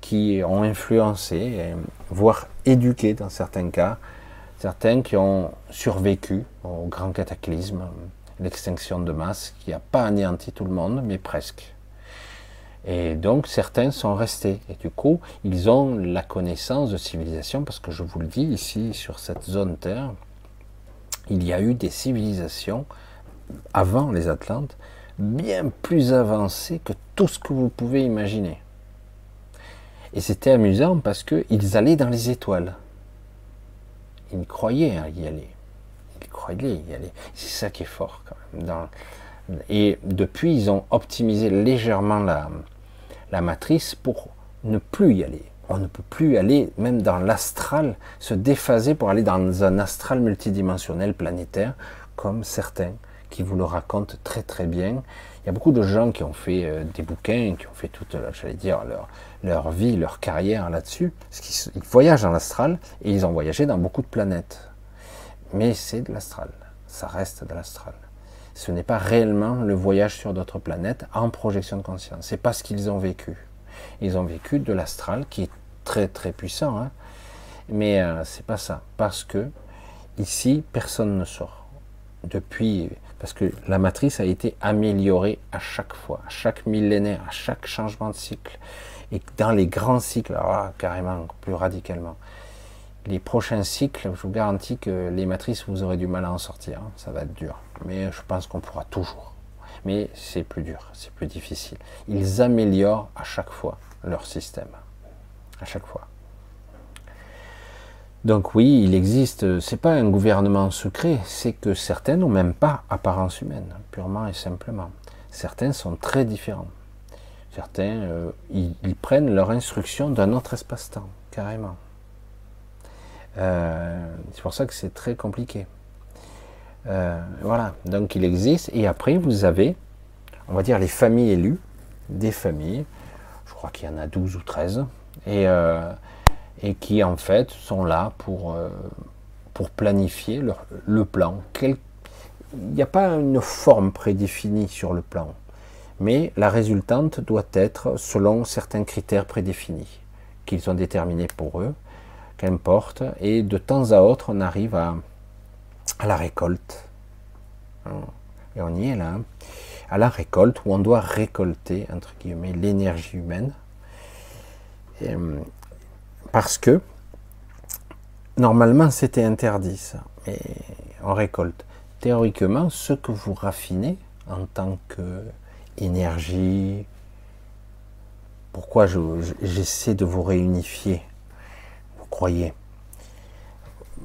qui ont influencé, voire éduqué dans certains cas, certains qui ont survécu au grand cataclysme, l'extinction de masse, qui n'a pas anéanti tout le monde, mais presque. Et donc certains sont restés. Et du coup, ils ont la connaissance de civilisation, parce que je vous le dis, ici, sur cette zone Terre, il y a eu des civilisations avant les Atlantes, bien plus avancées que tout ce que vous pouvez imaginer. Et c'était amusant parce qu'ils allaient dans les étoiles. Ils croyaient y aller. Ils croyaient y aller. C'est ça qui est fort quand même. Et depuis, ils ont optimisé légèrement la, la matrice pour ne plus y aller. On ne peut plus aller, même dans l'astral, se déphaser pour aller dans un astral multidimensionnel planétaire, comme certains qui vous le racontent très très bien. Il y a beaucoup de gens qui ont fait euh, des bouquins, qui ont fait toute, j'allais dire, leur, leur vie, leur carrière là-dessus. Ils voyagent dans l'astral et ils ont voyagé dans beaucoup de planètes. Mais c'est de l'astral. Ça reste de l'astral ce n'est pas réellement le voyage sur d'autres planètes en projection de conscience. C'est pas ce qu'ils ont vécu. Ils ont vécu de l'astral qui est très très puissant, hein. mais euh, c'est pas ça. Parce que ici, personne ne sort. Depuis, parce que la matrice a été améliorée à chaque fois, à chaque millénaire, à chaque changement de cycle. Et dans les grands cycles, alors carrément, plus radicalement les prochains cycles, je vous garantis que les matrices, vous aurez du mal à en sortir. Hein. Ça va être dur. Mais je pense qu'on pourra toujours. Mais c'est plus dur, c'est plus difficile. Ils améliorent à chaque fois leur système. À chaque fois. Donc oui, il existe, c'est pas un gouvernement secret, c'est que certains n'ont même pas apparence humaine, purement et simplement. Certains sont très différents. Certains, euh, ils, prennent leur instruction d'un autre espace-temps, carrément. Euh, c'est pour ça que c'est très compliqué. Euh, voilà, donc il existe. Et après, vous avez, on va dire, les familles élues, des familles, je crois qu'il y en a 12 ou 13, et, et qui en fait sont là pour, pour planifier le plan. il n'y a pas une forme prédéfinie sur le plan. Mais la résultante doit être selon certains critères prédéfinis qu'ils ont déterminés pour eux, qu'importe, et de temps à autre on arrive à, la récolte. Et on y est là, hein. à la récolte où on doit récolter, entre guillemets, l'énergie humaine. Euh, parce que normalement c'était interdit ça, mais on récolte. Théoriquement, ce que vous raffinez en tant que énergie. Pourquoi j'essaie de vous réunifier Vous croyez?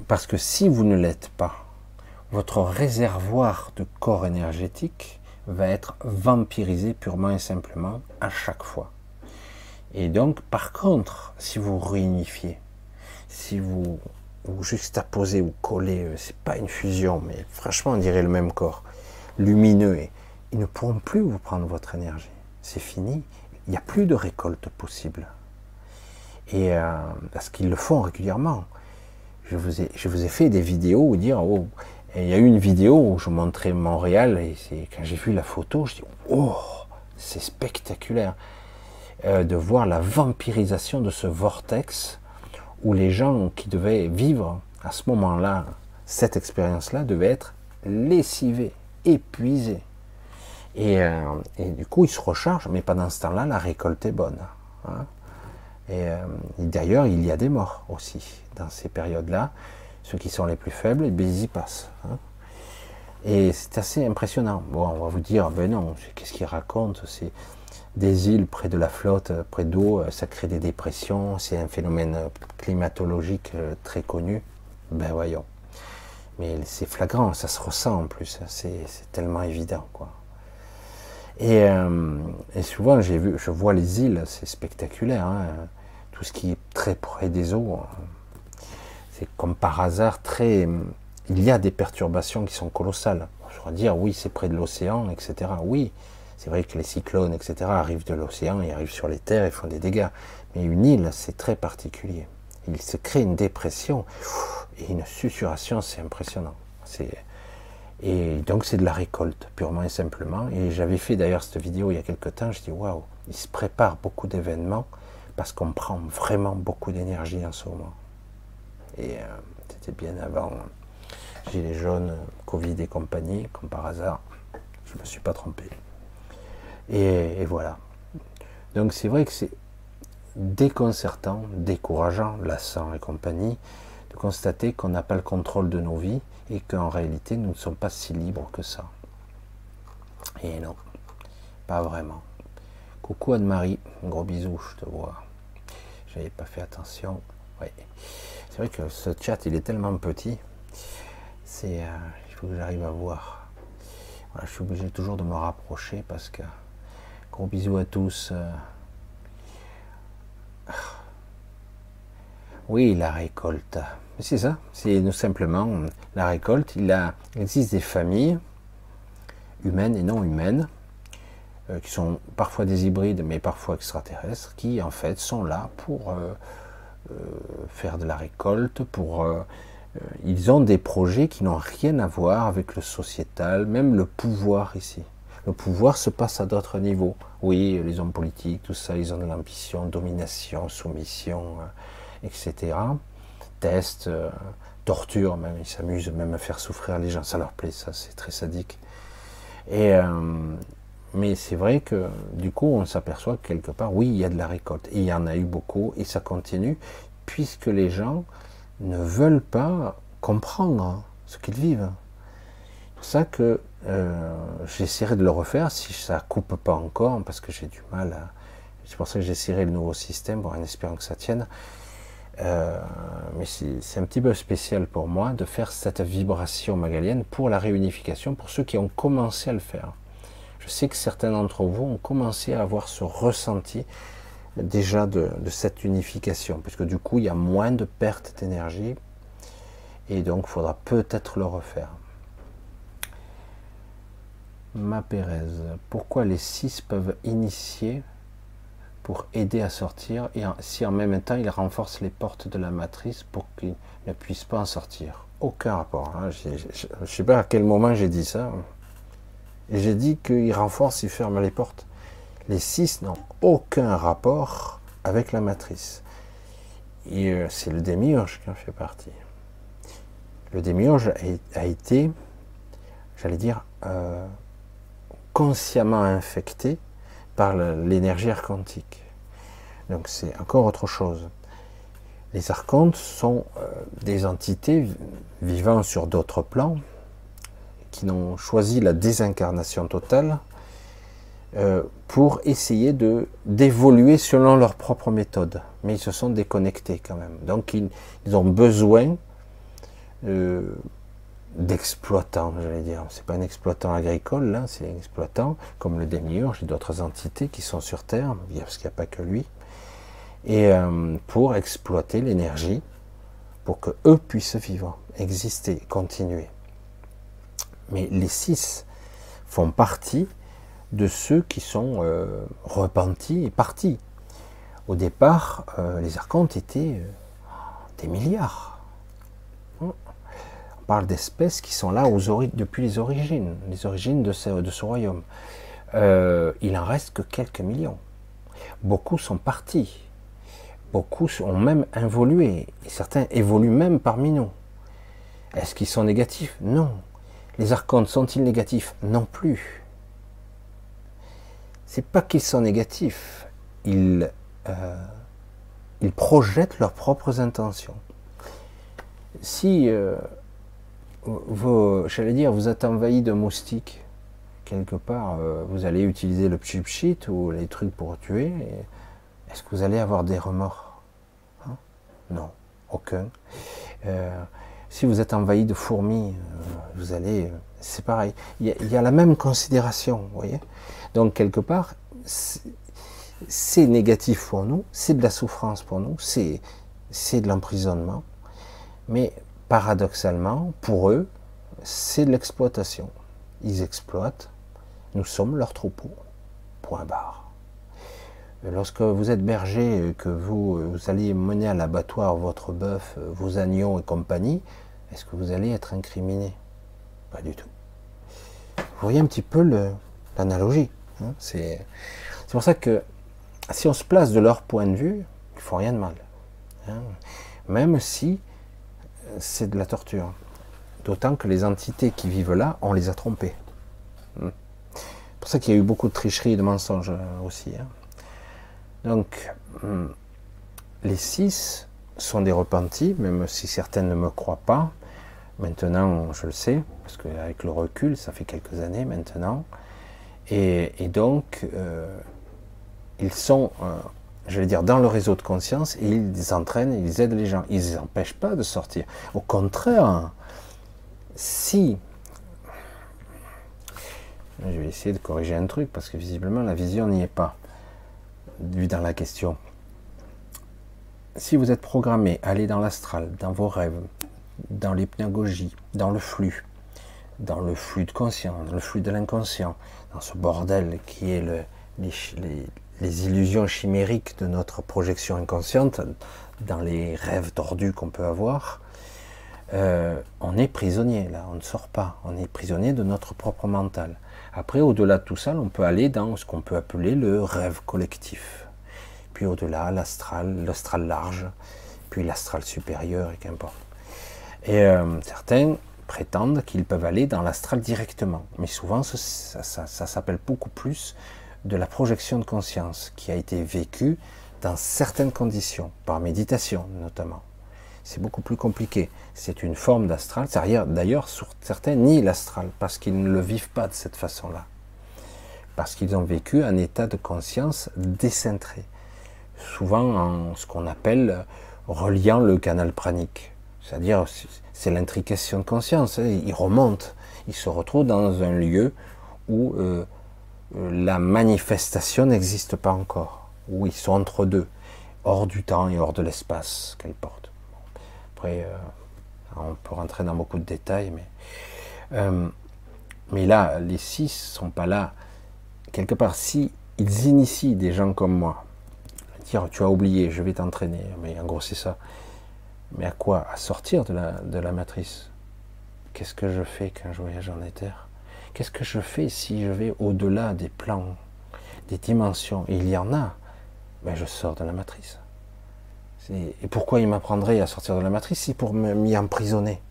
Parce que si vous ne l'êtes pas, votre réservoir de corps énergétique va être vampirisé purement et simplement à chaque fois. Et donc, par contre, si vous réunifiez, si vous, vous juxtaposez ou collez, euh, c'est pas une fusion, mais franchement, on dirait le même corps, lumineux et, ils ne pourront plus vous prendre votre énergie. C'est fini. Il n'y a plus de récolte possible. Et euh, parce qu'ils le font régulièrement. Je vous, ai, je vous ai fait des vidéos où dire oh, il y a eu une vidéo où je montrais Montréal et quand j'ai vu la photo, je dis oh c'est spectaculaire euh, de voir la vampirisation de ce vortex où les gens qui devaient vivre à ce moment-là cette expérience-là devaient être lessivés, épuisés. Euh, et, du coup, ils se rechargent, mais pendant ce temps-là, la récolte est bonne. Hein. Euh, et, d'ailleurs, il y a des morts aussi dans ces périodes-là. Ceux qui sont les plus faibles, ils y passent. Hein. Et c'est assez impressionnant. Bon, on va vous dire, ben non, qu'est-ce qu'ils racontent C'est des îles près de la flotte, près d'eau, euh, ça crée des dépressions, c'est un phénomène climatologique très connu. Ben voyons. Mais c'est flagrant, ça se ressent en plus, c'est tellement évident. Euh, et, souvent, je vois les îles, c'est spectaculaire. Hein. tout ce qui est très près des eaux, c'est comme par hasard très. Il y a des perturbations qui sont colossales. Je va dire, oui, c'est près de l'océan, etc. Oui, c'est vrai que les cyclones, etc., arrivent de l'océan, ils arrivent sur les terres, ils font des dégâts. Mais une île, c'est très particulier. Il se crée une dépression et une susurration, c'est impressionnant. Et donc c'est de la récolte, purement et simplement. Et j'avais fait d'ailleurs cette vidéo il y a quelques temps, je dis waouh, il se prépare beaucoup d'événements parce qu'on prend vraiment beaucoup d'énergie en ce moment. Et euh, c'était bien avant Gilets jaunes, Covid et compagnie, comme par hasard. Je ne me suis pas trompé. Et, voilà. Donc c'est vrai que c'est déconcertant, décourageant, lassant et compagnie, de constater qu'on n'a pas le contrôle de nos vies et qu'en réalité nous ne sommes pas si libres que ça. Et non, pas vraiment. Coucou Anne-Marie, gros bisou, je te vois. J'avais pas fait attention. C'est vrai que ce chat il est tellement petit. C'est, euh, il faut que j'arrive à voir. Voilà, je suis obligé toujours de me rapprocher parce que gros bisous à tous. Euh. Oui, la récolte. C'est ça, c'est nous simplement la récolte. Il, a, existe des familles humaines et non humaines, euh, qui sont parfois des hybrides, mais parfois extraterrestres, qui en fait sont là pour faire de la récolte, pour ils ont des projets qui n'ont rien à voir avec le sociétal, même le pouvoir ici. Le pouvoir se passe à d'autres niveaux. Oui, les hommes politiques, tout ça, ils ont de l'ambition, domination, soumission, etc test, euh, torture, même ils s'amusent même à faire souffrir les gens, ça leur plaît, ça c'est très sadique. Et euh, mais c'est vrai que du coup on s'aperçoit que quelque part, oui, il y a de la récolte, et il y en a eu beaucoup, et ça continue, puisque les gens ne veulent pas comprendre ce qu'ils vivent. C'est pour ça que euh, j'essaierai de le refaire si ça coupe pas encore, parce que j'ai du mal à. C'est pour ça que j'essaierai le nouveau système, en espérant que ça tienne. Euh, mais c'est un petit peu spécial pour moi de faire cette vibration magalienne pour la réunification, pour ceux qui ont commencé à le faire. Je sais que certains d'entre vous ont commencé à avoir ce ressenti déjà de, cette unification, puisque du coup il y a moins de perte d'énergie, et donc il faudra peut-être le refaire. Ma Pérez, pourquoi les six peuvent initier pour aider à sortir et si en même temps ils renforcent les portes de la matrice pour qu'ils ne puissent pas en sortir? Aucun rapport. Hein. Je ne sais pas à quel moment j'ai dit ça. J'ai dit qu'ils renforcent, ils ferment les portes. Les six n'ont aucun rapport avec la matrice. Et euh, c'est le démiurge qui en fait partie. Le démiurge a, été, j'allais dire, euh, consciemment infecté par l'énergie archontique. Donc c'est encore autre chose. Les archontes sont euh, des entités vivant sur d'autres plans qui n'ont choisi la désincarnation totale euh, pour essayer de d'évoluer selon leur propre méthode. Mais ils se sont déconnectés quand même. Donc ils, ont besoin euh, d'exploitants, j'allais dire. C'est pas un exploitant agricole, là, c'est un exploitant comme le démiurge et d'autres entités qui sont sur Terre, parce qu'il n'y a pas que lui, et euh, pour exploiter l'énergie, pour que eux puissent vivre, exister, continuer. Mais les six font partie de ceux qui sont euh, repentis et partis. Au départ, euh, les archontes étaient des milliards parle d'espèces qui sont là depuis les origines, les origines de ce, royaume. Euh, il en reste que quelques millions. Beaucoup sont partis. Beaucoup ont même évolué. Et certains évoluent même parmi nous. Est-ce qu'ils sont négatifs? Non. Les archontes sont-ils négatifs Non plus. C'est pas qu'ils sont négatifs. Ils, euh, projettent leurs propres intentions. Si euh, j'allais dire, vous êtes envahi de moustiques quelque part, euh, vous allez utiliser le chip sheet ou les trucs pour tuer. Est-ce que vous allez avoir des remords? Hein? Non, aucun. Si vous êtes envahi de fourmis, euh, vous allez, c'est pareil. Il y, a, la même considération, vous voyez. Donc quelque part, c'est négatif pour nous, c'est de la souffrance pour nous, c'est de l'emprisonnement. Mais paradoxalement, pour eux, c'est de l'exploitation. Ils exploitent, nous sommes leur troupeau. Point barre. Lorsque vous êtes berger, que vous, vous allez mener à l'abattoir votre bœuf, vos agneaux et compagnie, est-ce que vous allez être incriminé? Pas du tout. Vous voyez un petit peu l'analogie. Hein c'est pour ça que si on se place de leur point de vue, il ne faut rien de mal. Hein Même si c'est de la torture. D'autant que les entités qui vivent là, on les a trompées. Hmm. C'est pour ça qu'il y a eu beaucoup de tricheries et de mensonges euh, aussi. Hein. Donc, hmm, les six sont des repentis, même si certains ne me croient pas. Maintenant, je le sais, parce qu'avec le recul, ça fait quelques années maintenant. Et, donc, euh, ils sont euh, je vais dire, dans le réseau de conscience et ils entraînent, ils aident les gens. Ils ne les empêchent pas de sortir. Au contraire, si. Je vais essayer de corriger un truc parce que visiblement la vision n'y est pas, vu dans la question. Si vous êtes programmé à aller dans l'astral, dans vos rêves, dans l'hypnagogie, dans le flux, dans le flux de conscience, dans le flux de l'inconscient, dans ce bordel qui est le, les, les illusions chimériques de notre projection inconsciente, dans les rêves tordus qu'on peut avoir, euh, on est prisonnier là, on ne sort pas, on est prisonnier de notre propre mental. Après, au-delà de tout ça, on peut aller dans ce qu'on peut appeler le rêve collectif. Puis au-delà, l'astral, l'astral large, puis l'astral supérieur, et qu'importe. Et euh, certains prétendent qu'ils peuvent aller dans l'astral directement. Mais souvent, ça, s'appelle beaucoup plus de la projection de conscience qui a été vécue dans certaines conditions, par méditation notamment. C'est beaucoup plus compliqué. C'est une forme d'astral. D'ailleurs, certains nient l'astral parce qu'ils ne le vivent pas de cette façon-là. Parce qu'ils ont vécu un état de conscience décentré. Souvent en ce qu'on appelle reliant le canal pranique. C'est-à-dire, c'est l'intrication de conscience. Hein. Il remonte, il se retrouve dans un lieu où euh, euh, la manifestation n'existe pas encore, où ils sont entre deux, hors du temps et hors de l'espace qu'elle porte. Après, euh, on peut rentrer dans beaucoup de détails, mais, là, les six sont pas là. Quelque part, si ils initient des gens comme moi, dire tu as oublié, je vais t'entraîner, mais en gros c'est ça. Mais à quoi À sortir de la, de la matrice. Qu'est-ce que je fais quand je voyage en éther? Qu'est-ce que je fais si je vais au-delà des plans, des dimensions? Il y en a. Ben, je sors de la matrice. Et pourquoi il m'apprendrait à sortir de la matrice si pour m'y emprisonner?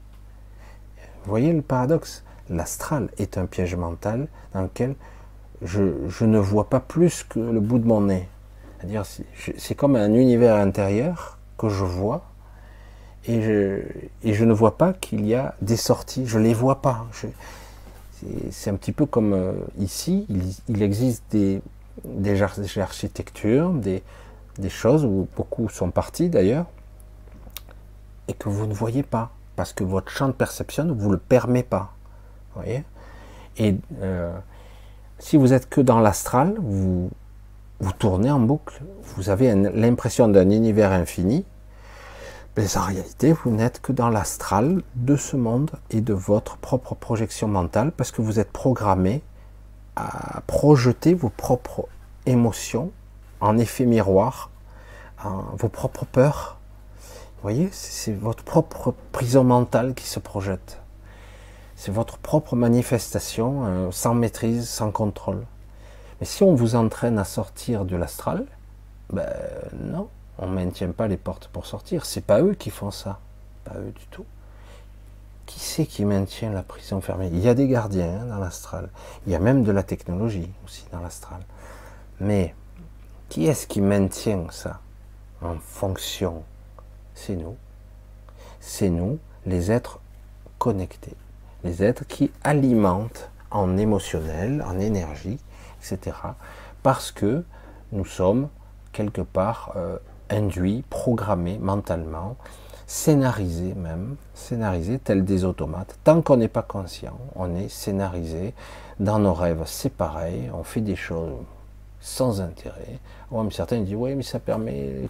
Vous voyez le paradoxe? L'astral est un piège mental dans lequel je, ne vois pas plus que le bout de mon nez. C'est comme un univers intérieur que je vois et je, ne vois pas qu'il y a des sorties. Je les vois pas. C'est un petit peu comme euh, ici, il, existe des, architectures, des, choses où beaucoup sont partis d'ailleurs, et que vous ne voyez pas, parce que votre champ de perception ne vous le permet pas. Voyez? Et euh, si vous êtes que dans l'astral, vous, vous tournez en boucle, vous avez l'impression d'un univers infini, mais en réalité, vous n'êtes que dans l'astral de ce monde et de votre propre projection mentale parce que vous êtes programmé à projeter vos propres émotions en effet miroir, vos propres peurs. Vous voyez, c'est votre propre prison mentale qui se projette. C'est votre propre manifestation euh, sans maîtrise, sans contrôle. Mais si on vous entraîne à sortir de l'astral, ben non, on ne maintient pas les portes pour sortir. C'est pas eux qui font ça. Pas eux du tout. Qui c'est qui maintient la prison fermée? Il y a des gardiens hein, dans l'astral. Il y a même de la technologie aussi dans l'astral. Mais qui est-ce qui maintient ça? En fonction C'est nous. C'est nous, les êtres connectés. Les êtres qui alimentent en émotionnel, en énergie, etc. Parce que nous sommes quelque part euh, induit, programmé mentalement, scénarisé même, scénarisé tel des automates. Tant qu'on n'est pas conscient, on est scénarisé. Dans nos rêves, c'est pareil, on fait des choses sans intérêt. Mais certains disent, oui, mais ça permet.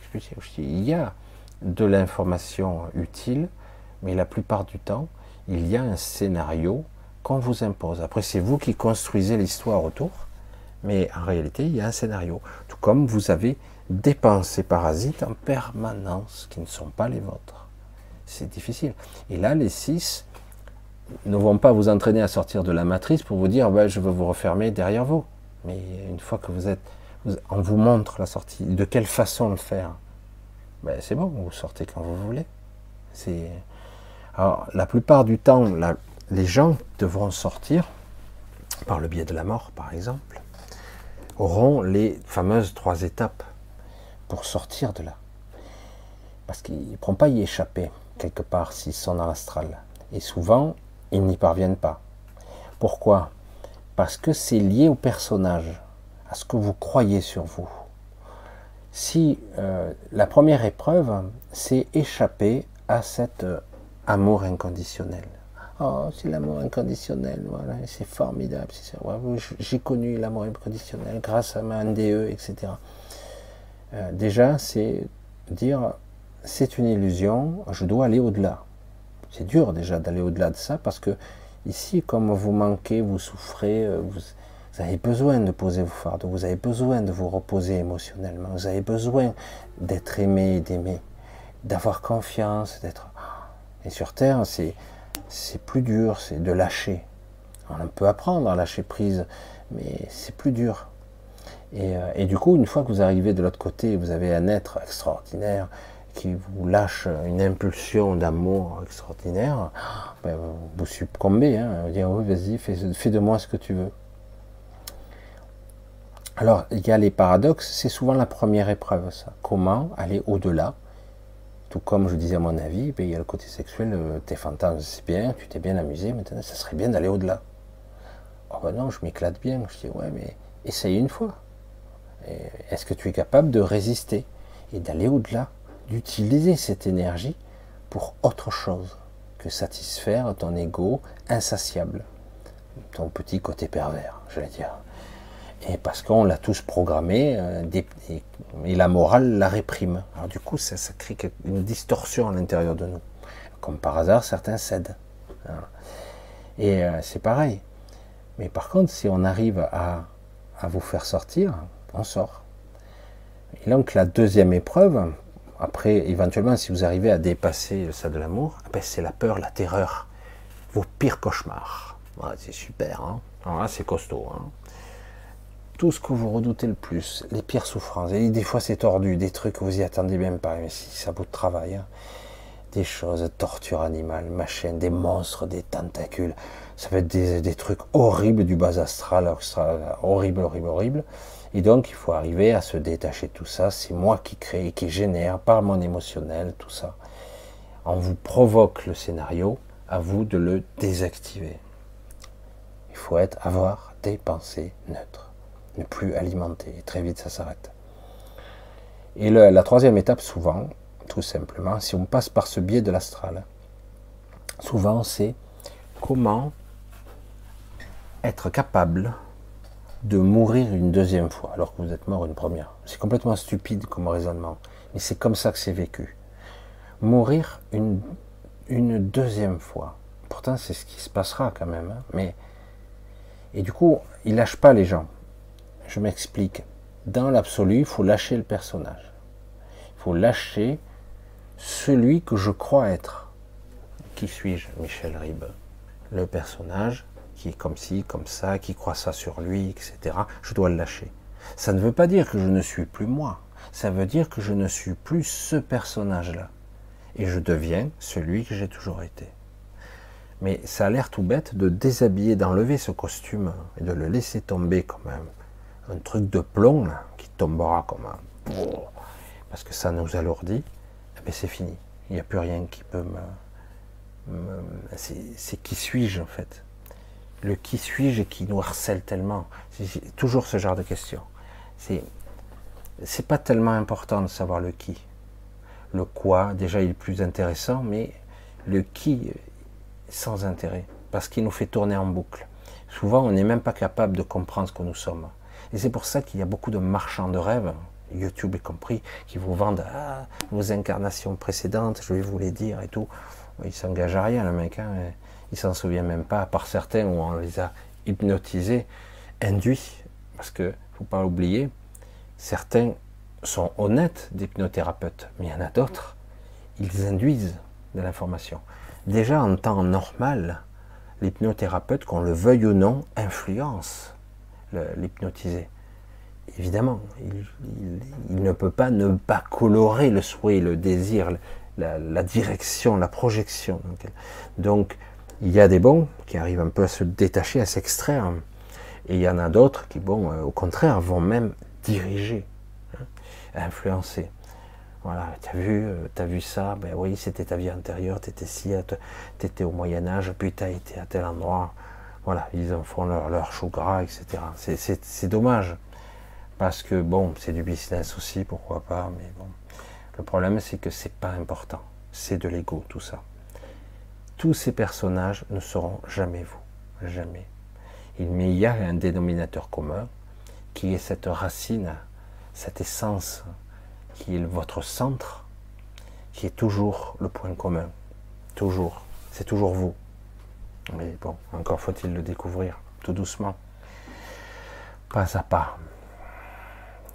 Il y a de l'information utile, mais la plupart du temps, il y a un scénario qu'on vous impose. Après, c'est vous qui construisez l'histoire autour, mais en réalité, il y a un scénario. Tout comme vous avez ces parasites en permanence qui ne sont pas les vôtres. C'est difficile. Et là, les six ne vont pas vous entraîner à sortir de la matrice pour vous dire ben, je veux vous refermer derrière vous. Mais une fois que vous êtes, on vous montre la sortie, de quelle façon le faire. Ben, c'est bon, vous sortez quand vous voulez. C'est alors la plupart du temps, les gens devront sortir par le biais de la mort, par exemple, auront les fameuses trois étapes pour sortir de là. Parce qu'ils ne pourront pas y échapper quelque part s'ils sont dans l'astral. Et souvent, ils n'y parviennent pas. Pourquoi? Parce que c'est lié au personnage, à ce que vous croyez sur vous. Si euh, la première épreuve, c'est échapper à cet euh, amour inconditionnel. Oh, c'est l'amour inconditionnel, voilà, c'est formidable. J'ai connu l'amour inconditionnel grâce à ma NDE, etc. Euh, déjà, c'est dire c'est une illusion, je dois aller au-delà. C'est dur déjà d'aller au-delà de ça parce que ici, comme vous manquez, vous souffrez, euh, vous, avez besoin de poser vos fardeaux, vous avez besoin de vous reposer émotionnellement, vous avez besoin d'être aimé, d'aimer, d'avoir confiance, d'être. Et sur Terre, c'est c'est plus dur, c'est de lâcher. On peut apprendre à lâcher prise, mais c'est plus dur. Euh, et, du coup, une fois que vous arrivez de l'autre côté, vous avez un être extraordinaire qui vous lâche une impulsion d'amour extraordinaire, ben, vous succombez, hein, vous dire oui, vas-y, fais, de moi ce que tu veux. Alors, il y a les paradoxes, c'est souvent la première épreuve, ça. Comment aller au-delà? Tout comme je disais à mon avis, ben, il y a le côté sexuel, euh, tes fantasmes, c'est bien, tu t'es bien amusé, maintenant, ça serait bien d'aller au-delà. Oh ben non, je m'éclate bien. Je dis, ouais, mais essaye une fois. Est-ce que tu es capable de résister et d'aller au-delà d'utiliser cette énergie pour autre chose que satisfaire ton ego insatiable, ton petit côté pervers, je vais dire. Et parce qu'on l'a tous programmé, euh, et la morale la réprime. Alors du coup, ça, crée une distorsion à l'intérieur de nous. Comme par hasard, certains cèdent. Et euh, c'est pareil. Mais par contre, si on arrive à vous faire sortir, on sort. Et donc la deuxième épreuve, après, éventuellement, si vous arrivez à dépasser ça de l'amour, eh ben, c'est la peur, la terreur, vos pires cauchemars. c'est super, hein là, c'est costaud. Hein tout ce que vous redoutez le plus, les pires souffrances. Et des fois, c'est tordu, des trucs que vous y attendez même pas, mais si ça vaut de travail. Hein. Des choses, torture animale, machin, des monstres, des tentacules. Ça peut être des, trucs horribles du bas astral, horrible, horrible, horrible. Et donc, il faut arriver à se détacher de tout ça. C'est moi qui crée, qui génère par mon émotionnel, tout ça. On vous provoque le scénario, à vous de le désactiver. Il faut être, avoir des pensées neutres, ne plus alimenter. Et très vite, ça s'arrête. Et la troisième étape, souvent, tout simplement, si on passe par ce biais de l'astral, souvent c'est comment être capable de mourir une deuxième fois alors que vous êtes mort une première. C'est complètement stupide comme raisonnement, mais c'est comme ça que c'est vécu. Mourir une, une deuxième fois. Pourtant, c'est ce qui se passera quand même. Hein. Mais et du coup, il lâche pas les gens. Je m'explique. Dans l'absolu, il faut lâcher le personnage. Il faut lâcher celui que je crois être. Qui suis-je, Michel Ribes? Le personnage qui est comme ci, comme ça, qui croit ça sur lui, etc. Je dois le lâcher. Ça ne veut pas dire que je ne suis plus moi. Ça veut dire que je ne suis plus ce personnage-là. Et je deviens celui que j'ai toujours été. Mais ça a l'air tout bête de déshabiller, d'enlever ce costume et de le laisser tomber comme un, un truc de plomb qui tombera comme un... Parce que ça nous alourdit. Mais eh c'est fini. Il n'y a plus rien qui peut me... me c'est qui suis-je en fait? Le qui suis-je qui nous harcèle tellement? C'est toujours ce genre de questions. C'est c'est pas tellement important de savoir le qui. Le quoi, déjà, il est plus intéressant, mais le qui, sans intérêt, parce qu'il nous fait tourner en boucle. Souvent, on n'est même pas capable de comprendre ce que nous sommes. Et c'est pour ça qu'il y a beaucoup de marchands de rêves, YouTube y compris, qui vous vendent ah, vos incarnations précédentes, je vais vous les dire et tout. Il s'engage à rien, le mec. Hein il s'en souvient même pas, à part certains où on les a hypnotisés, induits, parce que faut pas oublier, certains sont honnêtes d'hypnothérapeutes, mais il y en a d'autres, ils induisent de l'information. Déjà en temps normal, l'hypnothérapeute, qu'on le veuille ou non, influence l'hypnotisé. Évidemment, il, ne peut pas ne pas colorer le souhait, le désir, la, la direction, la projection. Donc, il y a des bons qui arrivent un peu à se détacher, à s'extraire. Et il y en a d'autres qui, bon, euh, au contraire, vont même diriger, hein, influencer. Voilà, tu as vu, euh, as vu ça, ben oui, c'était ta vie antérieure, tu étais ci, tu étais au Moyen-Âge, puis tu as été à tel endroit. Voilà, ils en font leur, leur chou gras, etc. C'est dommage, parce que bon, c'est du business aussi, pourquoi pas, mais bon. Le problème, c'est que c'est pas important, c'est de l'ego, tout ça tous ces personnages ne seront jamais vous. Jamais. Mais il y a un dénominateur commun qui est cette racine, cette essence, qui est votre centre, qui est toujours le point commun. Toujours. C'est toujours vous. Mais bon, encore faut-il le découvrir, tout doucement. Pas à pas.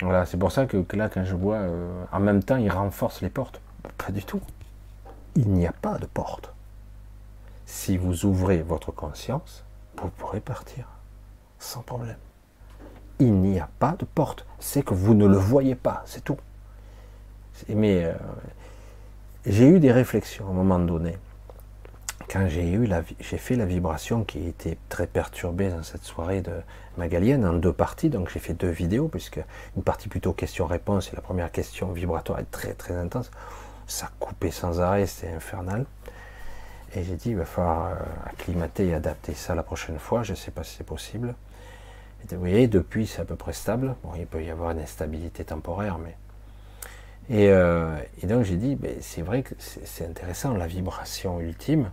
Voilà, c'est pour ça que, là, quand je vois, euh, en même temps, il renforce les portes. Pas du tout. Il n'y a pas de porte si vous ouvrez votre conscience, vous pourrez partir sans problème. Il n'y a pas de porte, c'est que vous ne le voyez pas, c'est tout. Euh, j'ai eu des réflexions à un moment donné. Quand j'ai fait la vibration qui était très perturbée dans cette soirée de Magalienne en deux parties, donc j'ai fait deux vidéos puisque une partie plutôt question-réponse et la première question vibratoire est très très intense. Ça coupait sans arrêt, c'était infernal. Et j'ai dit, il va falloir euh, acclimater et adapter ça la prochaine fois. Je ne sais pas si c'est possible. Vous voyez, depuis, c'est à peu près stable. Bon, il peut y avoir une instabilité temporaire, mais. Et, euh, donc j'ai dit, c'est vrai que c'est intéressant, la vibration ultime,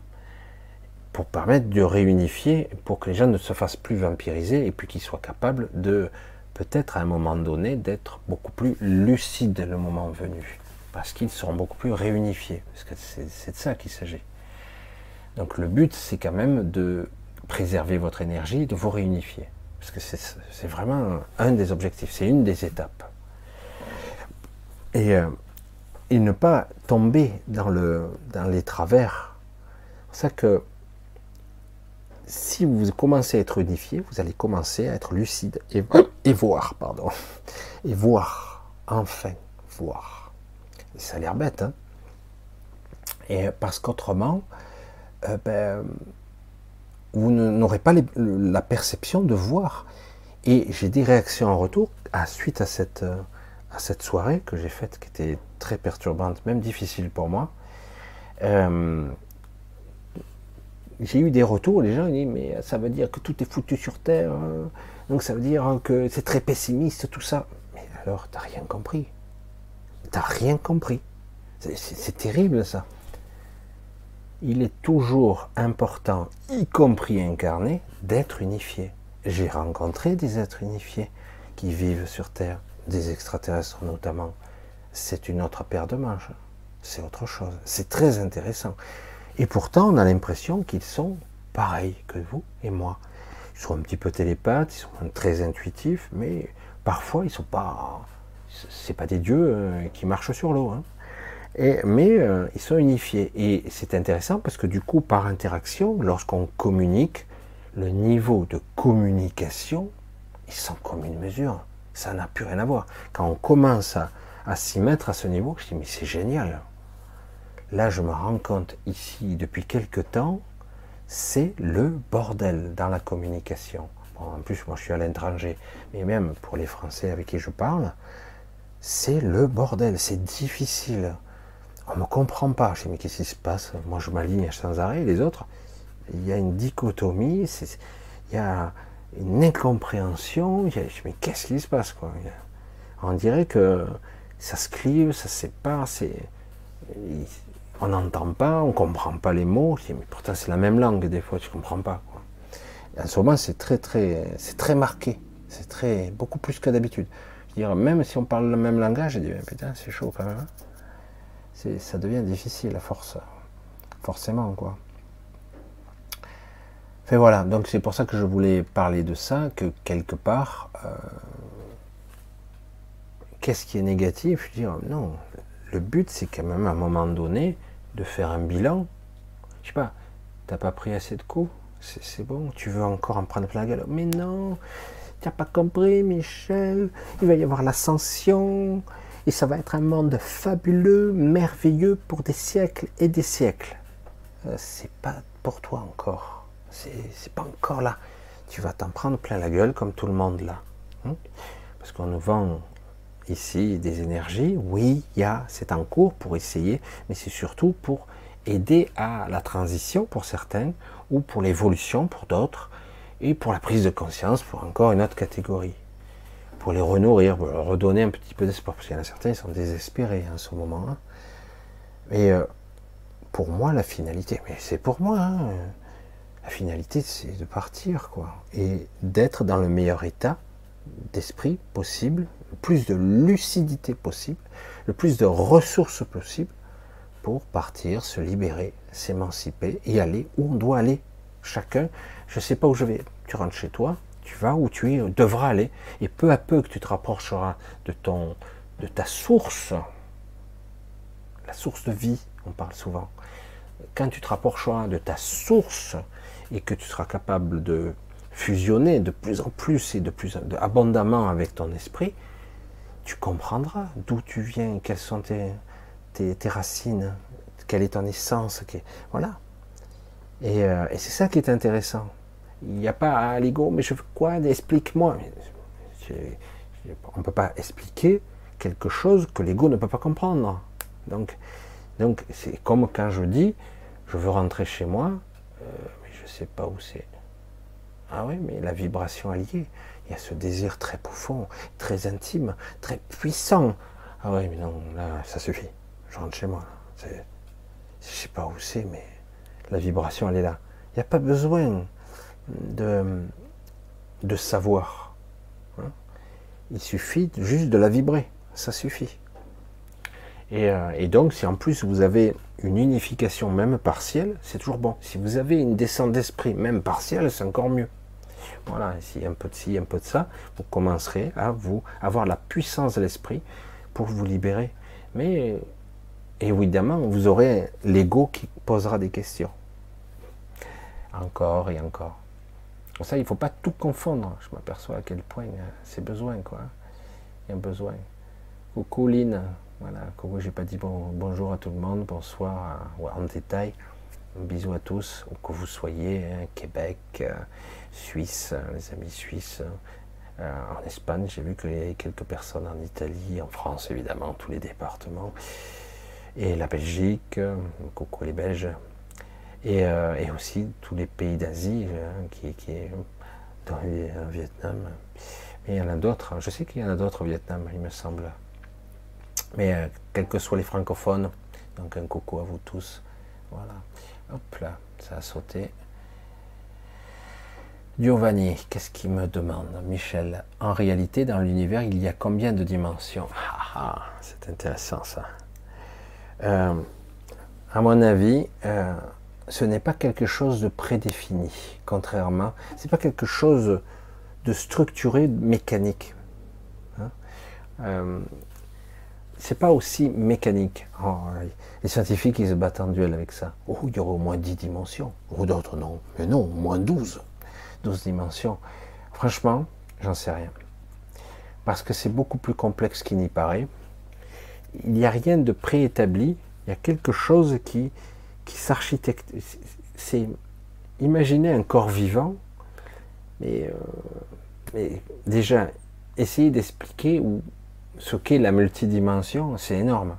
pour permettre de réunifier, pour que les gens ne se fassent plus vampiriser, et puis qu'ils soient capables de, peut-être à un moment donné, d'être beaucoup plus lucides le moment venu, parce qu'ils seront beaucoup plus réunifiés, parce que c'est de ça qu'il s'agit. Donc le but, c'est quand même de préserver votre énergie, de vous réunifier. Parce que c'est vraiment un des objectifs, c'est une des étapes. Et, euh, ne pas tomber dans, le, dans les travers. C'est ça que si vous commencez à être unifié, vous allez commencer à être lucide et, et voir, pardon, et voir, enfin, voir. ça a l'air bête, hein Et parce qu'autrement, euh, ben, vous n'aurez pas la perception de voir. Et j'ai des réactions en retour à suite à cette, à cette soirée que j'ai faite, qui était très perturbante, même difficile pour moi. Euh, j'ai eu des retours, les gens disent mais ça veut dire que tout est foutu sur terre, hein. donc ça veut dire que c'est très pessimiste tout ça. Mais alors t'as rien compris, t'as rien compris. C'est terrible ça il est toujours important, y compris incarné, d'être unifié. J'ai rencontré des êtres unifiés qui vivent sur Terre, des extraterrestres notamment. C'est une autre paire de manches. C'est autre chose. C'est très intéressant. Et pourtant, on a l'impression qu'ils sont pareils que vous et moi. Ils sont un petit peu télépathes, ils sont très intuitifs, mais parfois ils sont pas. C'est pas des dieux euh, qui marchent sur l'eau. Hein mais euh, ils sont unifiés. Et c'est intéressant parce que du coup, par interaction, lorsqu'on communique, le niveau de communication, ils sont comme une mesure. Ça n'a plus rien à voir. Quand on commence à, à s'y mettre à ce niveau, je dis mais c'est génial. Là, je me rends compte ici depuis quelque temps, c'est le bordel dans la communication. en plus, moi, je suis à l'étranger, mais même pour les Français avec qui je parle, c'est le bordel. C'est difficile on ne me comprend pas. Je dis, mais qu'est-ce qui se passe? Moi, je m'aligne sans arrêt, les autres, il y a une dichotomie, il y a une incompréhension. Je dis, mais qu'est-ce qui se passe quoi? On dirait que ça se clive, ça se sépare, on n'entend pas, on ne comprend pas les mots. Je dis, mais pourtant, c'est la même langue, des fois, tu ne comprends pas. Quoi. en ce moment, c'est très, très, c'est très marqué. C'est très, beaucoup plus que d'habitude. Je veux même si on parle le même langage, je dis, putain, c'est chaud quand même. Ça devient difficile à force, forcément quoi. Fait voilà, donc c'est pour ça que je voulais parler de ça, que quelque part, euh, qu'est-ce qui est négatif? Je veux dire, non, le but c'est quand même à un moment donné de faire un bilan. Je sais pas, t'as pas pris assez de coups, c'est bon, tu veux encore en prendre plein la gueule? Mais non, tu n'as pas compris, Michel, il va y avoir l'ascension, et ça va être un monde fabuleux, merveilleux pour des siècles et des siècles. Euh, c'est pas pour toi encore. C'est pas encore là. Tu vas t'en prendre plein la gueule comme tout le monde là. Hein? Parce qu'on nous vend ici des énergies. Oui, il y a, c'est en cours pour essayer, mais c'est surtout pour aider à la transition pour certains, ou pour l'évolution pour d'autres, et pour la prise de conscience pour encore une autre catégorie pour les renourrir, pour redonner un petit peu d'espoir, parce qu'il y en a certains qui sont désespérés en ce moment. là Mais euh, pour moi, la finalité, mais c'est pour moi, hein, la finalité, c'est de partir, quoi, et d'être dans le meilleur état d'esprit possible, le plus de lucidité possible, le plus de ressources possible pour partir, se libérer, s'émanciper et aller où on doit aller. Chacun, je ne sais pas où je vais, tu rentres chez toi, tu vas où tu es, devras aller, et peu à peu que tu te rapprocheras de ta source, la source de vie, on parle souvent. Quand tu te rapprocheras de ta source et que tu seras capable de fusionner de plus en plus et de plus abondamment avec ton esprit, tu comprendras d'où tu viens, quelles sont tes, tes, racines, quelle est ton essence, voilà. Euh, et c'est ça qui est intéressant. Il n'y a pas à l'ego, mais je veux quoi Explique-moi. On ne peut pas expliquer quelque chose que l'ego ne peut pas comprendre. Donc, donc c'est comme quand je dis, je veux rentrer chez moi, euh, mais je ne sais pas où c'est. Ah oui, mais la vibration alliée, il y a ce désir très profond, très intime, très puissant, Ah oui, mais non, là, ça suffit. Je rentre chez moi. Je sais pas où c'est, mais la vibration, elle est là. Il n'y a pas besoin de, savoir. Hein. Il suffit juste de la vibrer. Ça suffit. Et, euh, et, donc, si en plus vous avez une unification même partielle, c'est toujours bon. Si vous avez une descente d'esprit même partielle, c'est encore mieux. Voilà, ici un peu de ci, un peu de ça, vous commencerez à vous avoir la puissance de l'esprit pour vous libérer. Mais évidemment, vous aurez l'ego qui posera des questions. Encore et encore. Ça, il ne faut pas tout confondre. Je m'aperçois à quel point euh, c'est besoin, quoi. Il y a besoin. Coucou Lynn. Voilà, coucou, j'ai pas dit bon, bonjour à tout le monde, bonsoir en détail. Un bisou à tous, où que vous soyez, hein, Québec, euh, Suisse, les amis suisses, euh, en Espagne, j'ai vu qu'il y avait quelques personnes en Italie, en France évidemment, tous les départements, et la Belgique, euh, coucou les Belges, et, aussi tous les pays d'Asie, hein, qui, est le Vietnam. Mais il y en a d'autres, je sais qu'il y en a d'autres au Vietnam, il me semble. Mais quels que soient les francophones, donc un coucou à vous tous. Voilà. Hop là, ça a sauté. Giovanni, qu'est-ce qu'il me demande Michel, en réalité, dans l'univers, il y a combien de dimensions? Ah, ah, C'est intéressant ça. Euh, à mon avis, euh, ce n'est pas quelque chose de prédéfini, contrairement, c'est pas quelque chose de structuré, mécanique. Hein euh, c'est pas aussi mécanique. Oh, les scientifiques, ils se battent en duel avec ça. Oh, il y aura au moins 10 dimensions. Ou d'autres, non. Mais non, au moins 12. 12 dimensions. Franchement, j'en sais rien. Parce que c'est beaucoup plus complexe qu'il n'y paraît. Il n'y a rien de préétabli. Il y a quelque chose qui, qui s'architecte. C'est imaginer un corps vivant, mais, euh, mais déjà, essayer d'expliquer ce qu'est la multidimension, c'est énorme.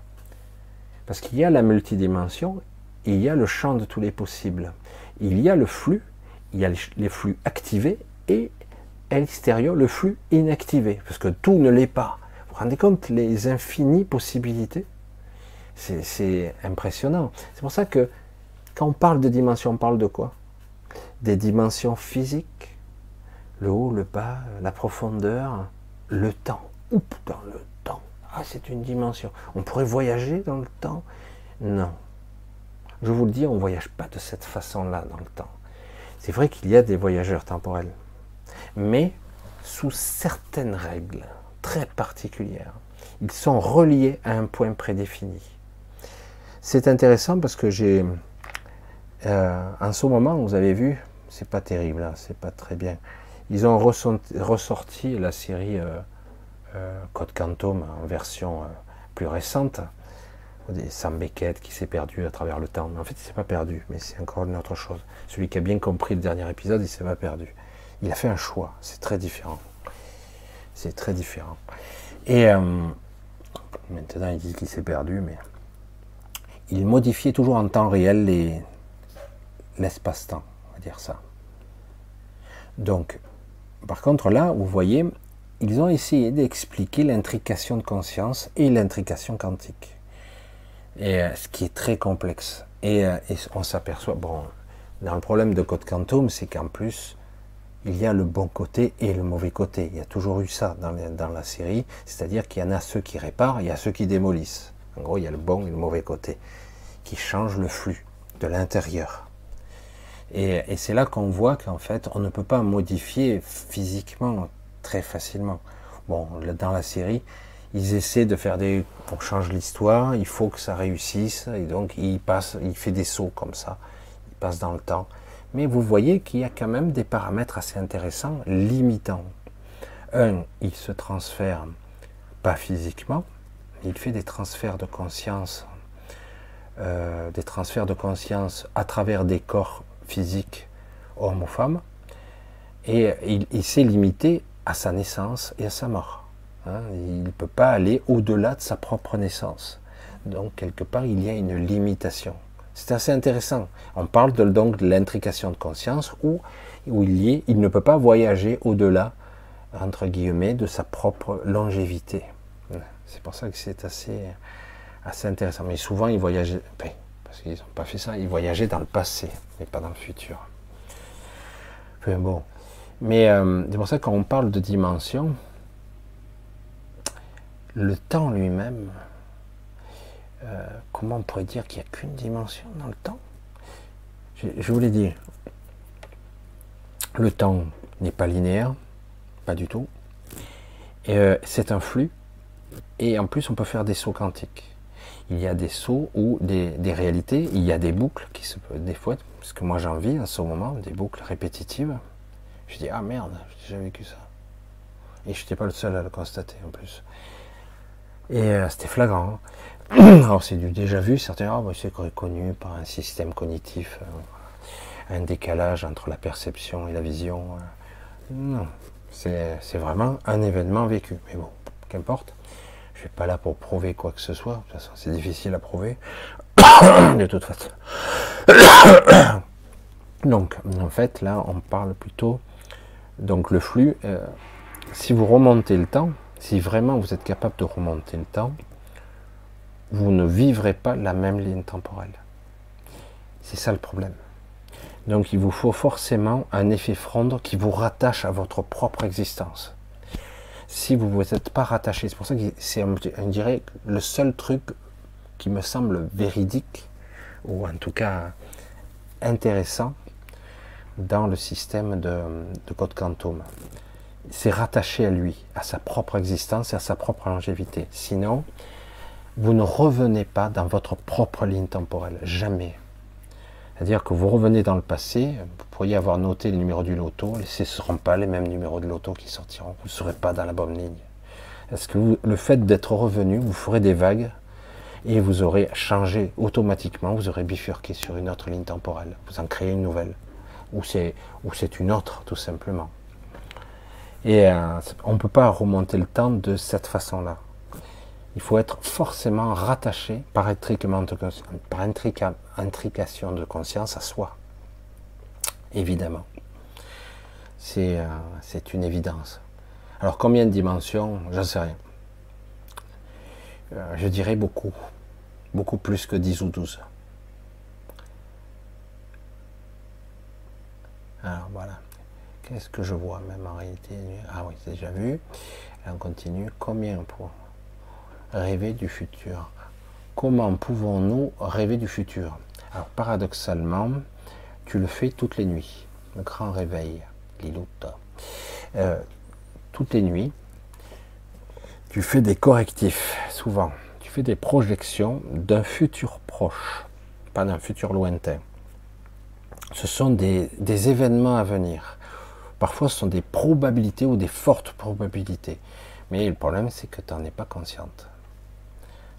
Parce qu'il y a la multidimension, il y a le champ de tous les possibles. Il y a le flux, il y a les flux activés et à l'extérieur le flux inactivé. Parce que tout ne l'est pas. Vous vous rendez compte les infinies possibilités C'est impressionnant. C'est pour ça que quand on parle de dimensions, on parle de quoi? Des dimensions physiques, le haut, le bas, la profondeur, le temps. Oups, dans le ah, c'est une dimension. On pourrait voyager dans le temps? Non. Je vous le dis, on ne voyage pas de cette façon-là dans le temps. C'est vrai qu'il y a des voyageurs temporels, mais sous certaines règles très particulières. Ils sont reliés à un point prédéfini. C'est intéressant parce que j'ai, euh, en ce moment, vous avez vu, c'est pas terrible, hein, c'est pas très bien. Ils ont ressorti la série euh, euh, Code Quantum en version plus récente. Sam Beckett qui s'est perdu à travers le temps. Mais en fait, il s'est pas perdu, mais c'est encore une autre chose. Celui qui a bien compris le dernier épisode, il s'est pas perdu. Il a fait un choix. C'est très différent. C'est très différent. Et maintenant, il dit qu'il s'est perdu, mais il modifiait toujours en temps réel l'espace-temps, on va dire ça. Donc, par contre, là, vous voyez, ils ont essayé d'expliquer l'intrication de conscience et l'intrication quantique. Et euh, ce qui est très complexe. Euh, et, on s'aperçoit, bon, dans le problème de Code Quantum, c'est qu'en plus, il y a le bon côté et le mauvais côté. Il y a toujours eu ça dans, la série, c'est-à-dire qu'il y en a ceux qui réparent, il y a ceux qui démolissent. En gros, il y a le bon et le mauvais côté, qui changent le flux de l'intérieur. Et, et c'est là qu'on voit qu'en fait, on ne peut pas modifier physiquement très facilement. Bon, dans la série, ils essaient de faire des. On change l'histoire, il faut que ça réussisse, et donc il passe, il fait des sauts comme ça, il passe dans le temps. Mais vous voyez qu'il y a quand même des paramètres assez intéressants, limitants. Un, il se transfère pas physiquement, il fait des transferts de conscience, euh, des transferts de conscience à travers des corps physiques, hommes ou femmes, et il, s'est limité à sa naissance et à sa mort. Hein. il ne peut pas aller au-delà de sa propre naissance. Donc, quelque part, il y a une limitation. C'est assez intéressant. On parle donc de l'intrication de conscience où, où il, il ne peut pas voyager au-delà, entre guillemets, de sa propre longévité. C'est pour ça que c'est assez, assez intéressant. Mais souvent, ils voyageaient, parce qu'ils n'ont pas fait ça, ils voyageaient dans le passé, mais pas dans le futur. bon. Mais euh, c'est pour ça que quand on parle de dimension, le temps lui-même, euh, comment on pourrait dire qu'il n'y a qu'une dimension dans le temps? Je, vous l'ai dit, le temps n'est pas linéaire, pas du tout. Euh, c'est un flux. Et en plus, on peut faire des sauts quantiques. Il y a des sauts ou des, réalités, il y a des boucles qui se des fois, parce que moi j'en vis en ce moment, des boucles répétitives. Je dis ah merde, j'ai déjà vécu ça. Et je n'étais pas le seul à le constater en plus. Et euh, c'était flagrant. Alors c'est du déjà vu, certains ah, c'est connu par un système cognitif, euh, un décalage entre la perception et la vision. non, c'est vraiment un événement vécu. Mais bon, qu'importe. Suis pas là pour prouver quoi que ce soit. De toute façon, c'est difficile à prouver. de toute façon. Donc, en fait, là, on parle plutôt. Donc, le flux, euh, si vous remontez le temps, si vraiment vous êtes capable de remonter le temps, vous ne vivrez pas la même ligne temporelle. C'est ça le problème. Donc il vous faut forcément un effet fronde qui vous rattache à votre propre existence. Si vous ne vous êtes pas rattaché, c'est pour ça que c'est, on dirait, le seul truc qui me semble véridique, ou en tout cas intéressant, dans le système de, de code quantum. C'est rattaché à lui, à sa propre existence et à sa propre longévité. Sinon, vous ne revenez pas dans votre propre ligne temporelle. Jamais. C'est-à-dire que vous revenez dans le passé, vous pourriez avoir noté les numéros du loto, et ce ne seront pas les mêmes numéros de loto qui sortiront. Vous ne serez pas dans la bonne ligne. Est-ce que le fait d'être revenu, vous ferez des vagues et vous aurez changé automatiquement, vous aurez bifurqué sur une autre ligne temporelle. Vous en créez une nouvelle. Ou c'est, ou c'est une autre, tout simplement. Et euh, on ne peut pas remonter le temps de cette façon-là il faut être forcément rattaché par, par intrication de conscience à soi. Évidemment. Euh, c'est une évidence. Alors combien de dimensions? J'en sais rien. Euh, je dirais beaucoup. Beaucoup plus que 10 ou 12. Alors voilà. Qu'est-ce que je vois même en réalité? Ah oui, déjà vu. on continue. Combien pour rêver du futur. Comment pouvons-nous rêver du futur? Alors paradoxalement, tu le fais toutes les nuits. Le grand réveil, Liluta. Euh, toutes les nuits, tu fais des correctifs, souvent. Tu fais des projections d'un futur proche, pas d'un futur lointain. Ce sont des, des événements à venir. Parfois, ce sont des probabilités ou des fortes probabilités. Mais le problème, c'est que tu n'en es pas consciente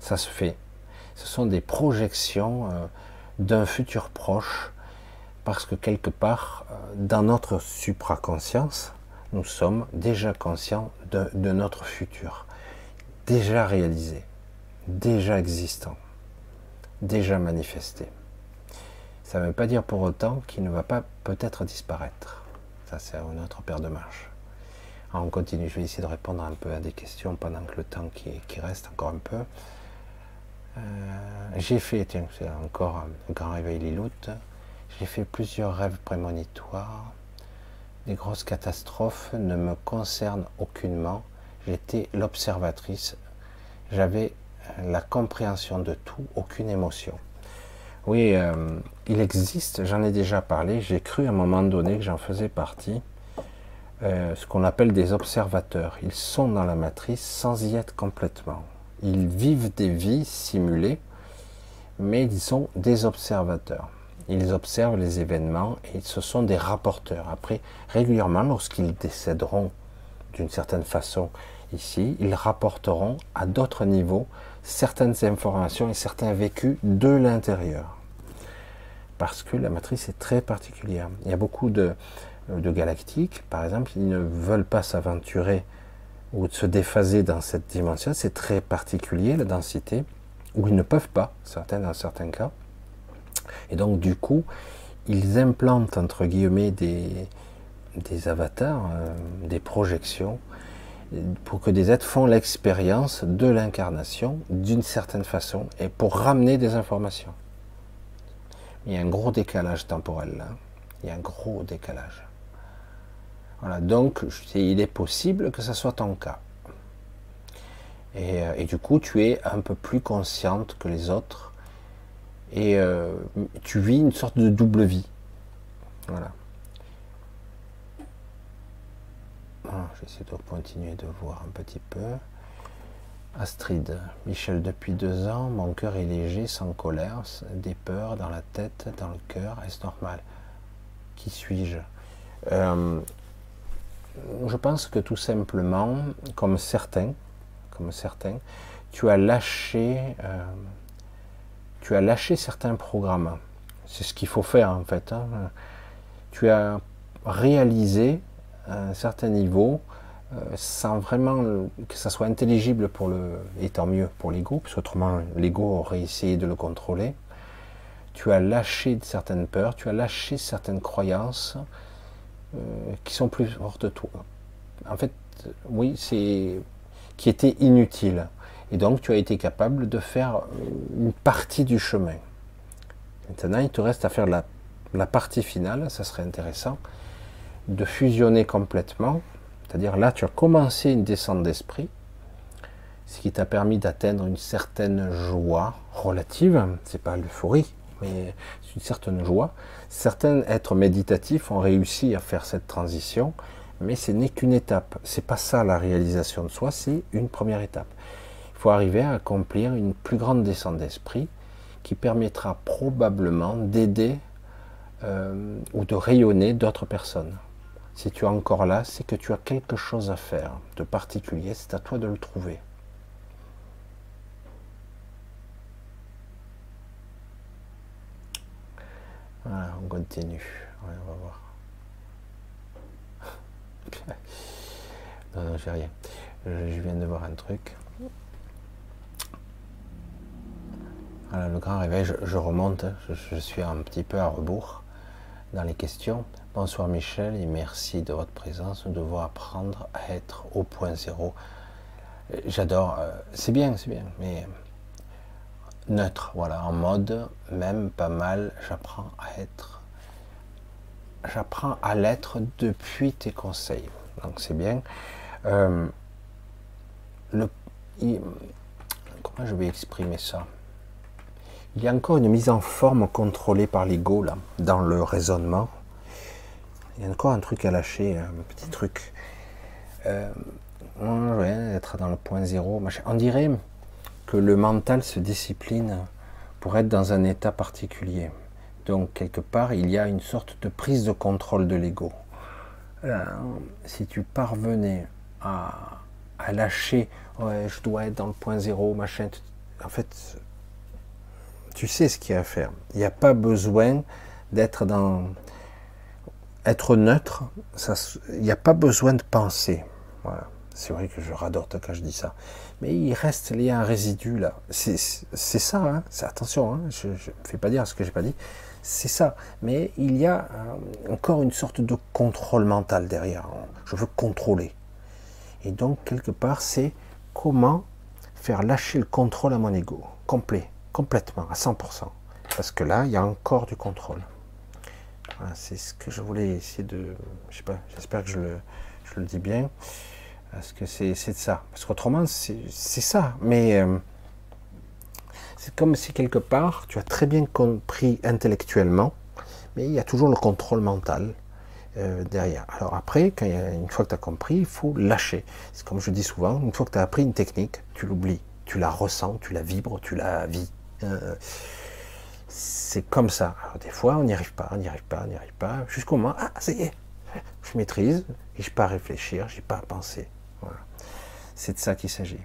ça se fait. Ce sont des projections euh, d'un futur proche, parce que quelque part, euh, dans notre supraconscience, nous sommes déjà conscients de, notre futur, déjà réalisé, déjà existant, déjà manifesté. Ça ne veut pas dire pour autant qu'il ne va pas peut-être disparaître. Ça, c'est une autre paire de marches. on continue, je vais essayer de répondre un peu à des questions pendant que le temps qui reste encore un peu. Euh, j'ai fait, tiens, c'est encore un grand réveil Liloute, j'ai fait plusieurs rêves prémonitoires. Les grosses catastrophes ne me concernent aucunement. J'étais l'observatrice. J'avais euh, la compréhension de tout, aucune émotion. Oui, euh, il existe, j'en ai déjà parlé, j'ai cru à un moment donné que j'en faisais partie, ce qu'on appelle des observateurs. Ils sont dans la matrice sans y être complètement. Ils vivent des vies simulées, mais ils sont des observateurs. Ils observent les événements et ce sont des rapporteurs. Après, régulièrement, lorsqu'ils décéderont d'une certaine façon ici, ils rapporteront à d'autres niveaux certaines informations et certains vécus de l'intérieur. Parce que la matrice est très particulière. Il y a beaucoup de, galactiques, par exemple, ils ne veulent pas s'aventurer ou de se déphaser dans cette dimension, c'est très particulier la densité, où ils ne peuvent pas, certains dans certains cas. Et donc du coup, ils implantent entre guillemets des, des avatars, euh, des projections, pour que des êtres font l'expérience de l'incarnation d'une certaine façon et pour ramener des informations. Il y a un gros décalage temporel là. Il y a un gros décalage. Voilà, donc il est possible que ça soit ton cas. Et, euh, et, du coup, tu es un peu plus consciente que les autres. Et euh, tu vis une sorte de double vie. Voilà. Ah, J'essaie de continuer de voir un petit peu. Astrid, Michel, depuis deux ans, mon cœur est léger, sans colère, des peurs dans la tête, dans le cœur, est-ce normal? Qui suis-je? Euh, Je pense que tout simplement, comme certains, comme certains, tu as lâché, euh, tu as lâché certains programmes. C'est ce qu'il faut faire en fait. Hein. Tu as réalisé un certain niveau euh, sans vraiment que ça soit intelligible pour le, et tant mieux pour l'ego, parce qu'autrement l'ego aurait essayé de le contrôler. Tu as lâché certaines peurs, tu as lâché certaines croyances qui sont plus fortes de toi. En fait, oui, c'est qui était inutile. Et donc tu as été capable de faire une partie du chemin. Maintenant, il te reste à faire la, partie finale, ça serait intéressant, de fusionner complètement. C'est-à-dire là, tu as commencé une descente d'esprit, ce qui t'a permis d'atteindre une certaine joie relative, c'est pas l'euphorie, mais une certaine joie. Certains êtres méditatifs ont réussi à faire cette transition, mais ce n'est qu'une étape. C'est pas ça la réalisation de soi, c'est une première étape. Il faut arriver à accomplir une plus grande descente d'esprit qui permettra probablement d'aider euh, ou de rayonner d'autres personnes. Si tu es encore là, c'est que tu as quelque chose à faire de particulier, c'est à toi de le trouver. On continue. on va voir. non, non, j'ai rien. Je, viens de voir un truc. Voilà, le grand réveil, je, remonte, je, suis un petit peu à rebours dans les questions. Bonsoir Michel et merci de votre présence. Nous devons apprendre à être au point zéro. J'adore, euh, c'est bien, c'est bien, mais neutre, voilà, en mode même pas mal, j'apprends à être j'apprends à l'être depuis tes conseils. Donc c'est bien. Euh, le, comment je vais exprimer ça? Il y a encore une mise en forme contrôlée par l'ego là, dans le raisonnement. Il y a encore un truc à lâcher, un petit truc. Euh, être dans le point zéro. On dirait que le mental se discipline pour être dans un état particulier. Donc quelque part, il y a une sorte de prise de contrôle de l'ego. Si tu parvenais à, lâcher, je dois être dans le point zéro, machin, en fait, tu sais ce qu'il y a à faire. Il n'y a pas besoin d'être neutre. Il n'y a pas besoin de penser. C'est vrai que je radote quand je dis ça. Mais il reste, il y a un résidu là. C'est ça, hein. attention, hein. je ne fais pas dire ce que j'ai pas dit c'est ça. Mais il y a euh, encore une sorte de contrôle mental derrière. Je veux contrôler. Et donc, quelque part, c'est comment faire lâcher le contrôle à mon ego, complet, complètement, à 100%. Parce que là, il y a encore du contrôle. c'est ce que je voulais essayer de... Je sais pas, j'espère que je je le, dis bien. Parce que c'est de ça. Parce qu'autrement, c'est ça. Mais... Euh, c'est comme si quelque part, tu as très bien compris intellectuellement, mais il y a toujours le contrôle mental euh, derrière. Alors après, une fois que tu as compris, il faut lâcher. C'est comme je dis souvent, une fois que tu as appris une technique, tu l'oublies, tu la ressens, tu la vibres, tu la vis. Euh, c'est comme ça. Alors des fois, on n'y arrive pas, on n'y arrive pas, on n'y arrive pas, jusqu'au moment, ah, ça y est, je maîtrise, et je n'ai pas à réfléchir, je n'ai pas à penser. Voilà. C'est de ça qu'il s'agit.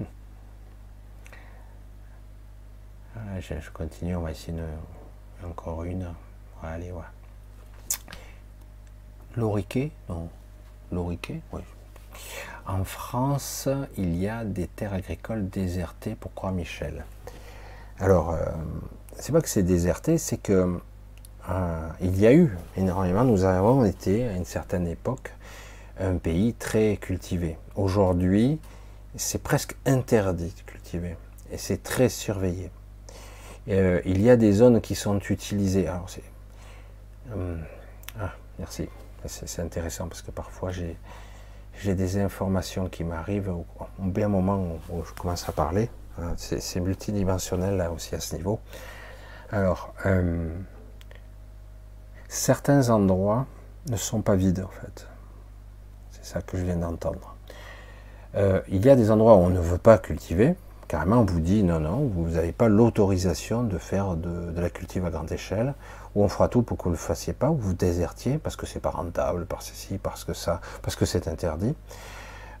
je, continue, on va essayer encore une. Allez, ouais. Loriquet Non. Loriquet Oui. En France, il y a des terres agricoles désertées pour Croix-Michel. Alors, euh, c'est pas que c'est déserté, c'est que euh, il y a eu énormément. Nous avons été à une certaine époque un pays très cultivé. Aujourd'hui, c'est presque interdit de cultiver et c'est très surveillé. Euh, il y a des zones qui sont utilisées. Alors euh, ah, merci. C'est intéressant parce que parfois j'ai des informations qui m'arrivent au, bien moment où je commence à parler. C'est multidimensionnel là aussi à ce niveau. Alors, euh, certains endroits ne sont pas vides en fait. C'est ça que je viens d'entendre. Euh, il y a des endroits où on ne veut pas cultiver. Carrément, on vous dit non, non, vous n'avez pas l'autorisation de faire de, la cultive à grande échelle, ou on fera tout pour que vous ne le fassiez pas, ou vous désertiez parce que c'est pas rentable, parce parce que ça, parce que c'est interdit.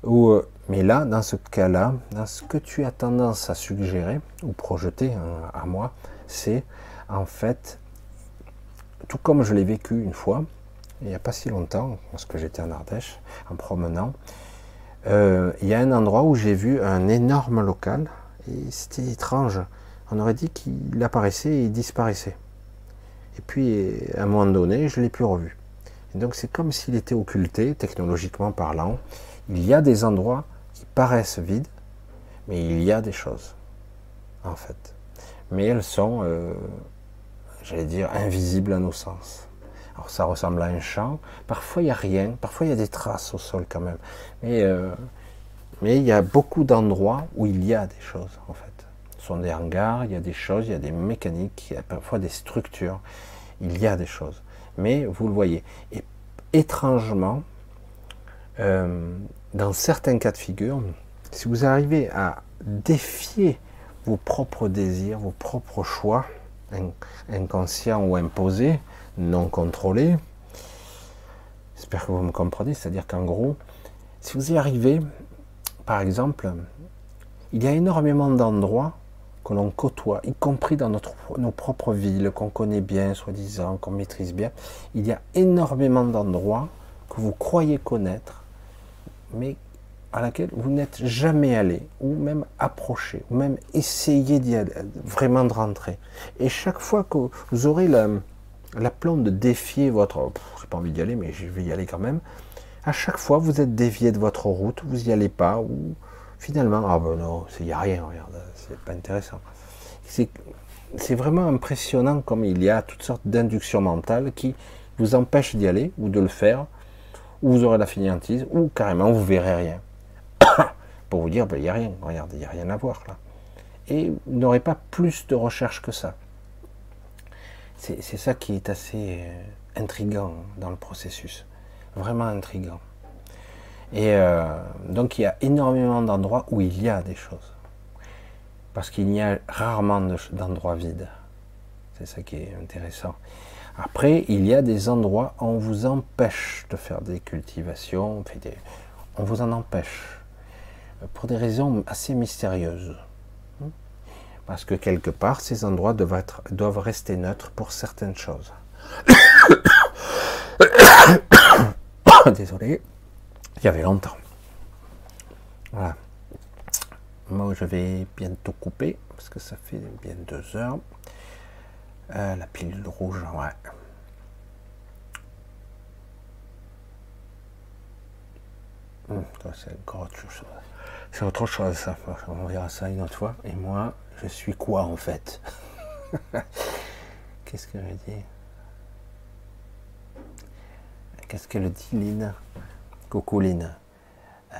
Ou, euh, mais là, dans ce cas-là, ce que tu as tendance à suggérer ou projeter hein, à moi, c'est en fait, tout comme je l'ai vécu une fois, il n'y a pas si longtemps, parce que j'étais en Ardèche, en promenant, euh, il y a un endroit où j'ai vu un énorme local, et c'était étrange. On aurait dit qu'il apparaissait et il disparaissait. Et puis, à un moment donné, je ne l'ai plus revu. Et donc, c'est comme s'il était occulté, technologiquement parlant. Il y a des endroits qui paraissent vides, mais il y a des choses, en fait. Mais elles sont, euh, j'allais dire, invisibles à nos sens. Alors ça ressemble à un champ. Parfois il n'y a rien, parfois il y a des traces au sol quand même. Mais, euh, mais il y a beaucoup d'endroits où il y a des choses en fait. Ce sont des hangars, il y a des choses, il y a des mécaniques, il y a parfois des structures. Il y a des choses. Mais vous le voyez. Et étrangement, euh, dans certains cas de figure, si vous arrivez à défier vos propres désirs, vos propres choix, inconscients ou imposés, non contrôlé. J'espère que vous me comprenez, c'est-à-dire qu'en gros, si vous y arrivez, par exemple, il y a énormément d'endroits que l'on côtoie, y compris dans notre, nos propres villes, qu'on connaît bien, soi-disant, qu'on maîtrise bien. Il y a énormément d'endroits que vous croyez connaître, mais à laquelle vous n'êtes jamais allé, ou même approché, ou même essayé d'y aller, vraiment de rentrer. Et chaque fois que vous aurez la, plante de défier votre, j'ai pas envie d'y aller, mais je vais y aller quand même. À chaque fois, vous êtes dévié de votre route, vous y allez pas, ou finalement, ah ben non, il n'y a rien, regarde, c'est pas intéressant. C'est vraiment impressionnant comme il y a toutes sortes d'inductions mentales qui vous empêchent d'y aller, ou de le faire, ou vous aurez la finiantise, ou carrément vous verrez rien. Pour vous dire, ben, il n'y a rien, regarde, il n'y a rien à voir là. Et vous n'aurez pas plus de recherche que ça. C'est ça qui est assez euh, intrigant dans le processus. Vraiment intrigant. Et euh, donc il y a énormément d'endroits où il y a des choses. Parce qu'il y a rarement d'endroits vides. C'est ça qui est intéressant. Après, il y a des endroits où on vous empêche de faire des cultivations, on vous en empêche. Pour des raisons assez mystérieuses. Parce que quelque part, ces endroits doivent, rester neutres pour certaines choses. Désolé, il y avait longtemps. Voilà. Moi, je vais bientôt couper, parce que ça fait bien deux heures. Euh, la pilule rouge, ouais. Hum, c'est autre chose. C'est autre chose, ça. On verra ça une autre fois. Et moi, je suis quoi en fait Qu'est-ce que je dis Qu'est-ce qu'elle dit Lynn Coucou Lynn.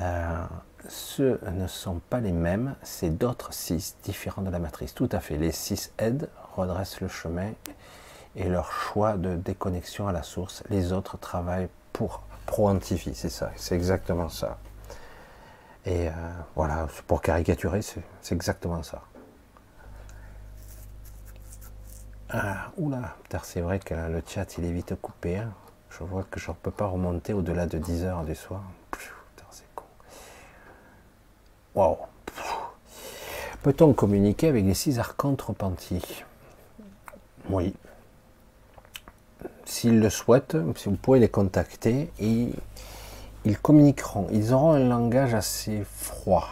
Euh, ne sont pas les mêmes, c'est d'autres six différents de la matrice. Tout à fait. Les six aident, redressent le chemin et leur choix de déconnexion à la source. Les autres travaillent pour pro-antifie, c'est ça, c'est exactement ça. Et euh, voilà, pour caricaturer, c'est exactement ça. Ah, oula, c'est vrai que le chat il est vite coupé. Hein. Je vois que je ne peux pas remonter au-delà de 10 heures du soir. c'est con. Waouh. Peut-on communiquer avec les six archontes repentis? Oui. S'ils le souhaitent, si vous pouvez les contacter, et ils communiqueront. Ils auront un langage assez froid.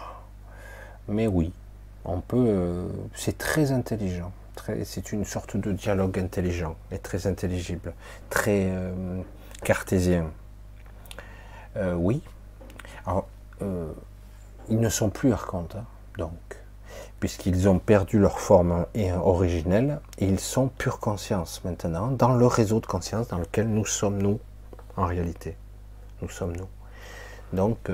Mais oui, on peut. Euh, c'est très intelligent c'est une sorte de dialogue intelligent et très intelligible, très euh, cartésien. Euh, oui. Alors, ils ne sont plus archontes, hein, donc, puisqu'ils ont perdu leur forme originelle, et ils sont pure conscience maintenant, dans le réseau de conscience dans lequel nous sommes nous, en réalité. Nous sommes nous. Donc,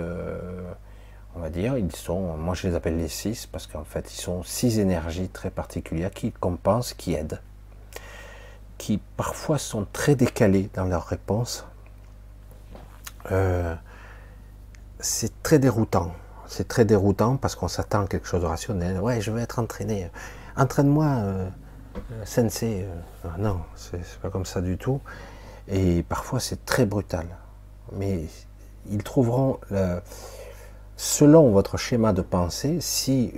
on va dire, ils sont, moi je les appelle les six, parce qu'en fait, ils sont six énergies très particulières qui compensent, qui aident, qui parfois sont très décalés dans leurs réponses. Euh, c'est très déroutant. C'est très déroutant parce qu'on s'attend à quelque chose de rationnel. Ouais, je veux être entraîné. Entraîne-moi, euh, euh sensei. Euh, non, c'est pas comme ça du tout. Et parfois, c'est très brutal. Mais ils trouveront, selon votre schéma de pensée, si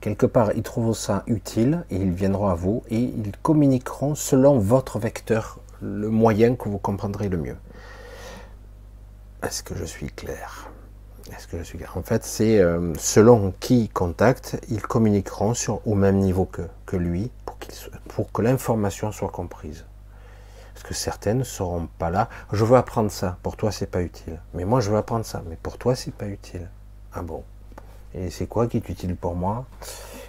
quelque part ils trouvent ça utile, ils viendront à vous et ils communiqueront selon votre vecteur, le moyen que vous comprendrez le mieux. Est-ce que je suis clair? Est-ce que je suis clair? En fait, c'est euh, selon qui contacte, ils communiqueront sur, au même niveau que, lui pour que l'information soit comprise. Parce que certaines ne seront pas là. Je veux apprendre ça. Pour toi, c'est pas utile. Mais moi, je veux apprendre ça. Mais pour toi, c'est pas utile. Ah bon? Et c'est quoi qui est utile pour moi?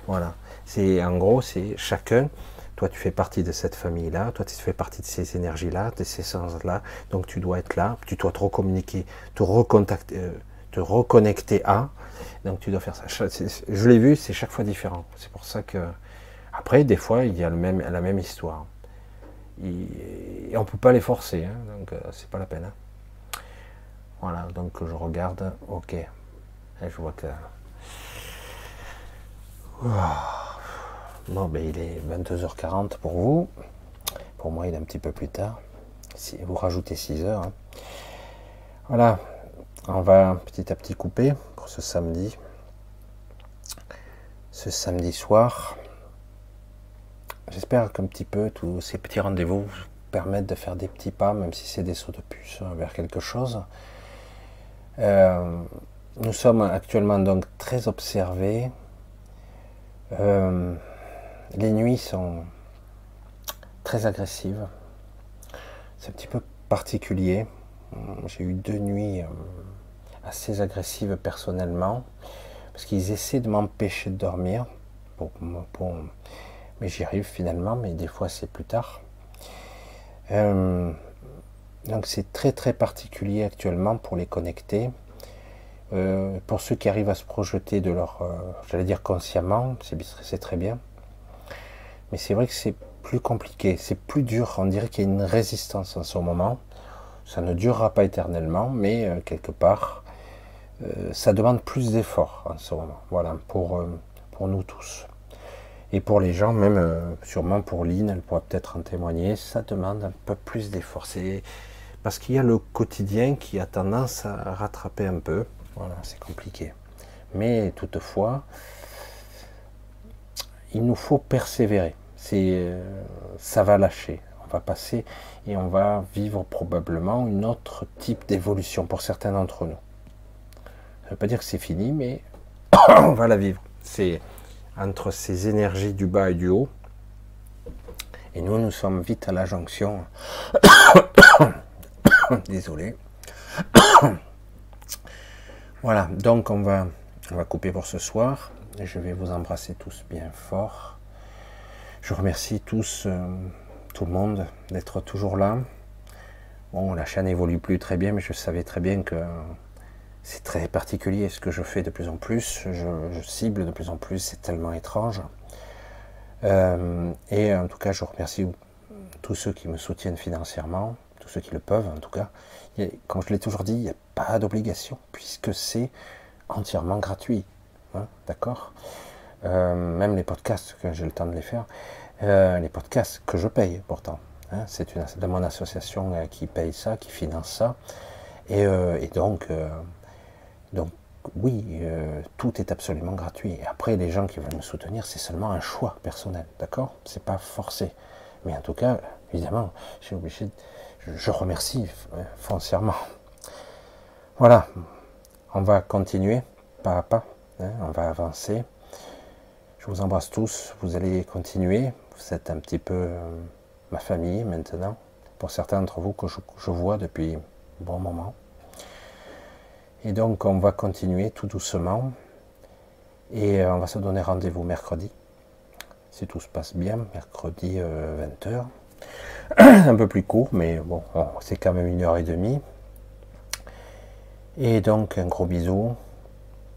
Voilà. C'est en gros, c'est chacun toi, tu fais partie de cette famille-là, toi, tu fais partie de ces énergies-là, de ces sens-là, donc tu dois être là, tu dois te recommuniquer, te recontacter, euh, te reconnecter à, donc tu dois faire ça. Je l'ai vu, c'est chaque fois différent. C'est pour ça que, après, des fois, il y a la même histoire. Et on peut pas les forcer, hein, donc euh, c'est pas la peine. Hein. Voilà, donc je regarde, ok. Et je vois que. Bon, ben, il est 22h40 pour vous. Pour moi, il est un petit peu plus tard. Si vous rajoutez 6 heures. Hein. Voilà. On va petit à petit couper pour ce samedi. Ce samedi soir. J'espère qu'un petit peu tous ces petits rendez-vous vous permettent de faire des petits pas, même si c'est des sauts de puce, hein, vers quelque chose. Euh, nous sommes actuellement donc très observés. Euh, les nuits sont très agressives. C'est un petit peu particulier. J'ai eu deux nuits euh, assez agressives personnellement, parce qu'ils essaient de m'empêcher de dormir. Mais j'y arrive finalement, mais des fois c'est plus tard. Euh, donc c'est très très particulier actuellement pour les connecter. Euh, pour ceux qui arrivent à se projeter de leur, j'allais dire consciemment, c'est très bien. Mais c'est vrai que c'est plus compliqué, c'est plus dur. On dirait qu'il y a une résistance en ce moment. Ça ne durera pas éternellement, mais euh, quelque part, euh, ça demande plus d'efforts en ce moment. Voilà, pour, euh, pour nous tous. Et pour les gens, même sûrement pour Lynn, elle pourra peut-être en témoigner, ça demande un peu plus d'efforts. Parce qu'il y a le quotidien qui a tendance à rattraper un peu. Voilà, c'est compliqué. Mais toutefois, il nous faut persévérer euh, ça va lâcher. On va passer et on va vivre probablement une autre type d'évolution pour certains d'entre nous. Ça ne veut pas dire que c'est fini, mais on va la vivre. C'est entre ces énergies du bas et du haut. Et nous, nous sommes vite à la jonction. Désolé. voilà, donc on va, on va couper pour ce soir. Je vais vous embrasser tous bien fort. Je remercie tous, euh, tout le monde, d'être toujours là. Bon, la chaîne évolue plus très bien, mais je savais très bien que c'est très particulier ce que je fais de plus en plus. Je, cible de plus en plus, c'est tellement étrange. Euh, et en tout cas, je remercie tous ceux qui me soutiennent financièrement, tous ceux qui le peuvent en tout cas. comme je l'ai toujours dit, il n'y a pas d'obligation, puisque c'est entièrement gratuit. Hein, d'accord? Euh, même les podcasts, que j'ai le temps de les faire, euh, les podcasts que je paye pourtant. Hein, c'est de mon association qui paye ça, qui finance ça. Et, donc, donc, oui, tout est absolument gratuit. Après, les gens qui veulent me soutenir, c'est seulement un choix personnel, d'accord? C'est pas forcé. Mais en tout cas, évidemment, j'ai obligé. je, je remercie foncièrement. Voilà, on va continuer pas à pas, hein, on va avancer. Je vous embrasse tous, vous allez continuer, vous êtes un petit peu euh, ma famille maintenant, pour certains d'entre vous que je, vois depuis bon moment. Et donc on va continuer tout doucement. Et euh, on va se donner rendez-vous mercredi. Si tout se passe bien, mercredi 20h. Euh, un peu plus court, mais bon, c'est quand même une heure et demie. Et donc un gros bisou.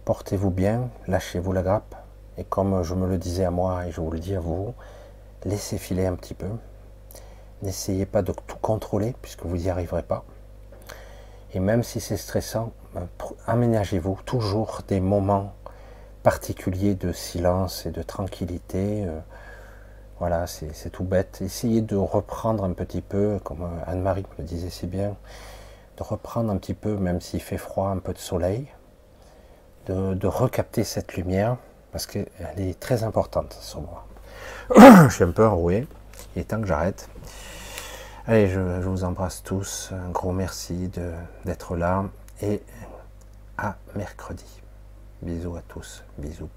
Portez-vous bien, lâchez-vous la grappe. Et comme je me le disais à moi et je vous le dis à vous, laissez filer un petit peu. N'essayez pas de tout contrôler puisque vous n'y arriverez pas. Et même si c'est stressant, aménagez-vous toujours des moments particuliers de silence et de tranquillité. Euh, voilà, c'est tout bête. Essayez de reprendre un petit peu, comme Anne-Marie me disait si bien, de reprendre un petit peu, même s'il fait froid, un peu de soleil, de, de recapter cette lumière, parce qu'elle est très importante sur moi. je suis un peu enroué, il est temps que j'arrête. Allez, je, vous embrasse tous. Un gros merci d'être là. Et à mercredi. Bisous à tous. Bisous.